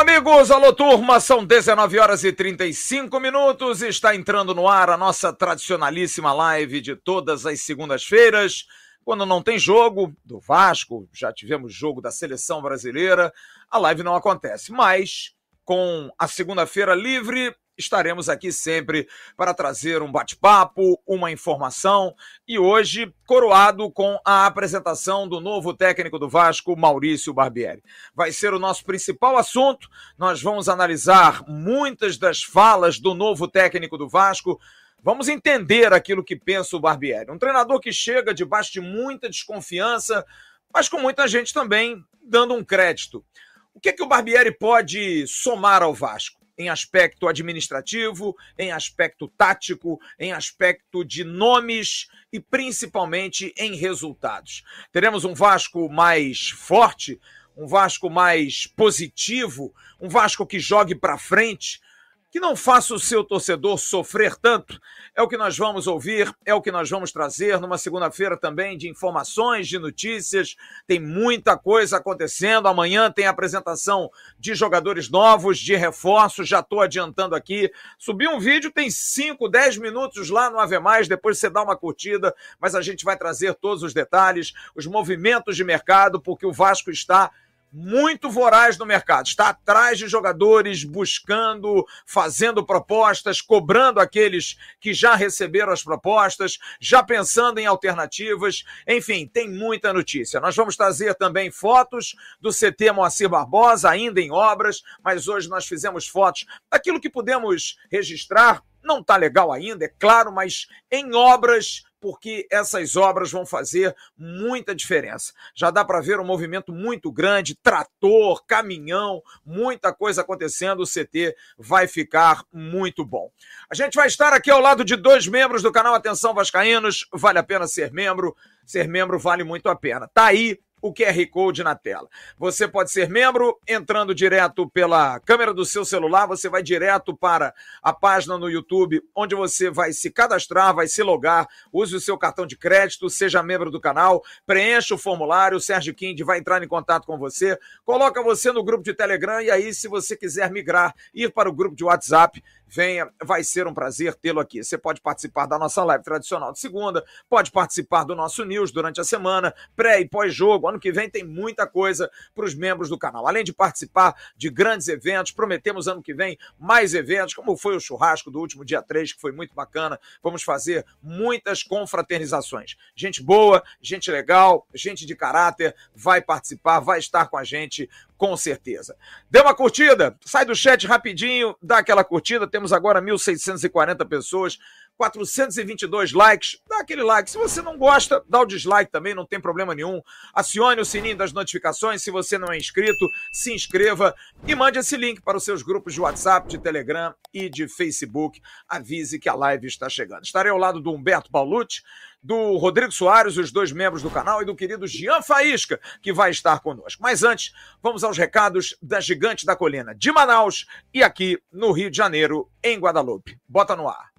amigos, alô turma, são 19 horas e 35 minutos. Está entrando no ar a nossa tradicionalíssima live de todas as segundas-feiras. Quando não tem jogo do Vasco, já tivemos jogo da seleção brasileira, a live não acontece. Mas com a segunda-feira livre, estaremos aqui sempre para trazer um bate-papo, uma informação e hoje coroado com a apresentação do novo técnico do Vasco, Maurício Barbieri. Vai ser o nosso principal assunto. Nós vamos analisar muitas das falas do novo técnico do Vasco. Vamos entender aquilo que pensa o Barbieri. Um treinador que chega debaixo de muita desconfiança, mas com muita gente também dando um crédito. O que, é que o Barbieri pode somar ao Vasco? Em aspecto administrativo, em aspecto tático, em aspecto de nomes e principalmente em resultados. Teremos um Vasco mais forte, um Vasco mais positivo, um Vasco que jogue para frente, que não faça o seu torcedor sofrer tanto. É o que nós vamos ouvir, é o que nós vamos trazer numa segunda-feira também de informações, de notícias. Tem muita coisa acontecendo. Amanhã tem apresentação de jogadores novos, de reforços. Já estou adiantando aqui. Subi um vídeo, tem 5, 10 minutos lá no Ave Mais. Depois você dá uma curtida, mas a gente vai trazer todos os detalhes, os movimentos de mercado, porque o Vasco está muito voraz no mercado, está atrás de jogadores, buscando, fazendo propostas, cobrando aqueles que já receberam as propostas, já pensando em alternativas. Enfim, tem muita notícia. Nós vamos trazer também fotos do CT Moacir Barbosa, ainda em obras, mas hoje nós fizemos fotos daquilo que pudemos registrar. Não está legal ainda, é claro, mas em obras porque essas obras vão fazer muita diferença. Já dá para ver um movimento muito grande, trator, caminhão, muita coisa acontecendo. O CT vai ficar muito bom. A gente vai estar aqui ao lado de dois membros do canal Atenção Vascaínos. Vale a pena ser membro. Ser membro vale muito a pena. Tá aí o QR Code na tela. Você pode ser membro entrando direto pela câmera do seu celular, você vai direto para a página no YouTube, onde você vai se cadastrar, vai se logar, use o seu cartão de crédito, seja membro do canal, preencha o formulário, o Sérgio Kind vai entrar em contato com você, coloca você no grupo de Telegram e aí, se você quiser migrar, ir para o grupo de WhatsApp, venha, vai ser um prazer tê-lo aqui. Você pode participar da nossa live tradicional de segunda, pode participar do nosso news durante a semana, pré e pós-jogo. Ano que vem tem muita coisa para os membros do canal. Além de participar de grandes eventos, prometemos ano que vem mais eventos, como foi o churrasco do último dia 3, que foi muito bacana. Vamos fazer muitas confraternizações. Gente boa, gente legal, gente de caráter, vai participar, vai estar com a gente com certeza. Dê uma curtida, sai do chat rapidinho, dá aquela curtida. Temos agora 1.640 pessoas, 422 likes. Dá aquele like. Se você não gosta, dá o dislike também, não tem problema nenhum. Acione o sininho das notificações. Se você não é inscrito, se inscreva e mande esse link para os seus grupos de WhatsApp, de Telegram e de Facebook. Avise que a live está chegando. Estarei ao lado do Humberto Paulucci do Rodrigo Soares, os dois membros do canal, e do querido Jean Faísca, que vai estar conosco. Mas antes, vamos aos recados da Gigante da Colina, de Manaus e aqui no Rio de Janeiro, em Guadalupe. Bota no ar.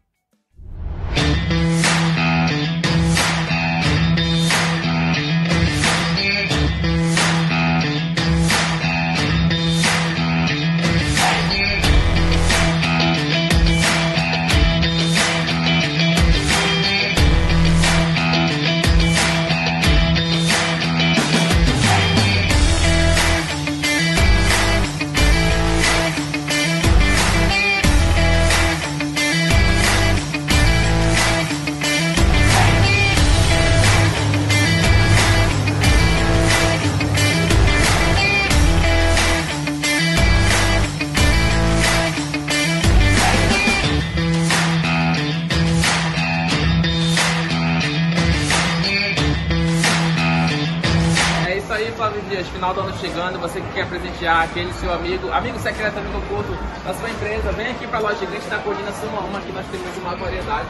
Chegando, você que quer presentear aquele seu amigo, amigo secreto, amigo oculto da sua empresa, vem aqui para a loja gigante da Colina Suma Uma, que nós temos uma variedade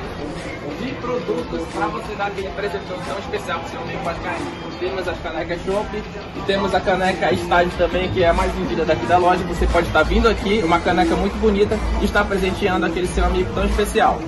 de produtos para você dar aquele presente tão especial para o seu amigo vascaíno. Temos as canecas Shop e temos a caneca Estádio também, que é a mais vendida daqui da loja. Você pode estar vindo aqui, uma caneca muito bonita, e estar presenteando aquele seu amigo tão especial.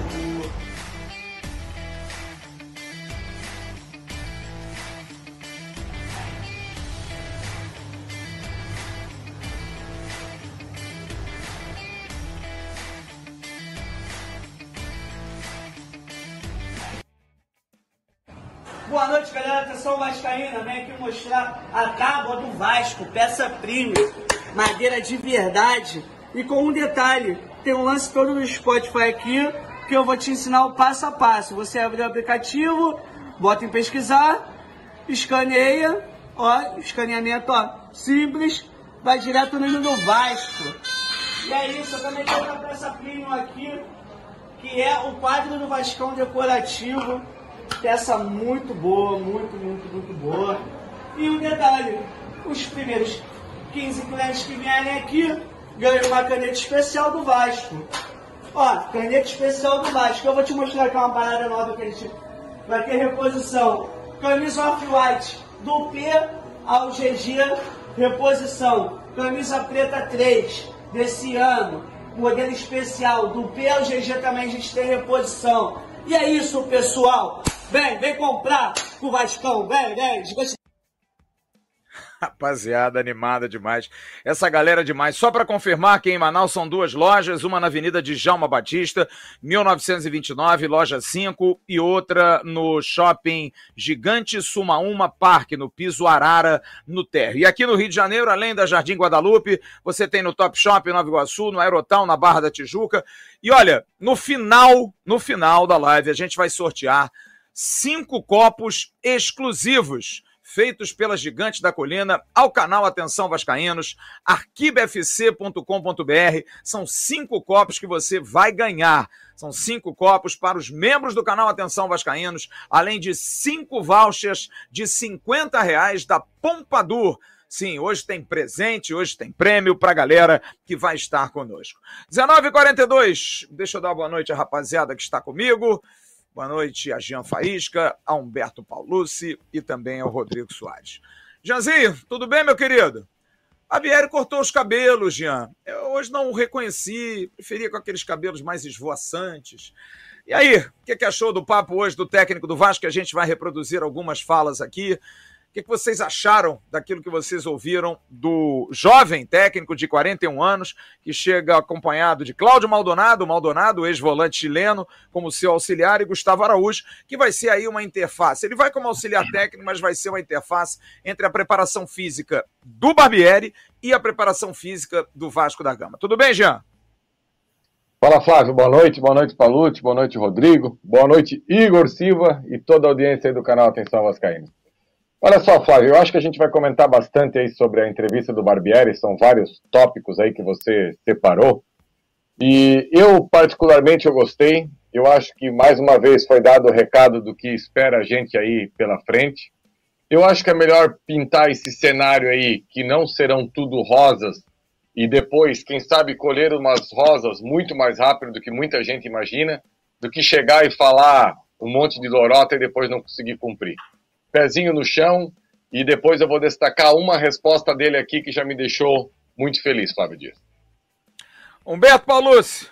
Vasco, peça premium, madeira de verdade. E com um detalhe, tem um lance todo no Spotify aqui, que eu vou te ensinar o passo a passo. Você abre o aplicativo, bota em pesquisar, escaneia, ó, escaneamento, ó, simples, vai direto no do Vasco. E é isso, eu também tenho uma peça premium aqui, que é o quadro do Vascão decorativo. Peça muito boa, muito, muito, muito boa. E um detalhe, os primeiros 15 clientes que vierem aqui ganham uma caneta especial do Vasco. Ó, caneta especial do Vasco. Eu vou te mostrar aqui uma parada nova que a gente vai ter reposição. Camisa off-white do P ao GG, reposição. Camisa preta 3 desse ano, modelo especial. Do P ao GG também a gente tem reposição. E é isso, pessoal. Vem, vem comprar com o Vascão. Vem, vem. Rapaziada, animada demais. Essa galera é demais. Só para confirmar que em Manaus são duas lojas, uma na Avenida de Jalma Batista, 1929, loja 5, e outra no Shopping Gigante Sumaúma Parque, no Piso Arara, no Terra. E aqui no Rio de Janeiro, além da Jardim Guadalupe, você tem no Top Shop Nova Iguaçu, no Aerotal, na Barra da Tijuca. E olha, no final, no final da live, a gente vai sortear cinco copos exclusivos feitos pela Gigante da Colina, ao canal Atenção Vascaínos, arquibfc.com.br. São cinco copos que você vai ganhar. São cinco copos para os membros do canal Atenção Vascaínos, além de cinco vouchers de 50 reais da Pompadour. Sim, hoje tem presente, hoje tem prêmio para a galera que vai estar conosco. 19h42, deixa eu dar boa noite à rapaziada que está comigo. Boa noite a Jean Faísca, a Humberto Paulucci e também ao Rodrigo Soares. Janzinho, tudo bem, meu querido? A Bieri cortou os cabelos, Jean. Eu hoje não o reconheci, preferia com aqueles cabelos mais esvoaçantes. E aí, o que, que achou do papo hoje do técnico do Vasco? A gente vai reproduzir algumas falas aqui. O que, vocês acharam daquilo que vocês ouviram do jovem técnico de 41 anos, que chega acompanhado de Cláudio Maldonado, Maldonado, ex-volante chileno, como seu auxiliar, e Gustavo Araújo, que vai ser aí uma interface. Ele vai como auxiliar técnico, mas vai ser uma interface entre a preparação física do Barbieri e a preparação física do Vasco da Gama. Tudo bem, Jean? Fala Flávio, boa noite, boa noite Palute, boa noite Rodrigo, boa noite Igor Silva e toda a audiência aí do canal Atenção Vascaíno. Olha só, Flávio, eu acho que a gente vai comentar bastante aí sobre a entrevista do Barbieri, são vários tópicos aí que você separou. E eu, particularmente, eu gostei. Eu acho que, mais uma vez, foi dado o recado do que espera a gente aí pela frente. Eu acho que é melhor pintar esse cenário aí, que não serão tudo rosas, e depois, quem sabe, colher umas rosas muito mais rápido do que muita gente imagina, do que chegar e falar um monte de lorota e depois não conseguir cumprir pezinho no chão, e depois eu vou destacar uma resposta dele aqui que já me deixou muito feliz, Flávio Dias. Humberto Paulucci,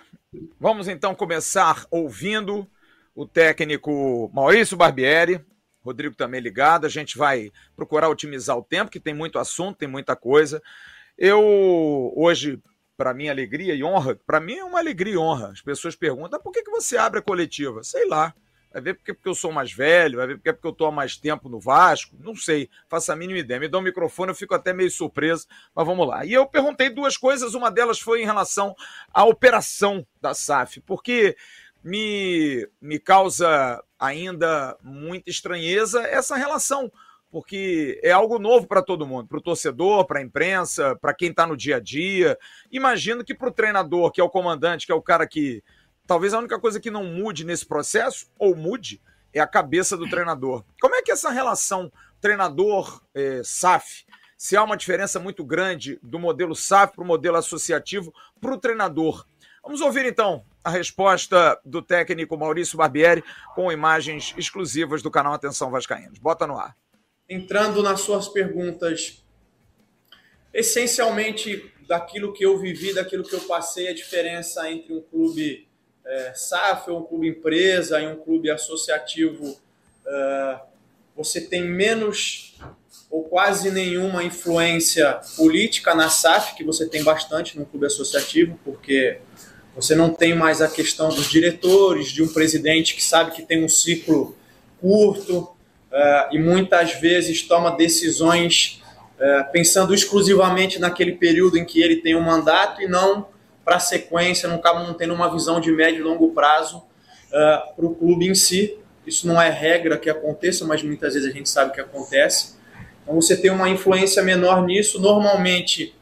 vamos então começar ouvindo o técnico Maurício Barbieri, Rodrigo também ligado, a gente vai procurar otimizar o tempo, que tem muito assunto, tem muita coisa. Eu, hoje, para minha alegria e honra, para mim é uma alegria e honra. As pessoas perguntam, por que, que você abre a coletiva? Sei lá. Vai ver porque, porque eu sou mais velho, vai ver porque, porque eu estou há mais tempo no Vasco, não sei, faço a mínima ideia. Me dá um microfone, eu fico até meio surpreso, mas vamos lá. E eu perguntei duas coisas, uma delas foi em relação à operação da SAF, porque me, me causa ainda muita estranheza essa relação, porque é algo novo para todo mundo, para o torcedor, para a imprensa, para quem está no dia a dia. Imagino que para o treinador, que é o comandante, que é o cara que Talvez a única coisa que não mude nesse processo, ou mude, é a cabeça do treinador. Como é que essa relação treinador-SAF, eh, se há uma diferença muito grande do modelo SAF para o modelo associativo para o treinador? Vamos ouvir então a resposta do técnico Maurício Barbieri com imagens exclusivas do canal Atenção Vascaínos. Bota no ar. Entrando nas suas perguntas, essencialmente daquilo que eu vivi, daquilo que eu passei, a diferença entre um clube é, SAF ou um clube empresa e um clube associativo, é, você tem menos ou quase nenhuma influência política na SAF, que você tem bastante no clube associativo, porque você não tem mais a questão dos diretores, de um presidente que sabe que tem um ciclo curto. e muitas vezes toma decisões pensando exclusivamente naquele período em que ele tem um mandato e não para a sequência, não acaba não tendo uma visão de médio e longo prazo para o clube em si. Isso não é regra que aconteça, mas muitas vezes a gente sabe que acontece. Então você tem uma influência menor nisso. Normalmente,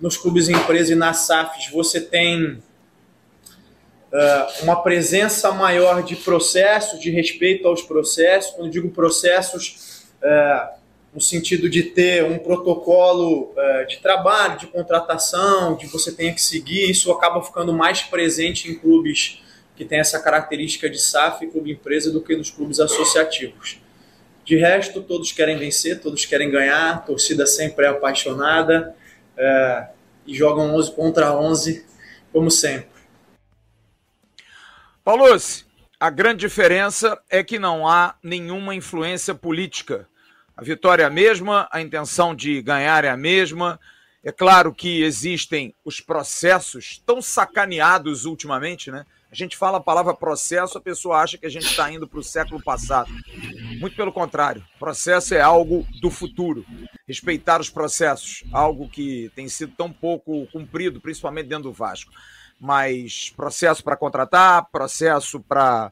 nos clubes empresa e nas SAFs, você tem uh, uma presença maior de processos, de respeito aos processos. Quando digo processos, uh, no sentido de ter um protocolo uh, de trabalho, de contratação, de você tenha que seguir, isso acaba ficando mais presente em clubes que têm essa característica de SAF, clube empresa, do que nos clubes associativos. De resto, todos querem vencer, todos querem ganhar, a torcida sempre é apaixonada é, e jogam 11 contra 11, como sempre. Paulus, a grande diferença é que não há nenhuma influência política. A vitória é a mesma, a intenção de ganhar é a mesma. É claro que existem os processos tão sacaneados ultimamente, né? A gente fala a palavra processo, a pessoa acha que a gente está indo para o século passado. Muito pelo contrário, processo é algo do futuro. Respeitar os processos, algo que tem sido tão pouco cumprido, principalmente dentro do Vasco. Mas processo para contratar, processo para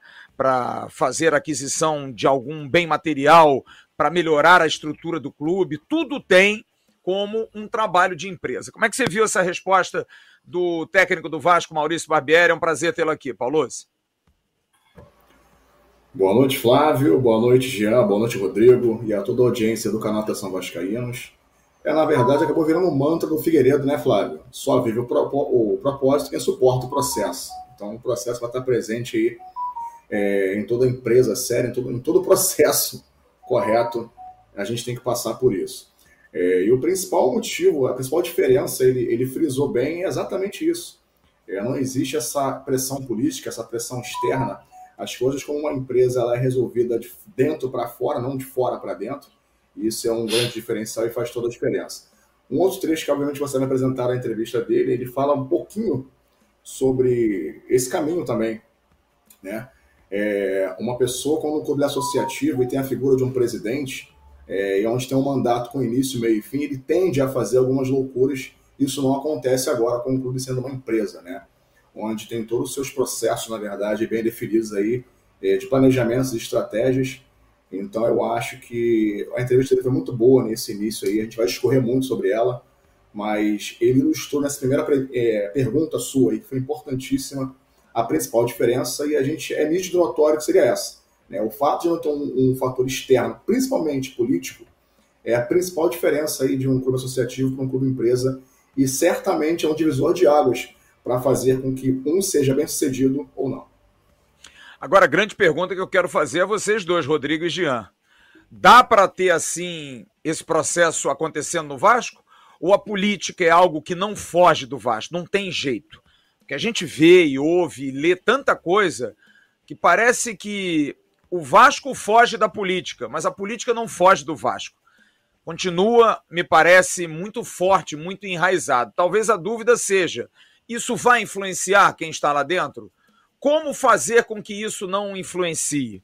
fazer aquisição de algum bem material, para melhorar a estrutura do clube, tudo tem como um trabalho de empresa. Como é que você viu essa resposta do técnico do Vasco, Maurício Barbieri. É um prazer tê-lo aqui, Paulo. Boa noite, Flávio. Boa noite, Jean. Boa noite, Rodrigo. E a toda a audiência do canal Atenção Vascaínos. É, na verdade, acabou virando um mantra do Figueiredo, né, Flávio? Só vive o, o propósito quem suporta o processo. Então, o processo vai estar presente aí é, em toda empresa séria, em todo, em todo processo correto. A gente tem que passar por isso. É, e o principal motivo, a principal diferença, ele, ele frisou bem, é exatamente isso. É, não existe essa pressão política, essa pressão externa. As coisas, como uma empresa, ela é resolvida de dentro para fora, não de fora para dentro. Isso é um grande diferencial e faz toda a diferença. Um outro trecho que, obviamente, você vai apresentar na entrevista dele, ele fala um pouquinho sobre esse caminho também. Né? É, uma pessoa, quando o clube associativo e tem a figura de um presidente, é, e onde tem um mandato com início, meio e fim, ele tende a fazer algumas loucuras. Isso não acontece agora com o clube sendo uma empresa, né? Onde tem todos os seus processos, na verdade, bem definidos aí, é, de planejamentos e estratégias. Então eu acho que a entrevista dele foi muito boa nesse início aí, a gente vai escorrer muito sobre ela, mas ele ilustrou nessa primeira é, pergunta sua aí, que foi importantíssima, a principal diferença, e a gente é nítido notório que seria essa né? O fato de não ter um, um, fator externo, principalmente político, é a principal diferença aí de um clube associativo para um clube empresa e certamente é um divisor de águas para fazer com que um seja bem sucedido ou não. Agora, a grande pergunta que eu quero fazer a vocês dois, Rodrigo e Jean. Dá para ter assim esse processo acontecendo no Vasco? Ou a política é algo que não foge do Vasco? Não tem jeito. Porque a gente vê e ouve e lê tanta coisa que parece que o Vasco foge da política, mas a política não foge do Vasco. Continua, me parece, muito forte, muito enraizado. Talvez a dúvida seja: isso vai influenciar quem está lá dentro? Como fazer com que isso não influencie?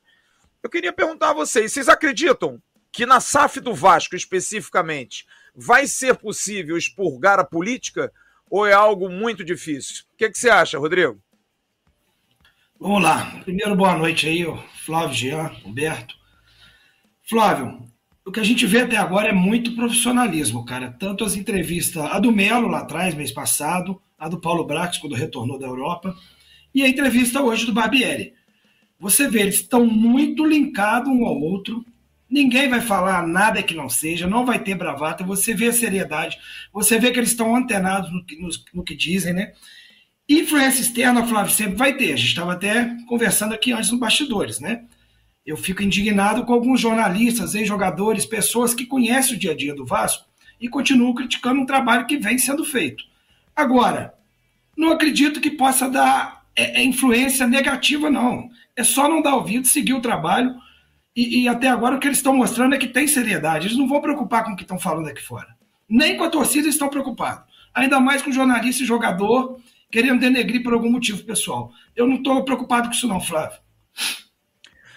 Eu queria perguntar a vocês: vocês acreditam que na SAF do Vasco, especificamente, vai ser possível expurgar a política ou é algo muito difícil? O que, é que você acha, Rodrigo? Vamos lá. Primeiro, boa noite aí, Flávio, Jean, Humberto. Flávio, o que a gente vê até agora é muito profissionalismo, cara. Tanto as entrevistas, a do Melo lá atrás, mês passado, a do Paulo Brax, quando retornou da Europa, e a entrevista hoje do Barbieri. Você vê, eles estão muito linkados um ao outro. Ninguém vai falar nada que não seja, não vai ter bravata. Você vê a seriedade, você vê que eles estão antenados no que, no, no que dizem, né? Influência externa, Flávio, sempre vai ter. A gente estava até conversando aqui antes nos bastidores, né? Eu fico indignado com alguns jornalistas, ex-jogadores, pessoas que conhecem o dia a dia do Vasco e continuam criticando um trabalho que vem sendo feito. Agora, não acredito que possa dar é, é influência negativa, não. É só não dar ouvido, seguir o trabalho. E, e até agora o que eles estão mostrando é que tem seriedade. Eles não vão preocupar com o que estão falando aqui fora. Nem com a torcida estão preocupados. Ainda mais com jornalista e jogador querendo denegrir por algum motivo pessoal. Eu não estou preocupado com isso não, Flávio.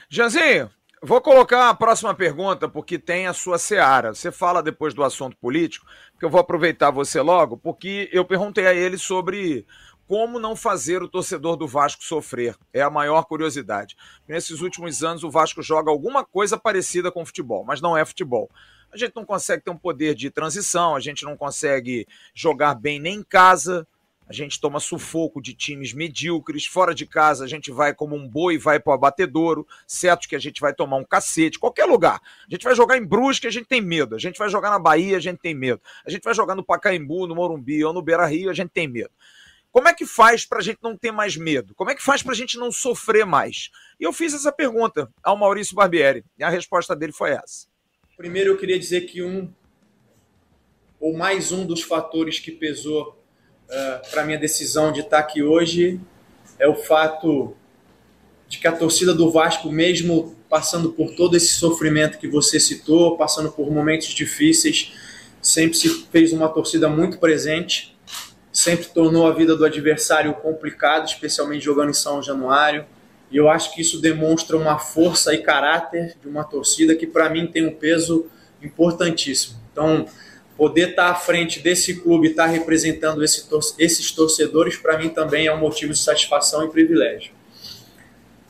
Janzinho, Vou colocar a próxima pergunta, porque tem a sua seara. Você fala depois do assunto político, que eu vou aproveitar você logo, porque eu perguntei a ele sobre como não fazer o torcedor do Vasco sofrer. É a maior curiosidade. Nesses últimos anos, o Vasco joga alguma coisa parecida com futebol, mas não é futebol. A gente não consegue ter um poder de transição, a gente não consegue jogar bem nem em casa a gente toma sufoco de times medíocres, fora de casa a gente vai como um boi, vai para o abatedouro, certo que a gente vai tomar um cacete, qualquer lugar. A gente vai jogar em Brusque, a gente tem medo. A gente vai jogar na Bahia, a gente tem medo. A gente vai jogar no Pacaembu, no Morumbi ou no Beira-Rio, a gente tem medo. Como é que faz para a gente não ter mais medo? Como é que faz para a gente não sofrer mais? E eu fiz essa pergunta ao Maurício Barbieri, e a resposta dele foi essa. Primeiro eu queria dizer que um ou mais um dos fatores que pesou uh, eh, para minha decisão de estar aqui hoje é o fato de que a torcida do Vasco, mesmo passando por todo esse sofrimento que você citou, passando por momentos difíceis, sempre se fez uma torcida muito presente, sempre tornou a vida do adversário complicado, especialmente jogando em São Januário. E eu acho que isso demonstra uma força e caráter de uma torcida que, para mim, tem um peso importantíssimo. Então, poder estar à frente desse clube, estar representando esse tor esses torcedores, para mim também é um motivo de satisfação e privilégio.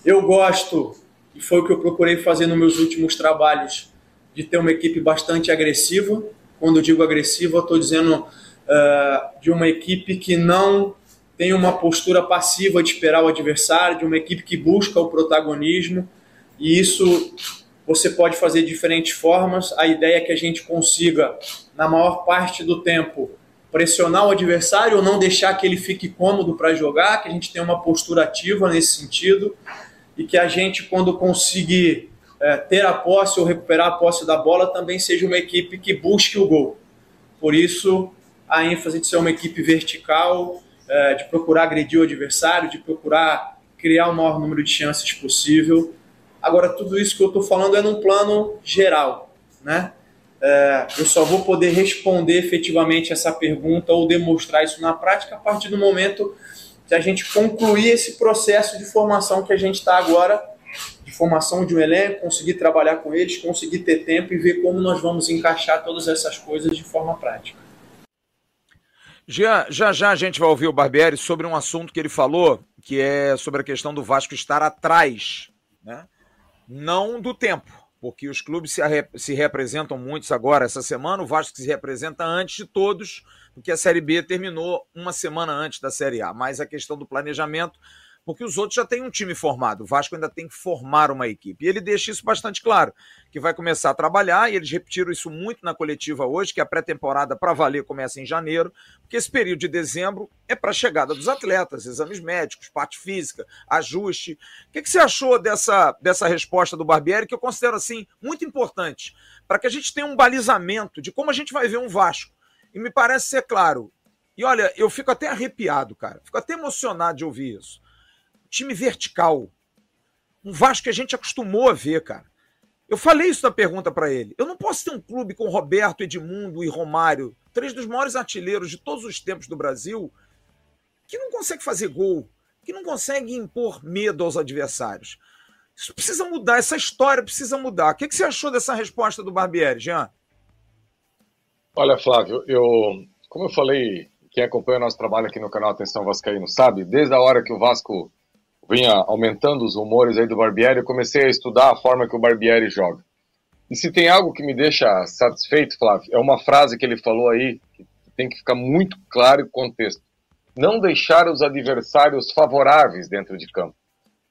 Eu gosto, e foi o que eu procurei fazer nos meus últimos trabalhos, de ter uma equipe bastante agressiva. Quando eu digo agressiva, eu estou dizendo uh, de uma equipe que não tem uma postura passiva de esperar o adversário, de uma equipe que busca o protagonismo, e isso você pode fazer de diferentes formas. A ideia é que a gente consiga, na maior parte do tempo, pressionar o adversário ou não deixar que ele fique cômodo para jogar, que a gente tenha uma postura ativa nesse sentido e que a gente, quando conseguir é, ter a posse ou recuperar a posse da bola, também seja uma equipe que busque o gol. Por isso, a ênfase de ser uma equipe vertical, é, de procurar agredir o adversário, de procurar criar o maior número de chances possível Agora, tudo isso que eu estou falando é num plano geral, né? É, eu só vou poder responder efetivamente essa pergunta ou demonstrar isso na prática a partir do momento que a gente concluir esse processo de formação que a gente está agora, de formação de um elenco, conseguir trabalhar com eles, conseguir ter tempo e ver como nós vamos encaixar todas essas coisas de forma prática. Já, já já a gente vai ouvir o Barbieri sobre um assunto que ele falou, que é sobre a questão do Vasco estar atrás, né? não do tempo, porque os clubes se, se representam muitos agora essa semana, o Vasco se representa antes de todos, porque a Série B terminou uma semana antes da Série A. Mas a questão do planejamento porque os outros já têm um time formado. O Vasco ainda tem que formar uma equipe. E ele deixa isso bastante claro, que vai começar a trabalhar, e eles repetiram isso muito na coletiva hoje, que a pré-temporada para valer começa em janeiro, porque esse período de dezembro é para a chegada dos atletas, exames médicos, parte física, ajuste. O que, que você achou dessa, dessa resposta do Barbieri, que eu considero assim muito importante, para que a gente tenha um balizamento de como a gente vai ver um Vasco. E me parece ser claro. E olha, eu fico até arrepiado, cara. Fico até emocionado de ouvir isso time vertical. Um Vasco que a gente acostumou a ver, cara. Eu falei isso na pergunta para ele. Eu não posso ter um clube com Roberto, Edmundo e Romário, três dos maiores artilheiros de todos os tempos do Brasil, que não consegue fazer gol, que não consegue impor medo aos adversários. Isso precisa mudar, essa história precisa mudar. O que, você achou dessa resposta do Barbieri, Jean? Olha, Flávio, eu, como eu falei, quem acompanha o nosso trabalho aqui no canal Atenção Vascaíno sabe, desde a hora que o Vasco vinha aumentando os rumores aí do Barbieri, eu comecei a estudar a forma que o Barbieri joga. E se tem algo que me deixa satisfeito, Flávio, é uma frase que ele falou aí, que tem que ficar muito claro o contexto. Não deixar os adversários favoráveis dentro de campo.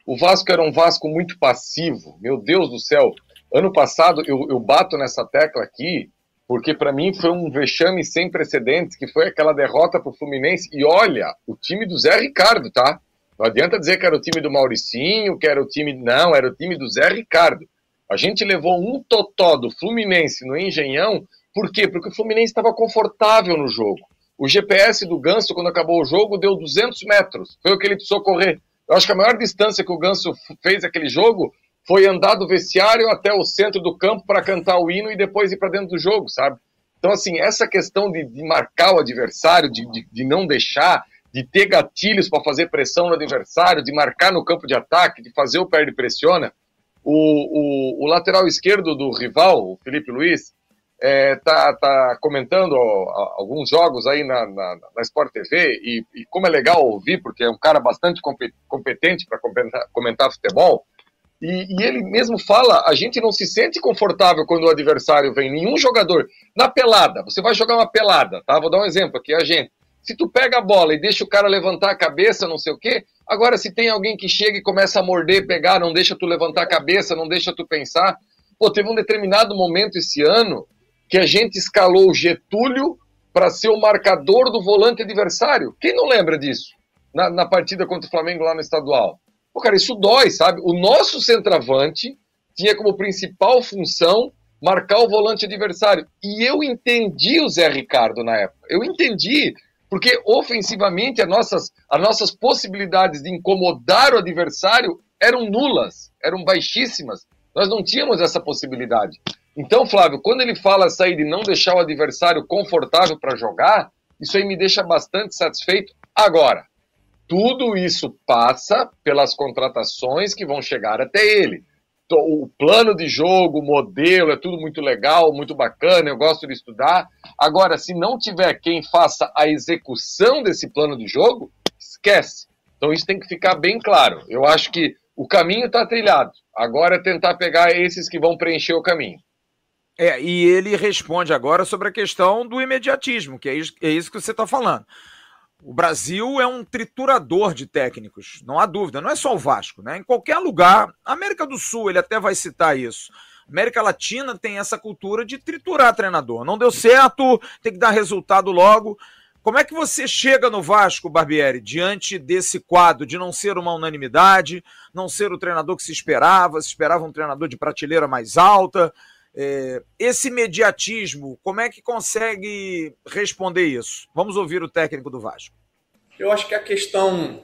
O Vasco era um Vasco muito passivo, meu Deus do céu. Ano passado, eu, eu bato nessa tecla aqui, porque para mim foi um vexame sem precedentes, que foi aquela derrota para o Fluminense. E olha, o time do Zé Ricardo, tá? Não adianta dizer que era o time do Mauricinho, que era o time. Não, era o time do Zé Ricardo. A gente levou um totó do Fluminense no Engenhão, por quê? Porque o Fluminense estava confortável no jogo. O GPS do Ganso, quando acabou o jogo, deu 200 metros. Foi o que ele precisou correr. Eu acho que a maior distância que o Ganso fez aquele jogo foi andar do vestiário até o centro do campo para cantar o hino e depois ir para dentro do jogo, sabe? Então, assim, essa questão de, de marcar o adversário, de, de, de não deixar, de ter gatilhos para fazer pressão no adversário, de marcar no campo de ataque, de fazer o perde pressiona. o, o, o lateral esquerdo do rival, o Felipe Luiz, é, tá, tá comentando ó, alguns jogos aí na, na, na Sport TV e, e, como é legal ouvir, porque é um cara bastante competente para comentar, comentar, futebol. E, e, ele mesmo fala: a gente não se sente confortável quando o adversário vem. Nenhum jogador. Na pelada, você vai jogar uma pelada, tá? Vou dar um exemplo aqui, a gente. Se tu pega a bola e deixa o cara levantar a cabeça, não sei o quê, agora se tem alguém que chega e começa a morder, pegar, não deixa tu levantar a cabeça, não deixa tu pensar. Pô, teve um determinado momento esse ano que a gente escalou o Getúlio para ser o marcador do volante adversário. Quem não lembra disso? Na, na, partida contra o Flamengo lá no estadual. Pô, cara, isso dói, sabe? O nosso centroavante tinha como principal função marcar o volante adversário. E eu entendi o Zé Ricardo na época. Eu entendi, porque ofensivamente as nossas, as nossas possibilidades de incomodar o adversário eram nulas, eram baixíssimas. Nós não tínhamos essa possibilidade. Então, Flávio, quando ele fala sair de não deixar o adversário confortável para jogar, isso aí me deixa bastante satisfeito. Agora, tudo isso passa pelas contratações que vão chegar até ele. O plano de jogo, o modelo, é tudo muito legal, muito bacana, eu gosto de estudar. Agora, se não tiver quem faça a execução desse plano de jogo, esquece. Então isso tem que ficar bem claro. Eu acho que o caminho está trilhado. Agora é tentar pegar esses que vão preencher o caminho. É, e ele responde agora sobre a questão do imediatismo, que é isso, é isso que você está falando. O Brasil é um triturador de técnicos, não há dúvida, não é só o Vasco, né? Em qualquer lugar, América do Sul, ele até vai citar isso. América Latina tem essa cultura de triturar treinador. Não deu certo, tem que dar resultado logo. Como é que você chega no Vasco, Barbieri, diante desse quadro de não ser uma unanimidade, não ser o treinador que se esperava, se esperava um treinador de prateleira mais alta? É, esse mediatismo, como é que consegue responder isso? Vamos ouvir o técnico do Vasco. Eu acho que a questão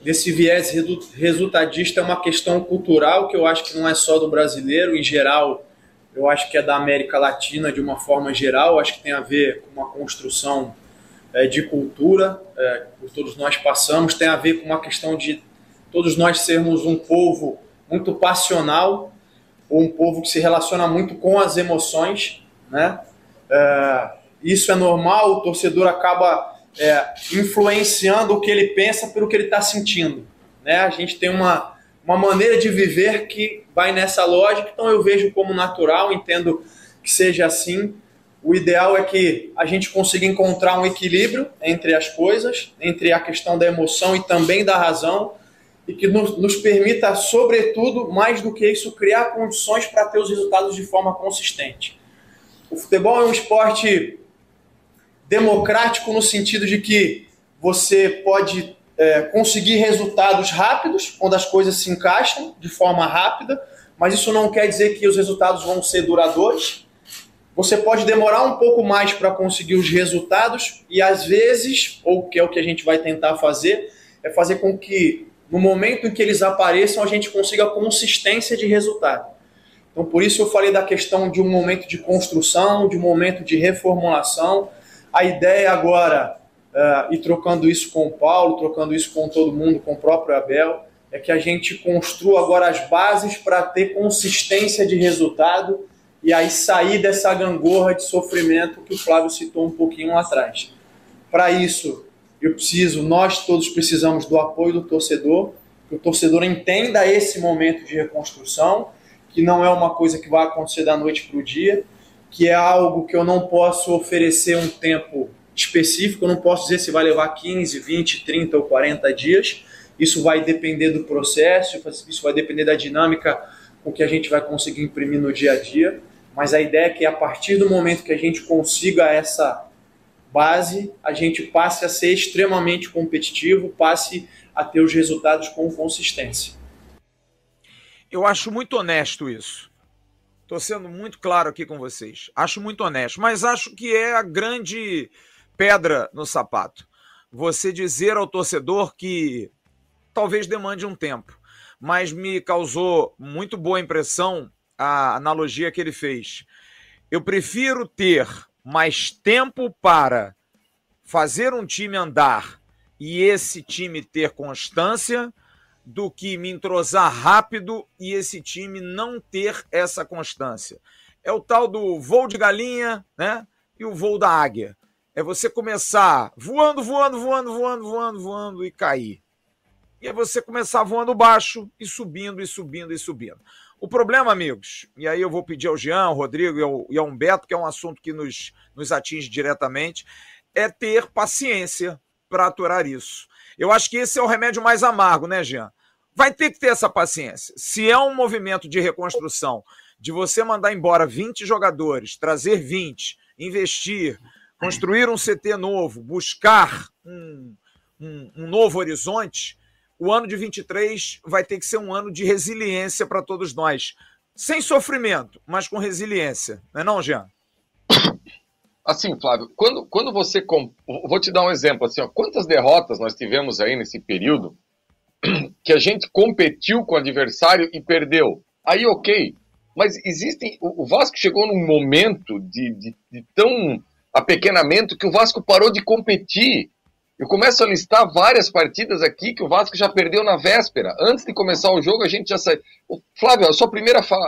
desse viés resultadista é uma questão cultural que eu acho que não é só do brasileiro, em geral, eu acho que é da América Latina de uma forma geral, acho que tem a ver com uma construção é, de cultura, é, que todos nós passamos, tem a ver com uma questão de todos nós sermos um povo muito passional, um povo que se relaciona muito com as emoções, né? É, isso é normal, o torcedor acaba é, influenciando o que ele pensa pelo que ele está sentindo, né? A gente tem uma, uma maneira de viver que vai nessa lógica, então eu vejo como natural, entendo que seja assim. O ideal é que a gente consiga encontrar um equilíbrio entre as coisas, entre a questão da emoção e também da razão, e que nos, nos permita, sobretudo, mais do que isso, criar condições para ter os resultados de forma consistente. O futebol é um esporte democrático no sentido de que você pode é, conseguir resultados rápidos quando as coisas se encaixam de forma rápida, mas isso não quer dizer que os resultados vão ser duradouros. Você pode demorar um pouco mais para conseguir os resultados e às vezes, ou que é o que a gente vai tentar fazer, é fazer com que no momento em que eles apareçam, a gente consiga consistência de resultado. Então, por isso eu falei da questão de um momento de construção, de um momento de reformulação. A ideia agora, uh, e trocando isso com o Paulo, trocando isso com todo mundo, com o próprio Abel, é que a gente construa agora as bases para ter consistência de resultado e aí sair dessa gangorra de sofrimento que o Flávio citou um pouquinho lá atrás. Para isso, eu preciso, nós todos precisamos do apoio do torcedor, que o torcedor entenda esse momento de reconstrução, que não é uma coisa que vai acontecer da noite para o dia, que é algo que eu não posso oferecer um tempo específico, eu não posso dizer se vai levar 15, 20, 30 ou 40 dias. Isso vai depender do processo, isso vai depender da dinâmica com que a gente vai conseguir imprimir no dia a dia. Mas a ideia é que a partir do momento que a gente consiga essa base, a gente passe a ser extremamente competitivo, passe a ter os resultados com consistência. Eu acho muito honesto isso. Estou sendo muito claro aqui com vocês. Acho muito honesto, mas acho que é a grande pedra no sapato. Você dizer ao torcedor que talvez demande um tempo, mas me causou muito boa impressão a analogia que ele fez. Eu prefiro ter mais tempo para fazer um time andar e esse time ter constância do que me entrosar rápido e esse time não ter essa constância. É o tal do voo de galinha, né? E o voo da águia. É você começar voando, voando, voando, voando, voando, voando e cair. E é você começar voando baixo e subindo e subindo e subindo. O problema, amigos, e aí eu vou pedir ao Jean, ao Rodrigo e ao, e ao Humberto, que é um assunto que nos, nos atinge diretamente, é ter paciência para aturar isso. Eu acho que esse é o remédio mais amargo, né, Jean? Vai ter que ter essa paciência. Se é um movimento de reconstrução, de você mandar embora 20 jogadores, trazer 20, investir, construir um CT novo, buscar um, um, um novo horizonte, o ano de 23 vai ter que ser um ano de resiliência para todos nós. Sem sofrimento, mas com resiliência. Não é não, Jean? Assim, Flávio, quando, quando você. Comp... Vou te dar um exemplo. Assim, ó, quantas derrotas nós tivemos aí nesse período que a gente competiu com o adversário e perdeu? Aí, ok. Mas existem. O Vasco chegou num momento de, de, de tão apequenamento que o Vasco parou de competir. Eu começo a listar várias partidas aqui que o Vasco já perdeu na véspera. Antes de começar o jogo, a gente já saiu. Flávio, a sua primeira, fa...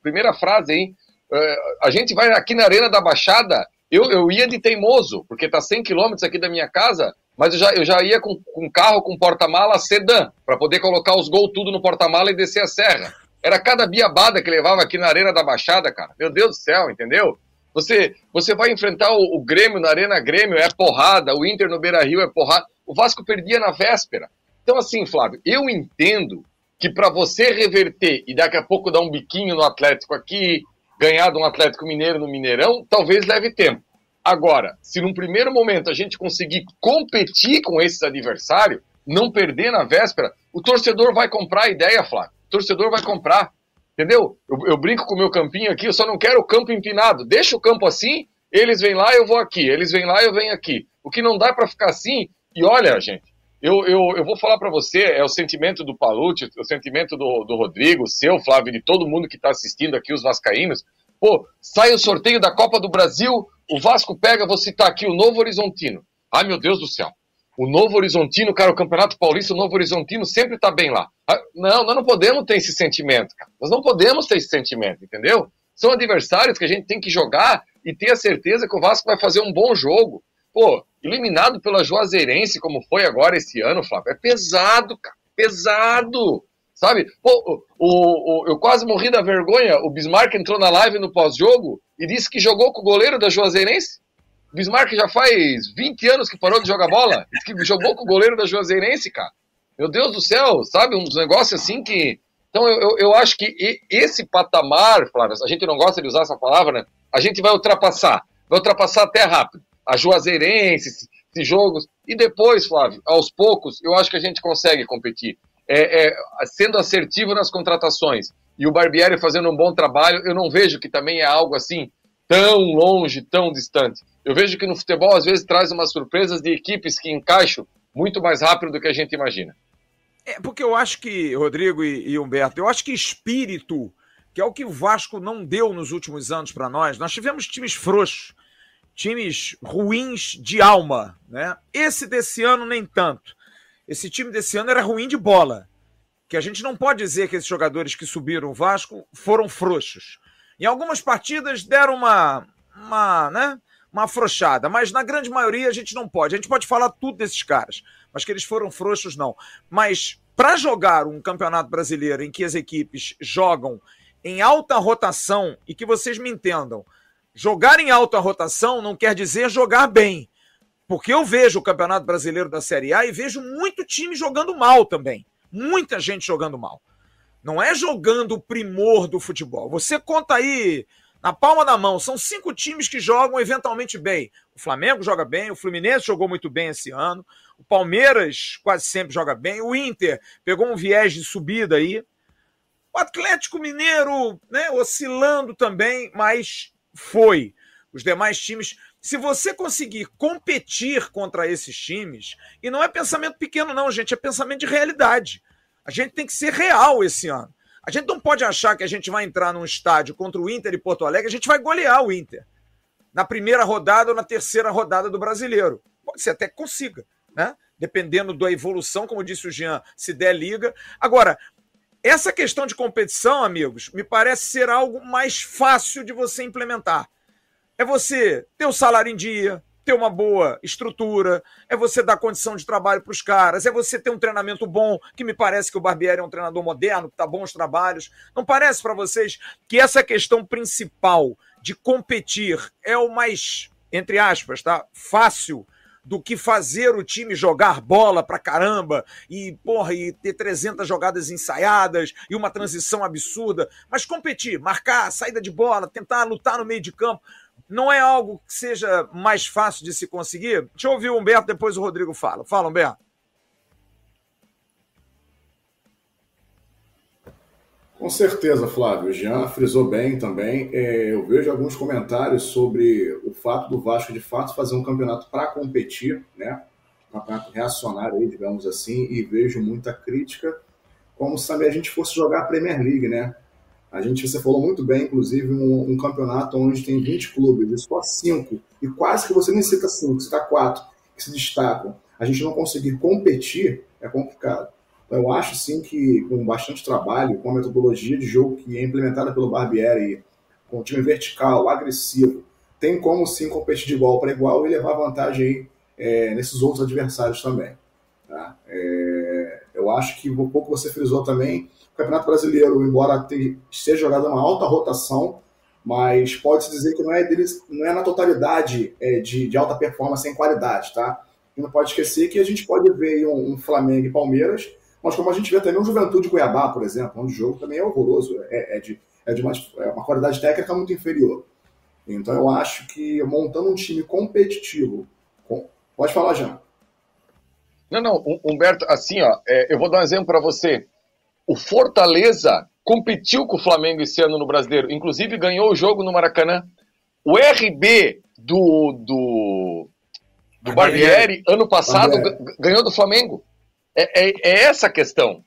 primeira frase, hein? Uh, a gente vai aqui na Arena da Baixada eu, eu ia de teimoso, porque tá 100 quilômetros aqui da minha casa, mas eu já, eu já ia com, com carro com porta-mala sedã, para poder colocar os gols tudo no porta-mala e descer a serra. Era cada biabada que levava aqui na Arena da Baixada, cara. Meu Deus do céu, entendeu? Você, você vai enfrentar o, o Grêmio na Arena Grêmio, é porrada, o Inter no Beira Rio é porrada. O Vasco perdia na véspera. Então, assim, Flávio, eu entendo que para você reverter e daqui a pouco dar um biquinho no Atlético aqui, ganhar de um Atlético Mineiro no Mineirão, talvez leve tempo. Agora, se num primeiro momento a gente conseguir competir com esses adversários, não perder na véspera, o torcedor vai comprar a ideia, Flávio. O torcedor vai comprar. Entendeu? Eu, eu brinco com o meu campinho aqui, eu só não quero o campo empinado. Deixa o campo assim, eles vêm lá, eu vou aqui. Eles vêm lá, eu venho aqui. O que não dá para ficar assim, e olha, gente, eu, eu, eu vou falar para você, é o sentimento do Palucci, o sentimento do, do Rodrigo, seu, Flávio, de todo mundo que está assistindo aqui, os vascaínos. Pô, sai o sorteio da Copa do Brasil, o Vasco pega, vou citar aqui, o Novo Horizontino. Ai, meu Deus do céu. O Novo Horizontino, cara, o Campeonato Paulista, o Novo Horizontino sempre tá bem lá. Ah, não, nós não podemos ter esse sentimento, cara. Nós não podemos ter esse sentimento, entendeu? São adversários que a gente tem que jogar e ter a certeza que o Vasco vai fazer um bom jogo. Pô, eliminado pela Juazeirense, como foi agora esse ano, Flávio, é pesado, cara. Pesado. Sabe? Pô, o, o, eu quase morri da vergonha. O Bismarck entrou na live no pós-jogo e disse que jogou com o goleiro da Juazeirense. Bismarck já faz 20 anos que parou de jogar bola. Que jogou com o goleiro da Juazeirense, cara. Meu Deus do céu, sabe? Uns negócios assim que. Então eu, eu, eu acho que esse patamar, Flávio, a gente não gosta de usar essa palavra, né? A gente vai ultrapassar. Vai ultrapassar até rápido. A Juazeirense, esses jogos. E depois, Flávio, aos poucos, eu acho que a gente consegue competir. É, é, sendo assertivo nas contratações e o Barbieri fazendo um bom trabalho, eu não vejo que também é algo assim tão longe, tão distante. Eu vejo que no futebol às vezes traz umas surpresas de equipes que encaixam muito mais rápido do que a gente imagina. É porque eu acho que, Rodrigo e, e Humberto, eu acho que espírito, que é o que o Vasco não deu nos últimos anos para nós, nós tivemos times frouxos, times ruins de alma, né? Esse desse ano nem tanto. Esse time desse ano era ruim de bola que a gente não pode dizer que esses jogadores que subiram o Vasco foram frouxos. Em algumas partidas deram uma, uma, né, uma afrouxada, mas na grande maioria a gente não pode. A gente pode falar tudo desses caras, mas que eles foram frouxos, não. Mas para jogar um campeonato brasileiro em que as equipes jogam em alta rotação, e que vocês me entendam, jogar em alta rotação não quer dizer jogar bem. Porque eu vejo o Campeonato Brasileiro da Série A e vejo muito time jogando mal também muita gente jogando mal. Não é jogando o primor do futebol. Você conta aí na palma da mão, são cinco times que jogam eventualmente bem. O Flamengo joga bem, o Fluminense jogou muito bem esse ano, o Palmeiras quase sempre joga bem, o Inter pegou um viés de subida aí. O Atlético Mineiro, né, oscilando também, mas foi. Os demais times, se você conseguir competir contra esses times, e não é pensamento pequeno, não, gente, é pensamento de realidade. A gente tem que ser real esse ano. A gente não pode achar que a gente vai entrar num estádio contra o Inter e Porto Alegre, a gente vai golear o Inter. Na primeira rodada ou na terceira rodada do brasileiro. Pode ser até que consiga, né? dependendo da evolução, como disse o Jean, se der liga. Agora, essa questão de competição, amigos, me parece ser algo mais fácil de você implementar. É você ter o salário em dia, ter uma boa estrutura, é você dar condição de trabalho para os caras, é você ter um treinamento bom, que me parece que o Barbieri é um treinador moderno, que está bons trabalhos. Não parece para vocês que essa questão principal de competir é o mais, entre aspas, tá? fácil do que fazer o time jogar bola pra caramba e, porra, e ter 300 jogadas ensaiadas e uma transição absurda, mas competir, marcar, saída de bola, tentar lutar no meio de campo não é algo que seja mais fácil de se conseguir? Deixa eu ouvir o Humberto, depois o Rodrigo fala. Fala, Humberto. Com certeza, Flávio. O Jean frisou bem também. É, eu vejo alguns comentários sobre o fato do Vasco, de fato, fazer um campeonato para competir, né? Um campeonato reacionário, digamos assim, e vejo muita crítica, como se a gente fosse jogar a Premier League, né? A gente, você falou muito bem, inclusive, um, um campeonato onde tem 20 clubes e só 5, e quase que você nem cita 5, cita 4, que se destacam. A gente não conseguir competir é complicado. Então, eu acho sim que com bastante trabalho, com a metodologia de jogo que é implementada pelo Barbieri, com o time vertical, agressivo, tem como sim competir de igual para igual e levar vantagem aí, é, nesses outros adversários também. Tá? É, eu acho que um pouco você frisou também o Campeonato Brasileiro, embora esteja jogado uma alta rotação, mas pode-se dizer que não é, deles, não é na totalidade é, de, de, alta performance em qualidade, tá? E não pode esquecer que a gente pode ver um, um, Flamengo e Palmeiras, mas como a gente vê também um Juventude Cuiabá, por exemplo, onde o jogo também é horroroso, é, é de, é de uma, é uma qualidade técnica muito inferior. Então eu acho que montando um time competitivo, com... pode falar, Jean. Não, não, Humberto, assim, ó, é, eu vou dar um exemplo para você o Fortaleza competiu com o Flamengo esse ano no Brasileiro, inclusive ganhou o jogo no Maracanã. O RB do, do, do Barbieri, ano passado, Barbieri. ganhou do Flamengo. É, é, é essa a questão.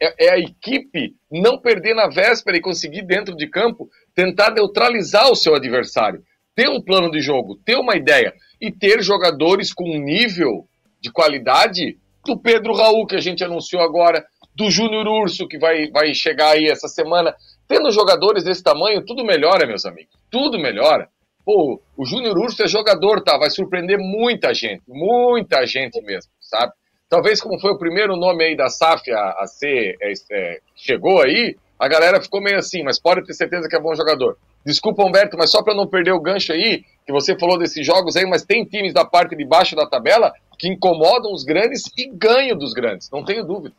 É, é, a equipe não perder na véspera e conseguir, dentro de campo, tentar neutralizar o seu adversário. Ter um plano de jogo, ter uma ideia e ter jogadores com um nível de qualidade do Pedro Raul, que a gente anunciou agora, do Júnior Urso, que vai, vai chegar aí essa semana. Tendo jogadores desse tamanho, tudo melhora, meus amigos. Tudo melhora. Pô, o Júnior Urso é jogador, tá? Vai surpreender muita gente. Muita gente mesmo, sabe? Talvez como foi o primeiro nome aí da SAF a, a ser, é, é, chegou aí, a galera ficou meio assim, mas pode ter certeza que é bom jogador. Desculpa, Humberto, mas só para não perder o gancho aí, que você falou desses jogos aí, mas tem times da parte de baixo da tabela que incomodam os grandes e ganham dos grandes, não tenho dúvida.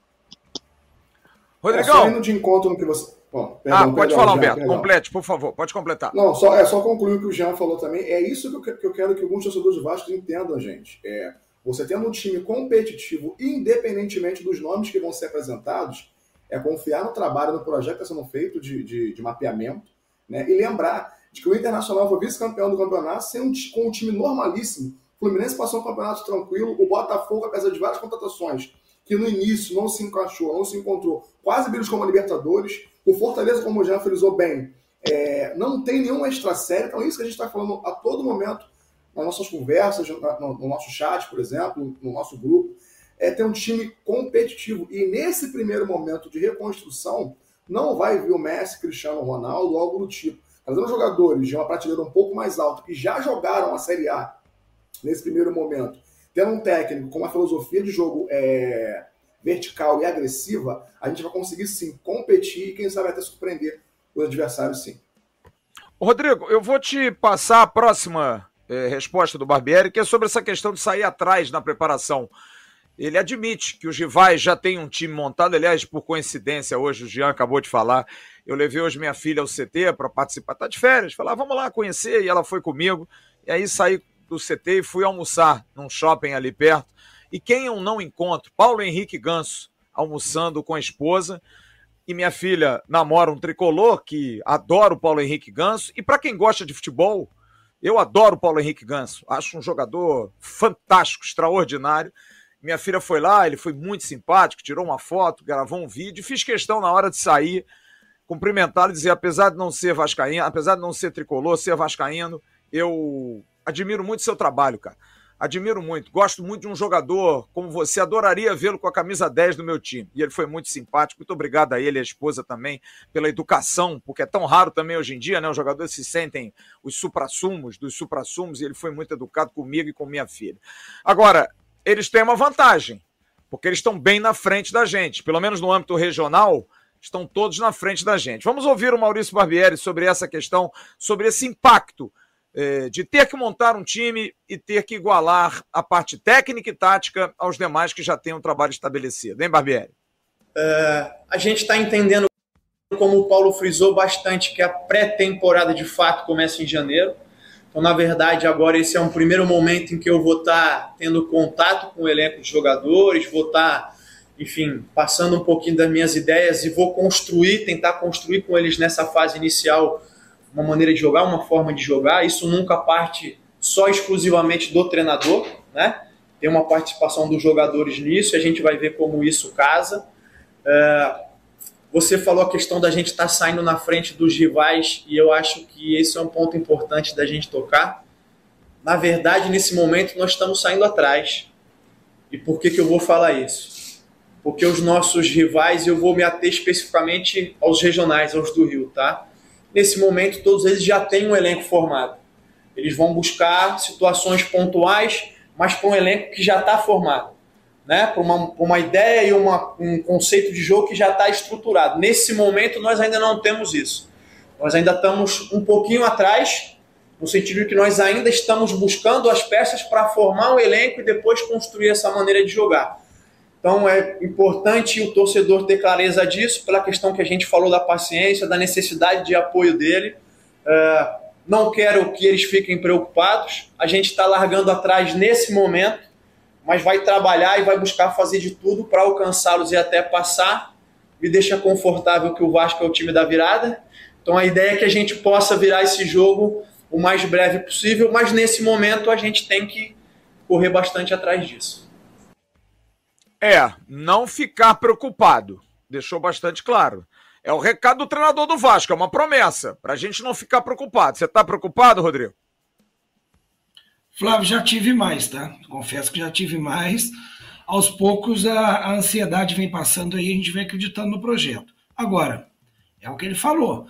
Rodrigão. É, só de encontro no que você. Bom, perdão, ah, pode perdão, falar, Humberto. Complete, por favor. Pode completar. Não, só, é só concluir o que o Jean falou também. É isso que eu, que eu quero que alguns torcedores do Vasco entendam, gente. É, você tendo um time competitivo, independentemente dos nomes que vão ser apresentados, é confiar no trabalho, no projeto que está sendo feito de, de, de, mapeamento, né? E lembrar de que o Internacional foi vice-campeão do campeonato sem um, com um time normalíssimo. O Fluminense passou um campeonato tranquilo, o Botafogo, apesar de várias contratações, que no início não se encaixou, não se encontrou, quase vimos como a Libertadores. O Fortaleza, como o Jean frisou bem, é, não tem nenhuma extra série, então é isso que a gente está falando a todo momento nas nossas conversas, no, no, nosso chat, por exemplo, no nosso grupo, é ter um time competitivo. E nesse primeiro momento de reconstrução, não vai vir o Messi, Cristiano Ronaldo, algo do tipo. Trazendo jogadores de uma prateleira um pouco mais alta, que já jogaram a Série A nesse primeiro momento, tendo um técnico com uma filosofia de jogo é, vertical e agressiva, a gente vai conseguir sim competir e quem sabe até surpreender os adversários sim. Rodrigo, eu vou te passar a próxima é, resposta do Barbieri, que é sobre essa questão de sair atrás na preparação. Ele admite que os rivais já têm um time montado. Aliás, por coincidência, hoje o Jean acabou de falar. Eu levei hoje minha filha ao CT para participar. Tá de férias. Falar, ah, vamos lá conhecer. E ela foi comigo. E aí saí do CT e fui almoçar num shopping ali perto. E quem eu não encontro? Paulo Henrique Ganso, almoçando com a esposa. E minha filha namora um tricolor que adora o Paulo Henrique Ganso. E para quem gosta de futebol, eu adoro o Paulo Henrique Ganso. Acho um jogador fantástico, extraordinário. Minha filha foi lá, ele foi muito simpático, tirou uma foto, gravou um vídeo. Fiz questão na hora de sair cumprimentá-lo e dizer, apesar de não ser vascaíno, apesar de não ser tricolor, ser vascaíno, eu admiro muito seu trabalho, cara. Admiro muito. Gosto muito de um jogador como você. Adoraria vê-lo com a camisa 10 do meu time. E ele foi muito simpático. Muito obrigado a ele e a esposa também pela educação, porque é tão raro também hoje em dia, né? Os jogadores se sentem os suprassumos dos suprassumos e ele foi muito educado comigo e com minha filha. Agora, eles têm uma vantagem, porque eles estão bem na frente da gente. Pelo menos no âmbito regional, estão todos na frente da gente. Vamos ouvir o Maurício Barbieri sobre essa questão, sobre esse impacto de ter que montar um time e ter que igualar a parte técnica e tática aos demais que já têm um trabalho estabelecido. Hein, Barbieri? É, a gente está entendendo, como o Paulo frisou bastante, que a pré-temporada de fato começa em janeiro. Então, na verdade, agora esse é um primeiro momento em que eu vou estar tá tendo contato com o elenco de jogadores, vou estar, tá, enfim, passando um pouquinho das minhas ideias e vou construir, tentar construir com eles nessa fase inicial uma maneira de jogar, uma forma de jogar. Isso nunca parte só exclusivamente do treinador, né? Tem uma participação dos jogadores nisso, a gente vai ver como isso casa. É, você falou a questão da gente estar tá saindo na frente dos rivais, e eu acho que esse é um ponto importante da gente tocar. Na verdade, nesse momento, nós estamos saindo atrás. E por que, que eu vou falar isso? Porque os nossos rivais, eu vou me ater especificamente aos regionais, aos do Rio, tá? Nesse momento, todos eles já têm um elenco formado. Eles vão buscar situações pontuais, mas para um elenco que já está formado. Né? Para uma, uma ideia e uma, um conceito de jogo que já está estruturado. Nesse momento, nós ainda não temos isso. Nós ainda estamos um pouquinho atrás, no sentido de que nós ainda estamos buscando as peças para formar um elenco e depois construir essa maneira de jogar. Então é importante o torcedor ter clareza disso, pela questão que a gente falou da paciência, da necessidade de apoio dele. É, não quero que eles fiquem preocupados. A gente está largando atrás nesse momento, mas vai trabalhar e vai buscar fazer de tudo para alcançá-los e até passar. Me deixa confortável que o Vasco é o time da virada. Então a ideia é que a gente possa virar esse jogo o mais breve possível, mas nesse momento a gente tem que correr bastante atrás disso. É, não ficar preocupado. Deixou bastante claro. É o recado do treinador do Vasco, é uma promessa, para a gente não ficar preocupado. Você está preocupado, Rodrigo? Flávio, já tive mais, tá? Confesso que já tive mais. Aos poucos a, a ansiedade vem passando aí, a gente vem acreditando no projeto. Agora, é o que ele falou.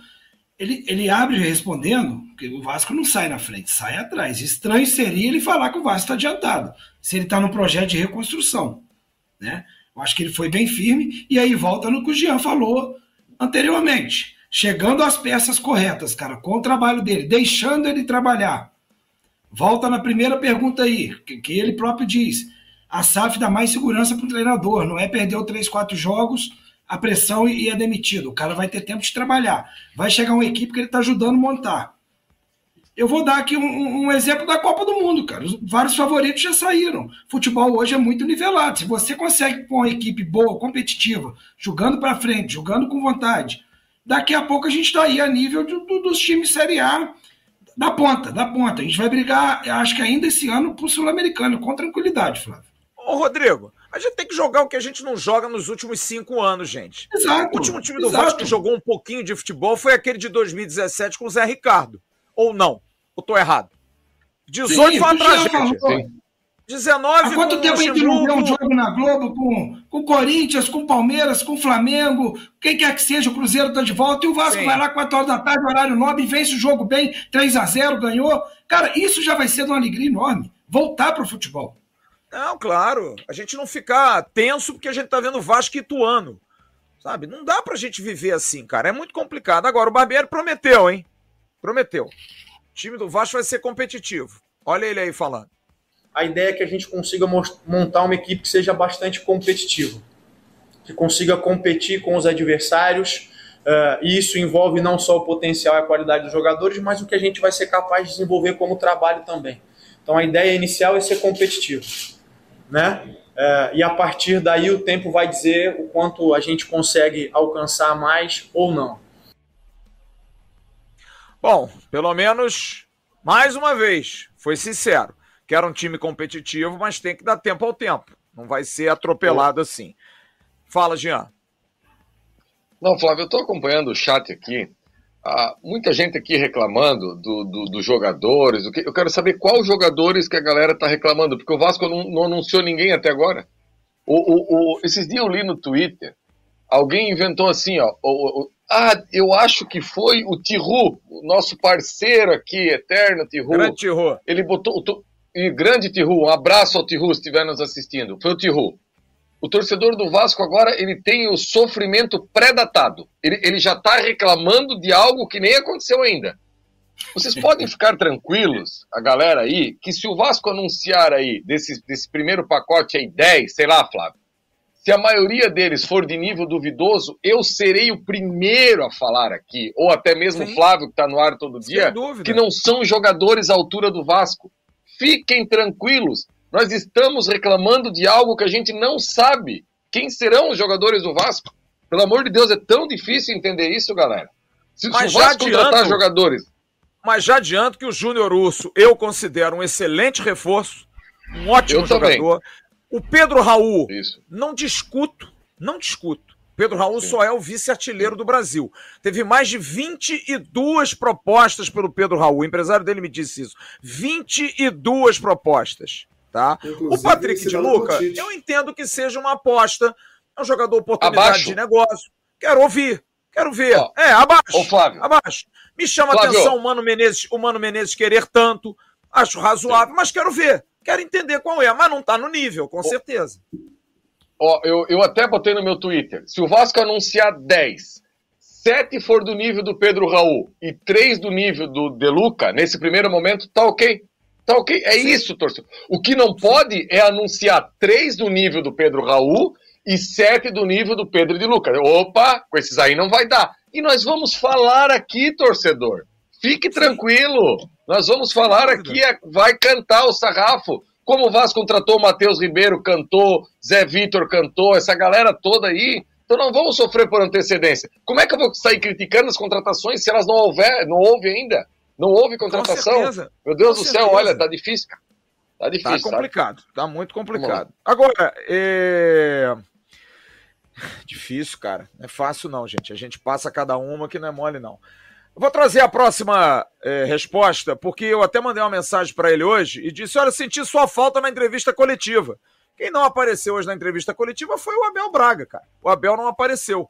Ele, ele abre respondendo que o Vasco não sai na frente, sai atrás. Estranho seria ele falar que o Vasco está adiantado, se ele está no projeto de reconstrução. Né? Eu acho que ele foi bem firme, e aí volta no que o Jean falou anteriormente. Chegando às peças corretas, cara, com o trabalho dele, deixando ele trabalhar. Volta na primeira pergunta aí, que, que ele próprio diz. A SAF dá mais segurança para o treinador, não é perder o 3, 4 jogos, a pressão e, e é demitido. O cara vai ter tempo de trabalhar. Vai chegar uma equipe que ele está ajudando a montar. Eu vou dar aqui um, um, exemplo da Copa do Mundo, cara. Os, vários favoritos já saíram. Futebol hoje é muito nivelado. Se você consegue pôr uma equipe boa, competitiva, jogando para frente, jogando com vontade, daqui a pouco a gente está aí a nível do, do, dos times Série A da ponta, da ponta. A gente vai brigar, acho que ainda esse ano, pro Sul-Americano, com tranquilidade, Flávio. Ô, Rodrigo, a gente tem que jogar o que a gente não joga nos últimos cinco anos, gente. Exato. O último time do exato. Vasco que jogou um pouquinho de futebol foi aquele de 2017 com o Zé Ricardo. Ou não? Ou tô errado? 18 Sim, foi tragédia. 19 Há quanto tempo a gente não vê um jogo na Globo com, com Corinthians, com Palmeiras, com Flamengo, quem quer que seja, o Cruzeiro tá de volta, e o Vasco Sim. vai lá 4 horas da tarde, horário nobre, e vence o jogo bem, 3 a 0 ganhou. Cara, isso já vai ser de uma alegria enorme. Voltar para o futebol. Não, claro. A gente não ficar tenso porque a gente tá vendo o Vasco Ituano. Sabe? Não dá pra gente viver assim, cara. É muito complicado. Agora, o Barbeiro prometeu, hein? Prometeu time do Vasco vai ser competitivo. Olha ele aí falando. A ideia é que a gente consiga montar uma equipe que seja bastante competitiva, que consiga competir com os adversários. Uh, e isso envolve não só o potencial e a qualidade dos jogadores, mas o que a gente vai ser capaz de desenvolver como trabalho também. Então a ideia inicial é ser competitivo, né? Uh, e a partir daí o tempo vai dizer o quanto a gente consegue alcançar mais ou não. Bom, pelo menos, mais uma vez, foi sincero. Quero um time competitivo, mas tem que dar tempo ao tempo. Não vai ser atropelado assim. Fala, Jean. Não, Flávio, eu estou acompanhando o chat aqui ah, muita gente aqui reclamando dos do, do jogadores. Eu quero saber quais jogadores que a galera está reclamando, porque o Vasco não, não, anunciou ninguém até agora. O, o, o, esses dias eu li no Twitter, alguém inventou assim, ó. Ah, eu acho que foi o Tiru, o nosso parceiro aqui, eterno Tiru. Grande Tiru. Ele botou. O, grande Tiru, um abraço ao Tiru se estiver nos assistindo. Foi o Tiru o torcedor do Vasco agora ele tem o sofrimento pré-datado. Ele, ele já está reclamando de algo que nem aconteceu ainda. Vocês podem ficar tranquilos, a galera aí, que se o Vasco anunciar aí desse, desse primeiro pacote aí 10, sei lá, Flávio, se a maioria deles for de nível duvidoso, eu serei o primeiro a falar aqui, ou até mesmo o Flávio, que está no ar todo dia, que não são jogadores à altura do Vasco. Fiquem tranquilos, nós estamos reclamando de algo que a gente não sabe. Quem serão os jogadores do Vasco? Pelo amor de Deus, é tão difícil entender isso, galera. Se, mas se o Vasco adianto, contratar jogadores. Mas já adianto que o Júnior Urso eu considero um excelente reforço, um ótimo eu jogador. Também. O Pedro Raul, isso. não discuto, não discuto. Pedro Raul Sim. só é o vice-artilheiro do Brasil. Teve mais de 22 propostas pelo Pedro Raul. O empresário dele me disse isso. 22 propostas tá? Inclusive, o Patrick de Luca, eu entendo que seja uma aposta, é um jogador oportunidade abaixo. de negócio. Quero ouvir, quero ver. Ó, é, abaixo. Ô, Flávio. Abaixo. Me chama Flávio. atenção o Mano Menezes, o Mano Menezes querer tanto. Acho razoável, Sim. mas quero ver. Quero entender qual é, mas não tá no nível, com certeza. Ó, eu, eu até botei no meu Twitter. Se o Vasco anunciar 10, 7 for do nível do Pedro Raul e 3 do nível do Deluca, nesse primeiro momento, tá ok. Tá ok? É Sim. isso, torcedor. O que não pode é anunciar três do nível do Pedro Raul e sete do nível do Pedro de Lucas. Opa, com esses aí não vai dar. E nós vamos falar aqui, torcedor. Fique tranquilo. Nós vamos falar aqui, é, vai cantar o sarrafo. Como o Vasco contratou o Matheus Ribeiro, cantou, Zé Vitor cantou, essa galera toda aí. Então não vamos sofrer por antecedência. Como é que eu vou sair criticando as contratações se elas não houver, não houve ainda? Não houve contratação? Meu Deus Com do céu, olha, tá difícil, cara. Tá difícil. Tá complicado, sabe? tá muito complicado. Agora, é. Difícil, cara. Não é fácil, não, gente. A gente passa cada uma que não é mole, não. Vou trazer a próxima é, resposta, porque eu até mandei uma mensagem para ele hoje e disse: Olha, senti sua falta na entrevista coletiva. Quem não apareceu hoje na entrevista coletiva foi o Abel Braga, cara. O Abel não apareceu.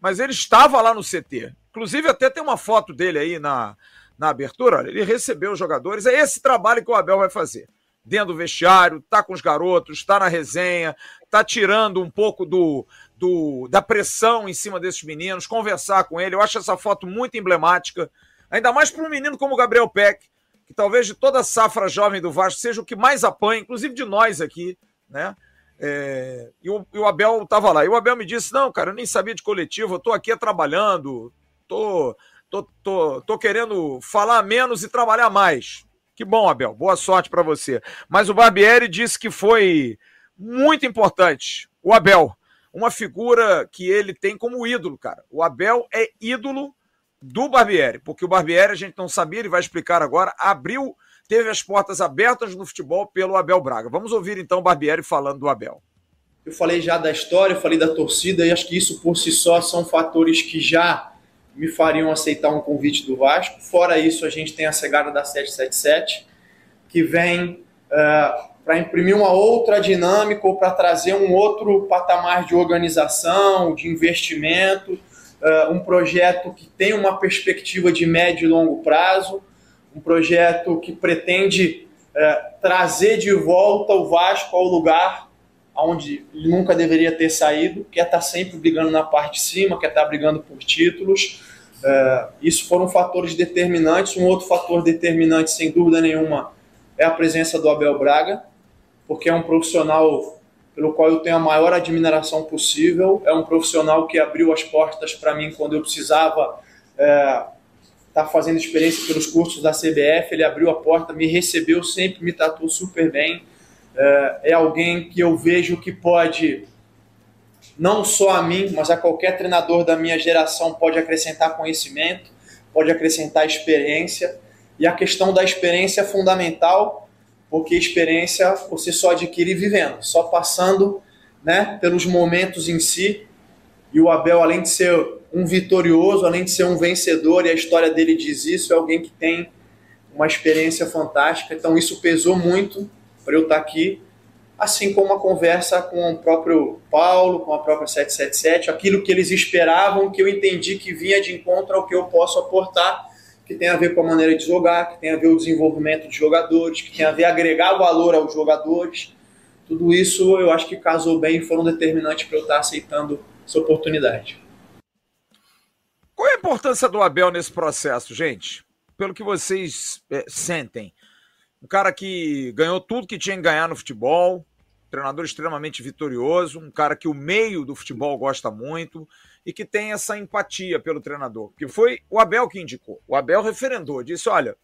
Mas ele estava lá no CT. Inclusive, até tem uma foto dele aí na, na abertura, olha, ele recebeu os jogadores, é esse trabalho que o Abel vai fazer. Dentro do vestiário, tá com os garotos, tá na resenha, tá tirando um pouco do, do da pressão em cima desses meninos, conversar com ele. Eu acho essa foto muito emblemática, ainda mais para um menino como o Gabriel Peck, que talvez de toda a safra jovem do Vasco seja o que mais apanha, inclusive de nós aqui, né? É, e, o, e, o, Abel estava lá. E o Abel me disse: Não, cara, eu nem sabia de coletivo, eu estou aqui trabalhando, tô, Tô, tô, tô querendo falar menos e trabalhar mais. Que bom, Abel. Boa sorte para você. Mas o Barbieri disse que foi muito importante. O Abel, uma figura que ele tem como ídolo, cara. O Abel é ídolo do Barbieri, porque o Barbieri, a gente não sabia, ele vai explicar agora, abriu, teve as portas abertas no futebol pelo Abel Braga. Vamos ouvir então o Barbieri falando do Abel. Eu falei já da história, eu falei da torcida, e acho que isso por si só são fatores que já me fariam aceitar um convite do Vasco. Fora isso, a gente tem a cegada da 777, que vem uh, para imprimir uma outra dinâmica ou para trazer um outro patamar de organização, de investimento, uh, um projeto que tem uma perspectiva de médio e longo prazo, um projeto que pretende uh, trazer de volta o Vasco ao lugar onde ele nunca deveria ter saído, quer estar tá sempre brigando na parte de cima, quer estar tá brigando por títulos. É, isso foram fatores determinantes. Um outro fator determinante, sem dúvida nenhuma, é a presença do Abel Braga, porque é um profissional pelo qual eu tenho a maior admiração possível. É um profissional que abriu as portas para mim quando eu precisava estar é, tá fazendo experiência pelos cursos da CBF. Ele abriu a porta, me recebeu, sempre me tratou super bem. É, é alguém que eu vejo que pode não só a mim, mas a qualquer treinador da minha geração pode acrescentar conhecimento, pode acrescentar experiência. E a questão da experiência é fundamental, porque experiência você só adquire vivendo, só passando né, pelos momentos em si. E o Abel, além de ser um vitorioso, além de ser um vencedor, e a história dele diz isso, é alguém que tem uma experiência fantástica. Então isso pesou muito para eu estar aqui, assim como a conversa com o próprio Paulo, com a própria 777, aquilo que eles esperavam, que eu entendi que vinha de encontro ao que eu posso aportar, que tem a ver com a maneira de jogar, que tem a ver o desenvolvimento de jogadores, que tem a ver agregar valor aos jogadores. Tudo isso eu acho que casou bem e foram determinantes para eu estar aceitando essa oportunidade. Qual é a importância do Abel nesse processo, gente? Pelo que vocês é, sentem. Um cara que ganhou tudo que tinha que ganhar no futebol, treinador extremamente vitorioso, um cara que o meio do futebol gosta muito e que tem essa empatia pelo treinador. Que foi o Abel que indicou. O Abel referendou, disse: olha,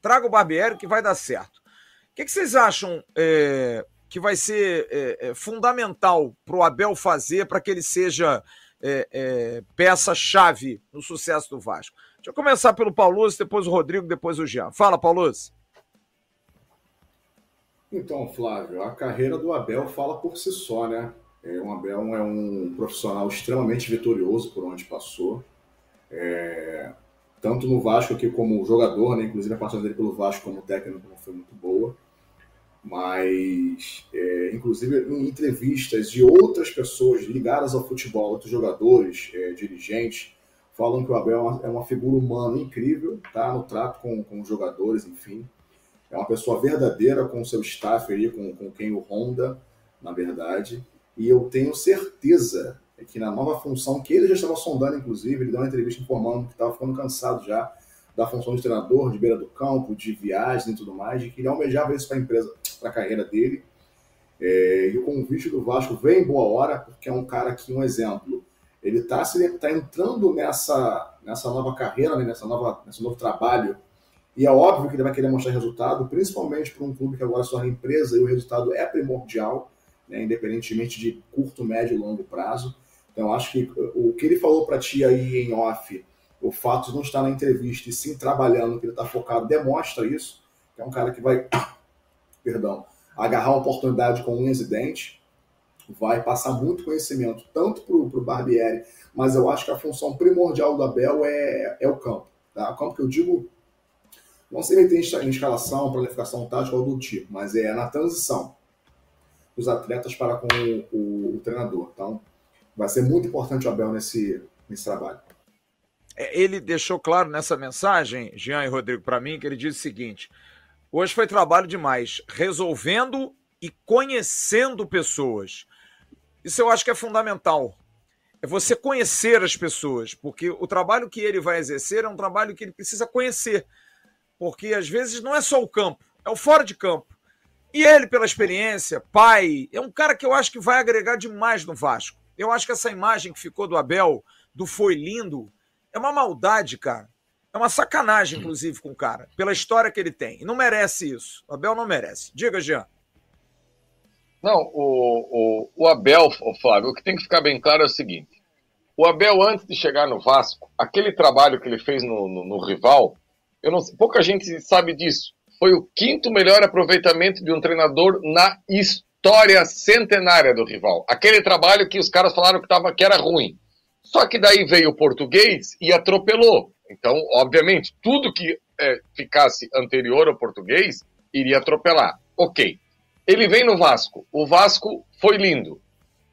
traga o Barbieri que vai dar certo. O que, que vocês acham é, que vai ser é, é, fundamental para o Abel fazer para que ele seja é, é, peça-chave no sucesso do Vasco. Deixa eu começar pelo Paulo, depois o Rodrigo, depois o Jean. Fala, Paulo. Então, Flávio, a carreira do Abel fala por si só, né? É, o Abel é um profissional extremamente vitorioso por onde passou. É, tanto no Vasco aqui como jogador, né? inclusive a passagem dele pelo Vasco como técnico não foi muito boa mas é, inclusive em entrevistas de outras pessoas ligadas ao futebol, outros jogadores, é, dirigentes, falam que o Abel é uma, é uma, figura humana incrível, tá? No trato com, com os jogadores, enfim. É uma pessoa verdadeira com o seu staff aí, com, com quem o ronda, na verdade. E eu tenho certeza que na nova função que ele já estava sondando, inclusive, ele deu uma entrevista informando que estava ficando cansado já da função de treinador, de beira do campo, de viagens e tudo mais, de que ele almejava isso para a empresa, para a carreira dele. É, e o convite do Vasco vem em boa hora, porque é um cara que, um exemplo, ele está tá entrando nessa, nessa nova carreira, né, nessa nova, nesse novo trabalho, e é óbvio que ele vai querer mostrar resultado, principalmente para um clube que agora se torna empresa e o resultado é primordial, né, independentemente de curto, médio e longo prazo. Então, acho que o que ele falou para ti aí em off o fato de não estar na entrevista e sim trabalhando, que ele está focado, demonstra isso. é um cara que vai, perdão, agarrar uma oportunidade com unhas e dentes, vai passar muito conhecimento, tanto para o Barbieri, mas eu acho que a função primordial do Abel é, é o campo. Tá? O campo que eu digo, não sei se tem escalação, planificação tática ou do tipo, mas é na transição dos atletas para com o, o, o treinador. Então, vai ser muito importante o Abel nesse, nesse trabalho. É, ele deixou claro nessa mensagem, Jean e Rodrigo, para mim, que ele diz o seguinte: hoje foi trabalho demais, resolvendo e conhecendo pessoas. Isso eu acho que é fundamental. É você conhecer as pessoas, porque o trabalho que ele vai exercer é um trabalho que ele precisa conhecer. Porque às vezes não é só o campo, é o fora de campo. E ele, pela experiência, pai, é um cara que eu acho que vai agregar demais no Vasco. Eu acho que essa imagem que ficou do Abel, do foi lindo, é uma maldade, cara. É uma sacanagem, inclusive, com o cara, pela história que ele tem. E não merece isso. O Abel não merece. Diga, Jean. Não, o, o, o Abel, o Flávio, o que tem que ficar bem claro é o seguinte: o Abel, antes de chegar no Vasco, aquele trabalho que ele fez no, no, no rival, eu não, pouca gente sabe disso. Foi o quinto melhor aproveitamento de um treinador na história centenária do rival. Aquele trabalho que os caras falaram que, tava, que era ruim. Só que daí veio o português e atropelou. Então, obviamente, tudo que é, ficasse anterior ao português iria atropelar. Ok. Ele vem no Vasco. O Vasco foi lindo.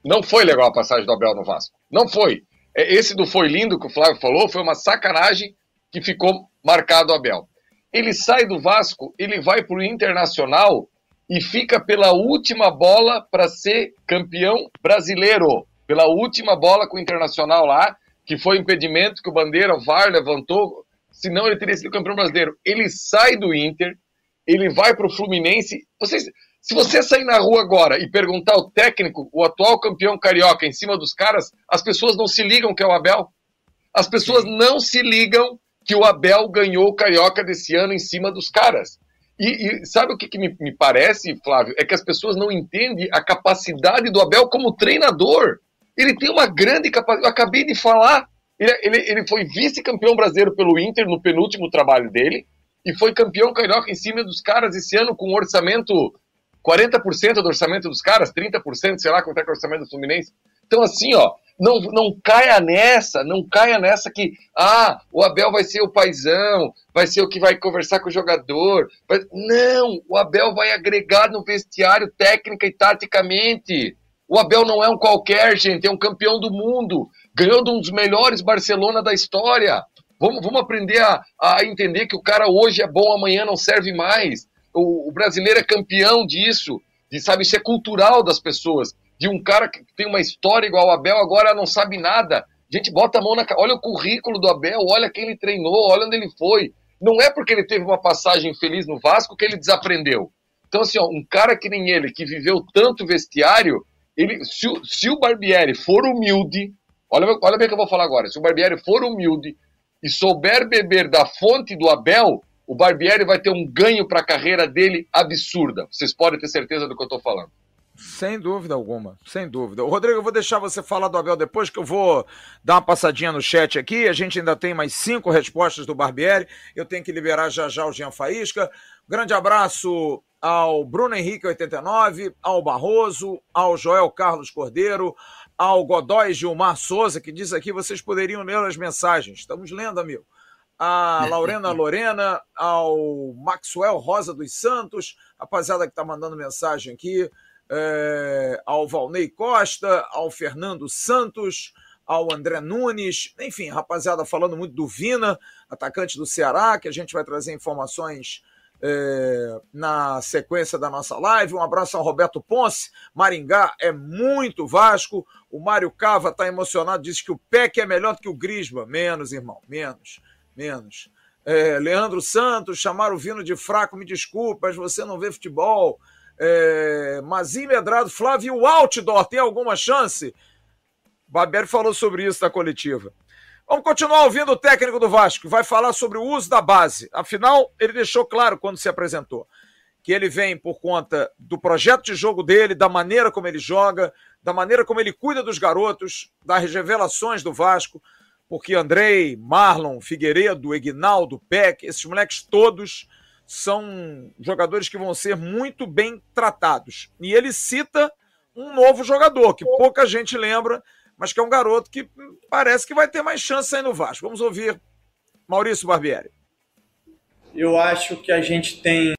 Não foi legal a passagem do Abel no Vasco. Não foi. É, esse do foi lindo que o Flávio falou foi uma sacanagem que ficou marcado o Abel. Ele sai do Vasco, ele vai para o Internacional e fica pela última bola para ser campeão brasileiro pela última bola com o Internacional lá, que foi impedimento que o Bandeira, o VAR levantou, senão ele teria sido campeão brasileiro. Ele sai do Inter, ele vai para o Fluminense. Vocês, se você sair na rua agora e perguntar ao técnico, o atual campeão carioca, em cima dos caras, as pessoas não se ligam que é o Abel. As pessoas não se ligam que o Abel ganhou o carioca desse ano em cima dos caras. E, e sabe o que, que me, me, parece, Flávio? É que as pessoas não entendem a capacidade do Abel como treinador. Ele tem uma grande capacidade. Eu acabei de falar. Ele, ele, ele foi vice-campeão brasileiro pelo Inter no penúltimo trabalho dele. E foi campeão carioca em cima dos caras esse ano com um orçamento 40% do orçamento dos caras, 30%, sei lá quanto é que é o orçamento do Fluminense. Então, assim, ó, não, não caia nessa, não caia nessa que, ah, o Abel vai ser o paizão, vai ser o que vai conversar com o jogador. Vai... Não, o Abel vai agregar no vestiário técnica e taticamente. O Abel não é um qualquer, gente, é um campeão do mundo, ganhou de um dos melhores Barcelona da história. Vamos, vamos aprender a, a entender que o cara hoje é bom, amanhã não serve mais. O, o brasileiro é campeão disso, de, sabe, isso é cultural das pessoas. De um cara que tem uma história igual o Abel, agora não sabe nada. Gente, bota a mão na. Olha o currículo do Abel, olha quem ele treinou, olha onde ele foi. Não é porque ele teve uma passagem feliz no Vasco que ele desaprendeu. Então, assim, ó, um cara que nem ele, que viveu tanto vestiário, ele, se, se o Barbieri for humilde, olha, olha bem o que eu vou falar agora, se o Barbieri for humilde e souber beber da fonte do Abel, o Barbieri vai ter um ganho para a carreira dele absurda. Vocês podem ter certeza do que eu estou falando. Sem dúvida alguma, sem dúvida. Rodrigo, eu vou deixar você falar do Abel depois, que eu vou dar uma passadinha no chat aqui. A gente ainda tem mais cinco respostas do Barbieri. Eu tenho que liberar já já o Jean Faísca. Grande abraço ao Bruno Henrique 89, ao Barroso, ao Joel Carlos Cordeiro, ao Godoy Gilmar Souza, que diz aqui, vocês poderiam ler as mensagens. Estamos lendo, amigo. A Laurena Lorena, ao Maxwell Rosa dos Santos, rapaziada que está mandando mensagem aqui, é, ao Valnei Costa, ao Fernando Santos, ao André Nunes, enfim, rapaziada falando muito do Vina, atacante do Ceará, que a gente vai trazer informações é, na sequência da nossa live. Um abraço ao Roberto Ponce. Maringá é muito Vasco. O Mário Cava está emocionado, disse que o PEC é melhor do que o Grisma. Menos, irmão, menos, menos. É, Leandro Santos, chamaram o Vino de fraco, me desculpa, mas você não vê futebol. É, Mazim Medrado, Flávio Outdoor, tem alguma chance? Barbieri falou sobre isso na coletiva. Vamos continuar ouvindo o técnico do Vasco, vai falar sobre o uso da base. Afinal, ele deixou claro quando se apresentou que ele vem por conta do projeto de jogo dele, da maneira como ele joga, da maneira como ele cuida dos garotos, das revelações do Vasco, porque Andrei, Marlon, Figueiredo, Egnaldo, Peck, esses moleques todos são jogadores que vão ser muito bem tratados. E ele cita um novo jogador, que pouca gente lembra, mas que é um garoto que parece que vai ter mais chance aí no Vasco. Vamos ouvir Maurício Barbieri. Eu acho que a gente tem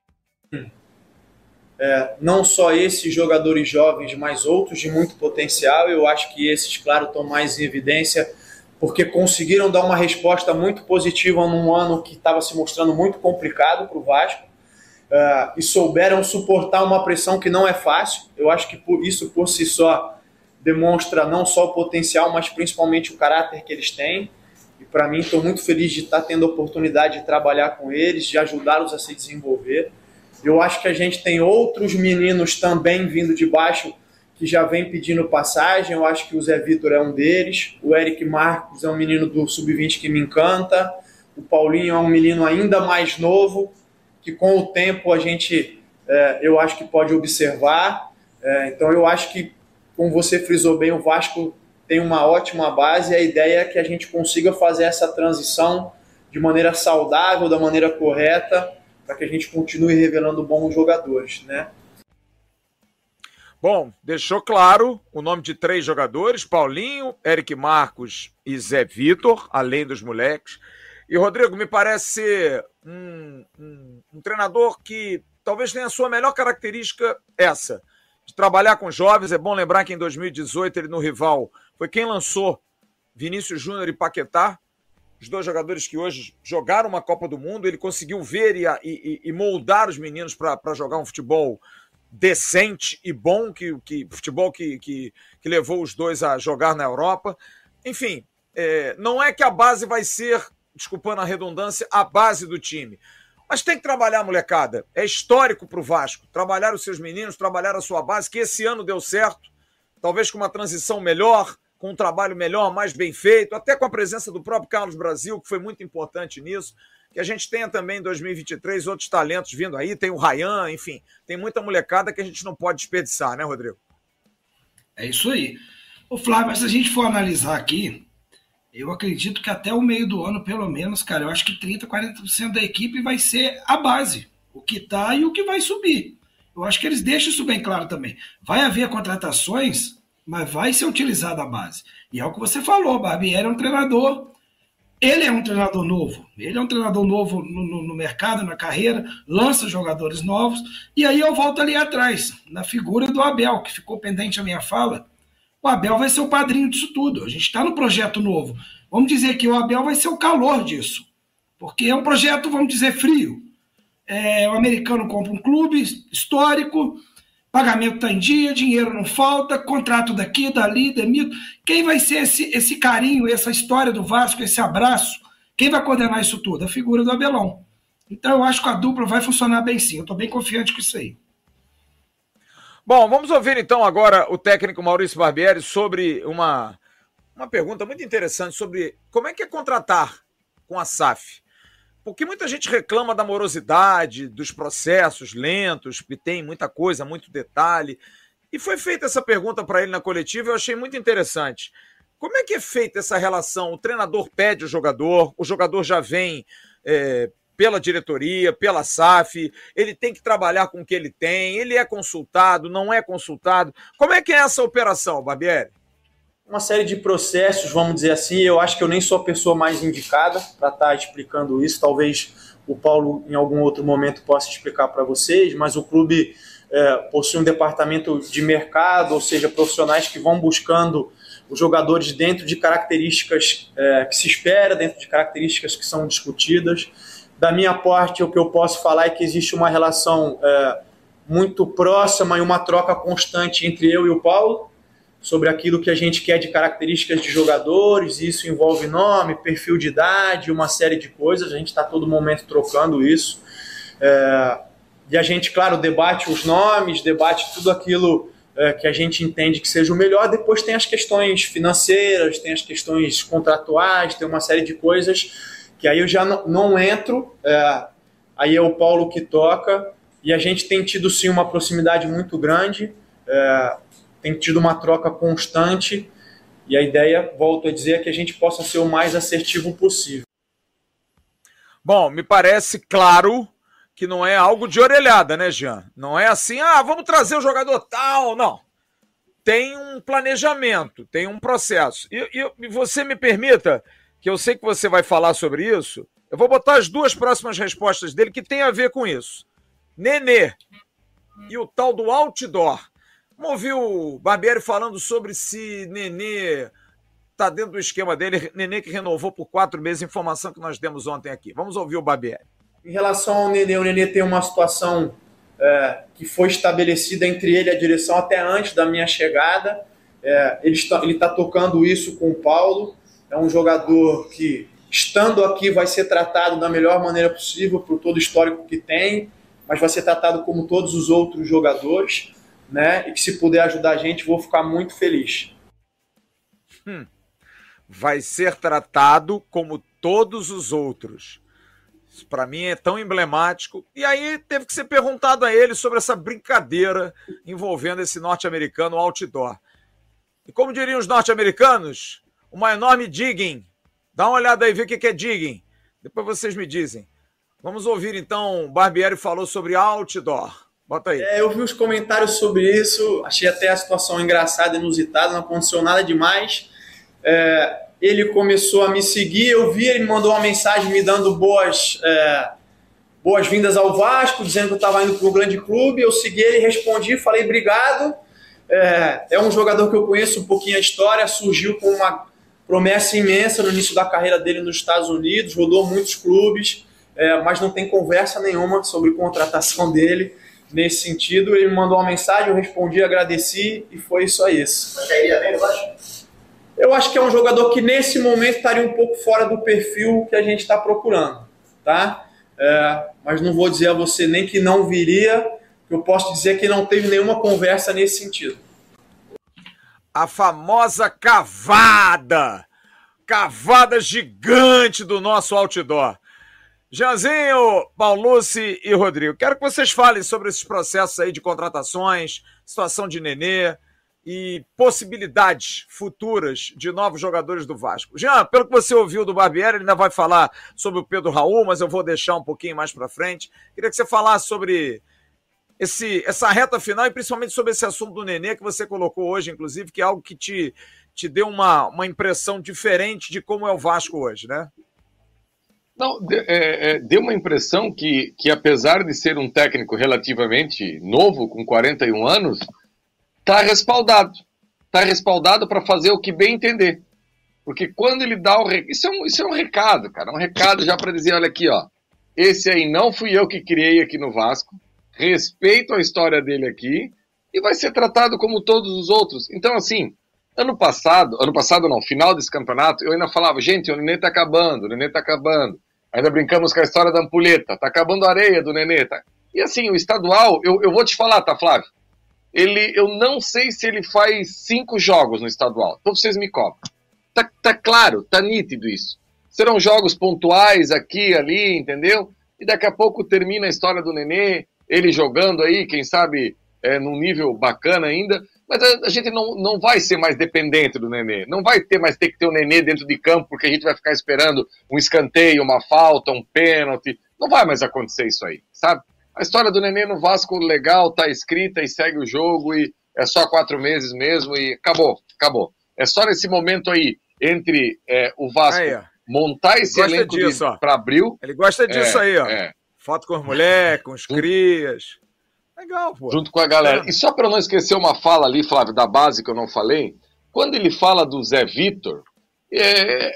é, não só esses jogadores jovens, mas outros de muito potencial. Eu acho que esses, claro, estão mais em evidência porque conseguiram dar uma resposta muito positiva num ano que estava se mostrando muito complicado para o Vasco. Uh, e souberam suportar uma pressão que não é fácil. Eu acho que por isso por si só demonstra não só o potencial, mas principalmente o caráter que eles têm. E para mim, estou muito feliz de estar tá tendo a oportunidade de trabalhar com eles, de ajudá-los a se desenvolver. Eu acho que a gente tem outros meninos também vindo de baixo que já vem pedindo passagem. Eu acho que o Zé Vitor é um deles. O Eric Marcos é um menino do sub-20 que me encanta. O Paulinho é um menino ainda mais novo, que com o tempo a gente, é, eu acho que pode observar. É, então eu acho que como você frisou bem, o Vasco tem uma ótima base e a ideia é que a gente consiga fazer essa transição de maneira saudável, da maneira correta, para que a gente continue revelando bons jogadores, né? Bom, deixou claro o nome de três jogadores: Paulinho, Eric Marcos e Zé Vitor, além dos moleques. E Rodrigo, me parece um, um, um treinador que talvez tenha a sua melhor característica essa de trabalhar com jovens. É bom lembrar que em 2018 ele no rival foi quem lançou Vinícius Júnior e Paquetá, os dois jogadores que hoje jogaram uma Copa do Mundo. Ele conseguiu ver e, e, e moldar os meninos para jogar um futebol decente e bom, que, que futebol que, que, que levou os dois a jogar na Europa. Enfim, é, não é que a base vai ser, desculpando a redundância, a base do time. Mas tem que trabalhar, molecada. É histórico para o Vasco. Trabalhar os seus meninos, trabalhar a sua base, que esse ano deu certo. Talvez com uma transição melhor, com um trabalho melhor, mais bem feito, até com a presença do próprio Carlos Brasil, que foi muito importante nisso. Que a gente tenha também em 2023 outros talentos vindo aí. Tem o Rayan, enfim, tem muita molecada que a gente não pode desperdiçar, né, Rodrigo? É isso aí. Ô, Flávio, se a gente for analisar aqui, eu acredito que até o meio do ano, pelo menos, cara, eu acho que 30%, 40% da equipe vai ser a base. O que tá e o que vai subir. Eu acho que eles deixam isso bem claro também. Vai haver contratações mas vai ser utilizada a base. E é o que você falou, Barbieri é um treinador ele é um treinador novo, ele é um treinador novo no, no, no, mercado, na carreira, lança jogadores novos, e aí eu volto ali atrás, na figura do Abel, que ficou pendente a minha fala. O Abel vai ser o padrinho disso tudo. A gente está no projeto novo. Vamos dizer que o Abel vai ser o calor disso, porque é um projeto, vamos dizer, frio. É, o americano compra um clube histórico, pagamento está em dia, dinheiro não falta, contrato daqui, dali, demito. Quem vai ser esse, esse carinho, essa história do Vasco, esse abraço? Quem vai coordenar isso tudo? A figura do Abelão. Então eu acho que a dupla vai funcionar bem sim. Eu estou bem confiante com isso aí. Bom, vamos ouvir então agora o técnico Maurício Barbieri sobre uma, uma pergunta muito interessante sobre como é que é contratar com a SAF. Porque muita gente reclama da morosidade, dos processos lentos, que tem muita coisa, muito detalhe. E foi feita essa pergunta para ele na coletiva, eu achei muito interessante. Como é que é feita essa relação? O treinador pede o jogador, o jogador já vem é, pela diretoria, pela SAF, ele tem que trabalhar com o que ele tem, ele é consultado, não é consultado. Como é que é essa operação, Barbieri? Uma série de processos, vamos dizer assim. Eu acho que eu nem sou a pessoa mais indicada para estar tá explicando isso. Talvez o Paulo, em algum outro momento, possa explicar para vocês, mas o clube é, possui um departamento de mercado, ou seja, profissionais que vão buscando os jogadores dentro de características é, que se espera, dentro de características que são discutidas. Da minha parte, o que eu posso falar é que existe uma relação é, muito próxima e uma troca constante entre eu e o Paulo sobre aquilo que a gente quer de características de jogadores, isso envolve nome, perfil de idade, uma série de coisas, a gente está todo momento trocando isso. É, e a gente, claro, debate os nomes, debate tudo aquilo é, que a gente entende que seja o melhor. Depois tem as questões financeiras, tem as questões contratuais, tem uma série de coisas que aí eu já não, não entro, é, aí é o Paulo que toca, e a gente tem tido sim uma proximidade muito grande. É, tem tido uma troca constante e a ideia, volto a dizer, é que a gente possa ser o mais assertivo possível. Bom, me parece claro que não é algo de orelhada, né, Jean? Não é assim, ah, vamos trazer o jogador tal, não. Tem um planejamento, tem um processo. E, e você me permita, que eu sei que você vai falar sobre isso, eu vou botar as duas próximas respostas dele que tem a ver com isso. Nenê e o tal do outdoor. Vamos ouvir o Barbieri falando sobre se Nenê está dentro do esquema dele. Nenê que renovou por quatro meses, informação que nós demos ontem aqui. Vamos ouvir o Barbieri. Em relação ao Nenê, o Nenê tem uma situação é, que foi estabelecida entre ele e a direção até antes da minha chegada. É, ele está, ele está tocando isso com o Paulo. É um jogador que, estando aqui, vai ser tratado da melhor maneira possível por todo o histórico que tem, mas vai ser tratado como todos os outros jogadores né? E que se puder ajudar a gente, vou ficar muito feliz. Hum. Vai ser tratado como todos os outros. Isso para mim é tão emblemático. E aí teve que ser perguntado a ele sobre essa brincadeira envolvendo esse norte-americano outdoor. E como diriam os norte-americanos, uma enorme digging. Dá uma olhada aí, vê o que é digging. Depois vocês me dizem. Vamos ouvir então, Barbieri falou sobre outdoor. Bota aí. É, eu vi os comentários sobre isso, achei até a situação engraçada, inusitada, não aconteceu nada demais. É, ele começou a me seguir, eu vi, ele me mandou uma mensagem me dando boas é, boas-vindas ao Vasco, dizendo que eu estava indo para um grande clube. Eu segui ele, respondi, falei obrigado. É, é, um jogador que eu conheço um pouquinho a história, surgiu com uma promessa imensa no início da carreira dele nos Estados Unidos, rodou muitos clubes, é, mas não tem conversa nenhuma sobre contratação dele nesse sentido. Ele me mandou uma mensagem, eu respondi, agradeci e foi isso aí. Isso. Eu acho que é um jogador que nesse momento estaria um pouco fora do perfil que a gente está procurando, tá? É, mas não vou dizer a você nem que não viria, eu posso dizer que não teve nenhuma conversa nesse sentido. A famosa cavada, cavada gigante do nosso outdoor. Janzinho, Paulucci e Rodrigo, quero que vocês falem sobre esses processos aí de contratações, situação de Nenê e possibilidades futuras de novos jogadores do Vasco. Jean, pelo que você ouviu do Barbieri, ele ainda vai falar sobre o Pedro Raul, mas eu vou deixar um pouquinho mais para frente. Queria que você falasse sobre esse, essa reta final e principalmente sobre esse assunto do Nenê que você colocou hoje, inclusive, que é algo que te, te deu uma, uma impressão diferente de como é o Vasco hoje, né? Não, é, é, deu uma impressão que, que, apesar de ser um técnico relativamente novo, com 41 anos, está respaldado. Está respaldado para fazer o que bem entender. Porque quando ele dá o. Isso é um, isso é um recado, cara. Um recado já para dizer: olha aqui, ó. Esse aí não fui eu que criei aqui no Vasco. Respeito a história dele aqui. E vai ser tratado como todos os outros. Então, assim, ano passado, ano passado não, final desse campeonato, eu ainda falava, gente, o Nenê tá acabando, o Nenê tá acabando. Ainda brincamos com a história da ampulheta. Tá acabando a areia do Nenê. Tá? E assim, o estadual, eu, eu vou te falar, tá, Flávio? Ele, eu não sei se ele faz cinco jogos no estadual. Então vocês me cobram. Tá, tá claro, tá nítido isso. Serão jogos pontuais aqui, ali, entendeu? E daqui a pouco termina a história do Nenê, ele jogando aí, quem sabe, é, num nível bacana ainda. Mas a, a, gente não, não vai ser mais dependente do Nenê. Não vai ter mais ter que ter o Nenê dentro de campo, porque a gente vai ficar esperando um escanteio, uma falta, um pênalti. Não vai mais acontecer isso aí, sabe? A história do Nenê no Vasco legal, tá escrita e segue o jogo e é só quatro meses mesmo e acabou, acabou. É só nesse momento aí, entre é, o Vasco aí, montar esse elenco para abril. Ele gosta disso é, aí, ó. É. Foto com as mulheres, com os crias. Legal, pô. Junto com a galera. E só para não esquecer uma fala ali, Flávio, da base que eu não falei, quando ele fala do Zé Vitor, é,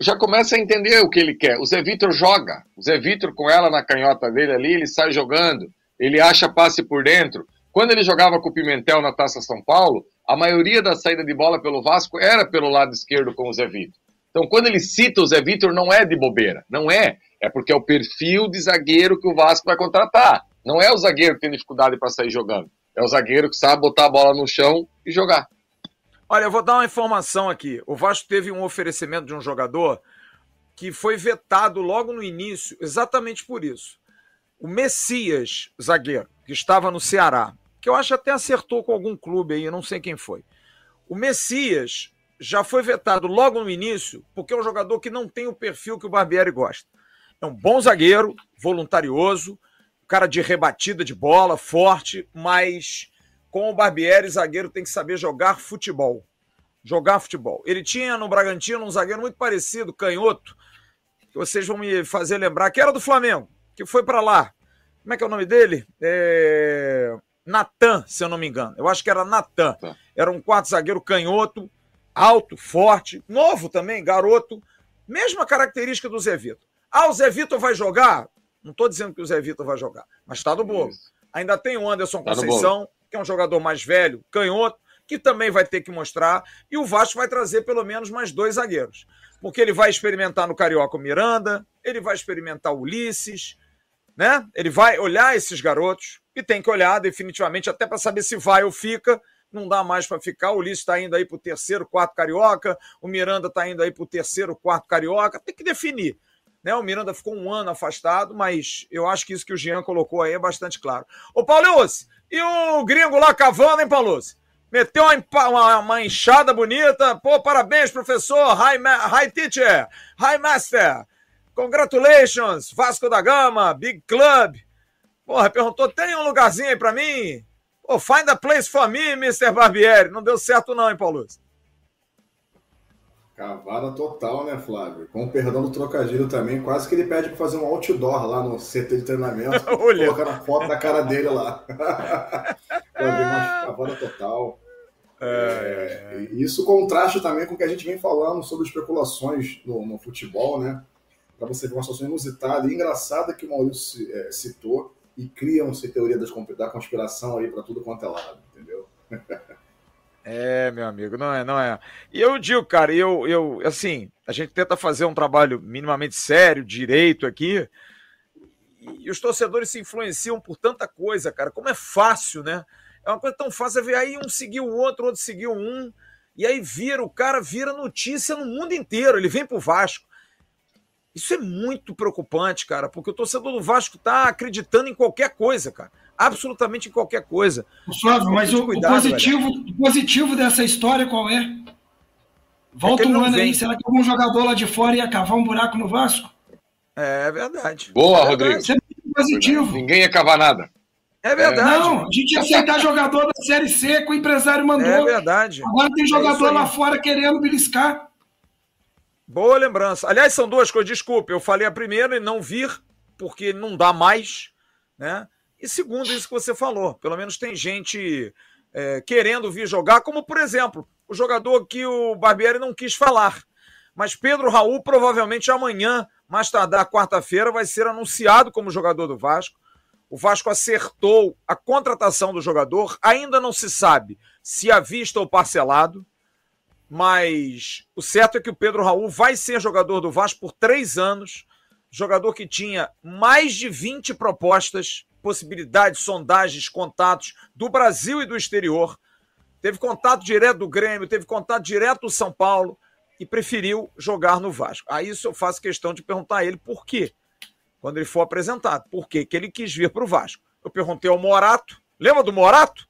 já começa a entender o que ele quer. O Zé Vitor joga. O Zé Vitor, com ela na canhota dele ali, ele sai jogando. Ele acha passe por dentro. Quando ele jogava com o Pimentel na Taça São Paulo, a maioria da saída de bola pelo Vasco era pelo lado esquerdo com o Zé Vitor. Então, quando ele cita o Zé Vitor, não é de bobeira. Não é. É porque é o perfil de zagueiro que o Vasco vai contratar. Não é o zagueiro que tem dificuldade para sair jogando. É o zagueiro que sabe botar a bola no chão e jogar. Olha, eu vou dar uma informação aqui. O Vasco teve um oferecimento de um jogador que foi vetado logo no início, exatamente por isso. O Messias, zagueiro, que estava no Ceará, que eu acho até acertou com algum clube aí, não sei quem foi. O Messias já foi vetado logo no início, porque é um jogador que não tem o perfil que o Barbieri gosta. É um bom zagueiro, voluntarioso, cara de rebatida de bola, forte, mas com o Barbieri, zagueiro tem que saber jogar futebol. Jogar futebol. Ele tinha no Bragantino um zagueiro muito parecido, canhoto, que vocês vão me fazer lembrar, que era do Flamengo, que foi para lá. Como é que é o nome dele? É... Natan, se eu não me engano. Eu acho que era Natan. Era um quarto zagueiro canhoto, alto, forte, novo também, garoto. Mesma característica do Zé Vitor. Ah, o Zé Vitor vai jogar? Não estou dizendo que o Zé Vitor vai jogar, mas está no bolo. Isso. Ainda tem o Anderson tá Conceição, que é um jogador mais velho, canhoto, que também vai ter que mostrar. E o Vasco vai trazer pelo menos mais dois zagueiros. Porque ele vai experimentar no Carioca o Miranda, ele vai experimentar o Ulisses, né? Ele vai olhar esses garotos e tem que olhar definitivamente até para saber se vai ou fica. Não dá mais para ficar. O Ulisses está indo aí para o terceiro, quarto carioca. O Miranda está indo aí para o terceiro, quarto carioca. Tem que definir. Né? O Miranda ficou um ano afastado, mas eu acho que isso que o Jean colocou aí é bastante claro. Ô, Paulus, e o gringo lá cavando, hein, Paulus? Meteu uma, uma, uma enxada bonita. Pô, parabéns, professor. Hi, hi teacher. Hi, master. Congratulations. Vasco da Gama, Big Club. Porra, perguntou: tem um lugarzinho aí pra mim? Pô, find a place for me, Mr. Barbieri. Não deu certo, não, hein, Paulus? Cavada total, né, Flávio? Com o perdão do trocadilho também, quase que ele pede para fazer um outdoor lá no CT de treinamento, colocando a foto da cara dele lá. cavada total. É, é, isso contrasta também com o que a gente vem falando sobre especulações no, no futebol, né? Para você ver uma situação inusitada e engraçada que o Maurício é, citou e criam-se teoria das, da conspiração aí para tudo quanto é lado, entendeu? É, meu amigo, não é, não é. E eu digo, cara, eu, eu, assim, a gente tenta fazer um trabalho minimamente sério, direito aqui, e os torcedores se influenciam por tanta coisa, cara. Como é fácil, né? É uma coisa tão fácil, ver aí um seguiu o outro, outro seguiu um, e aí vira, o cara vira notícia no mundo inteiro, ele vem pro Vasco. Isso é muito preocupante, cara, porque o torcedor do Vasco tá acreditando em qualquer coisa, cara absolutamente em qualquer coisa. Flávio, mas o, cuidado, o, positivo, o positivo dessa história qual é? Volta é um ano aí, será que algum jogador lá de fora ia cavar um buraco no Vasco? É verdade. Boa, é Rodrigo. É positivo. Ninguém ia cavar nada. É verdade. Não, a gente ia aceitar jogador da Série C que o empresário mandou. É verdade. Agora tem É jogador aí. lá fora querendo beliscar. Boa lembrança. Aliás, são duas coisas. Desculpe, eu falei a primeira e não vir, porque não dá mais, né? E segundo, isso que você falou. Pelo menos tem gente é, querendo vir jogar, como por exemplo, o jogador que o Barbieri não quis falar. Mas Pedro Raul, provavelmente amanhã, mais tardar quarta-feira, vai ser anunciado como jogador do Vasco. O Vasco acertou a contratação do jogador. Ainda não se sabe se à vista ou parcelado. Mas o certo é que o Pedro Raul vai ser jogador do Vasco por três anos. Jogador que tinha mais de 20 propostas, possibilidades, sondagens, contatos do Brasil e do exterior. Teve contato direto do Grêmio, teve contato direto do São Paulo e preferiu jogar no Vasco. A isso eu faço questão de perguntar a ele por quê, quando ele for apresentado. Por quê que ele quis vir para o Vasco? Eu perguntei ao Morato. Lembra do Morato?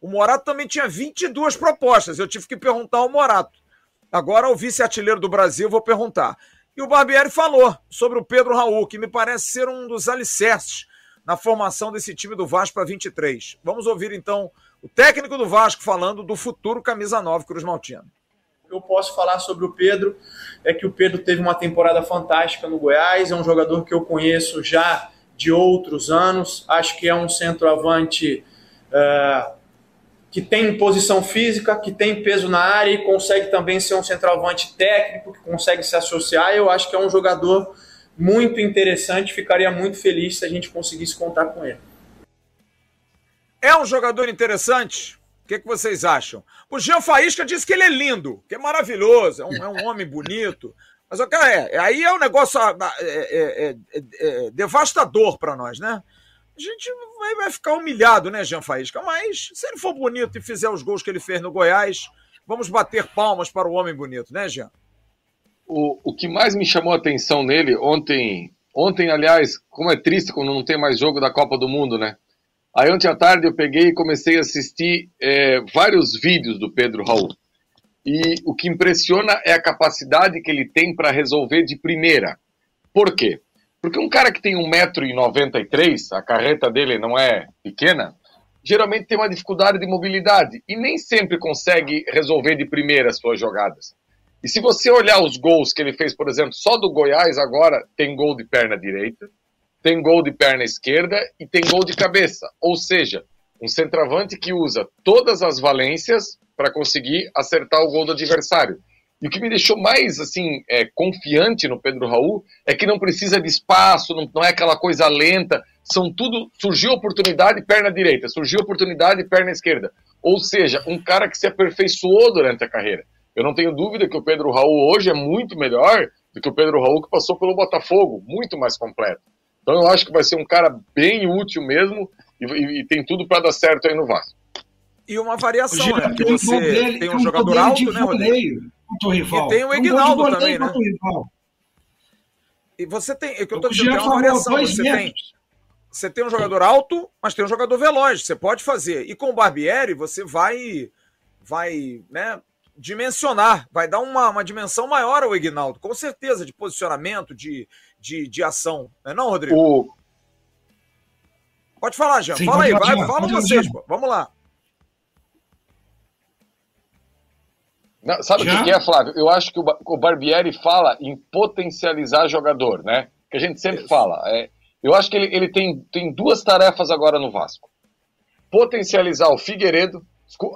O Morato também tinha 22 propostas. Eu tive que perguntar ao Morato. Agora, ao vice-artilheiro do Brasil, vou perguntar. E o Barbieri falou sobre o Pedro Raul, que me parece ser um dos alicerces na formação desse time do Vasco para 23. Vamos ouvir então o técnico do Vasco falando do futuro camisa 9 Cruz Maltino. Eu posso falar sobre o Pedro é que o Pedro teve uma temporada fantástica no Goiás, é um jogador que eu conheço já de outros anos, acho que é um centroavante uh, que tem posição física, que tem peso na área e consegue também ser um centroavante técnico, que consegue se associar. Eu acho que é um jogador muito interessante, ficaria muito feliz se a gente conseguisse contar com ele. É um jogador interessante? O que, que vocês acham? O Jean Faísca disse que ele é lindo, que é maravilhoso, é um, é um homem bonito. Mas, cara, é, aí é um negócio é, é, é, devastador para nós, né? A gente vai, vai, ficar humilhado, né, Jean Faísca? Mas se ele for bonito e fizer os gols que ele fez no Goiás, vamos bater palmas para o homem bonito, né, Jean? O, o que mais me chamou a atenção nele ontem, ontem, aliás, como é triste quando não tem mais jogo da Copa do Mundo, né? Aí ontem à tarde eu peguei e comecei a assistir é, vários vídeos do Pedro Raul. E o que impressiona é a capacidade que ele tem para resolver de primeira. Por quê? Porque um cara que tem 1,93m, a carreta dele não é pequena, geralmente tem uma dificuldade de mobilidade e nem sempre consegue resolver de primeira as suas jogadas. E se você olhar os gols que ele fez, por exemplo, só do Goiás agora, tem gol de perna direita, tem gol de perna esquerda e tem gol de cabeça. Ou seja, um centroavante que usa todas as valências para conseguir acertar o gol do adversário. E o que me deixou mais assim é, confiante no Pedro Raul é que não precisa de espaço, não, não é aquela coisa lenta. São tudo. Surgiu oportunidade, perna direita, surgiu oportunidade, perna esquerda. Ou seja, um cara que se aperfeiçoou durante a carreira. Eu não tenho dúvida que o Pedro Raul hoje é muito melhor do que o Pedro Raul que passou pelo Botafogo, muito mais completo. Então eu acho que vai ser um cara bem útil mesmo e, e, e tem tudo para dar certo aí no Vasco. E uma variação, né? Porque você dele, tem um jogador alto, né, Rodrigo? Rival. E tem o Ignaldo um também, né? E você tem, é que eu tô dizendo, tem uma variação. Você tem, você tem um jogador alto, mas tem um jogador veloz. Você pode fazer. E com o Barbieri, você vai, vai, né? Dimensionar, vai dar uma, uma dimensão maior ao Ignaldo, com certeza, de posicionamento, de, de, de ação. Não é não, Rodrigo? O... Pode falar, Jean. Sim, fala aí, vai, fala vocês, pô. Vamos lá. Não, sabe o que é, Flávio? Eu acho que o Barbieri fala em potencializar jogador, né? Que a gente sempre Isso. fala. É, eu acho que ele, ele tem, tem duas tarefas agora no Vasco: potencializar o Figueiredo,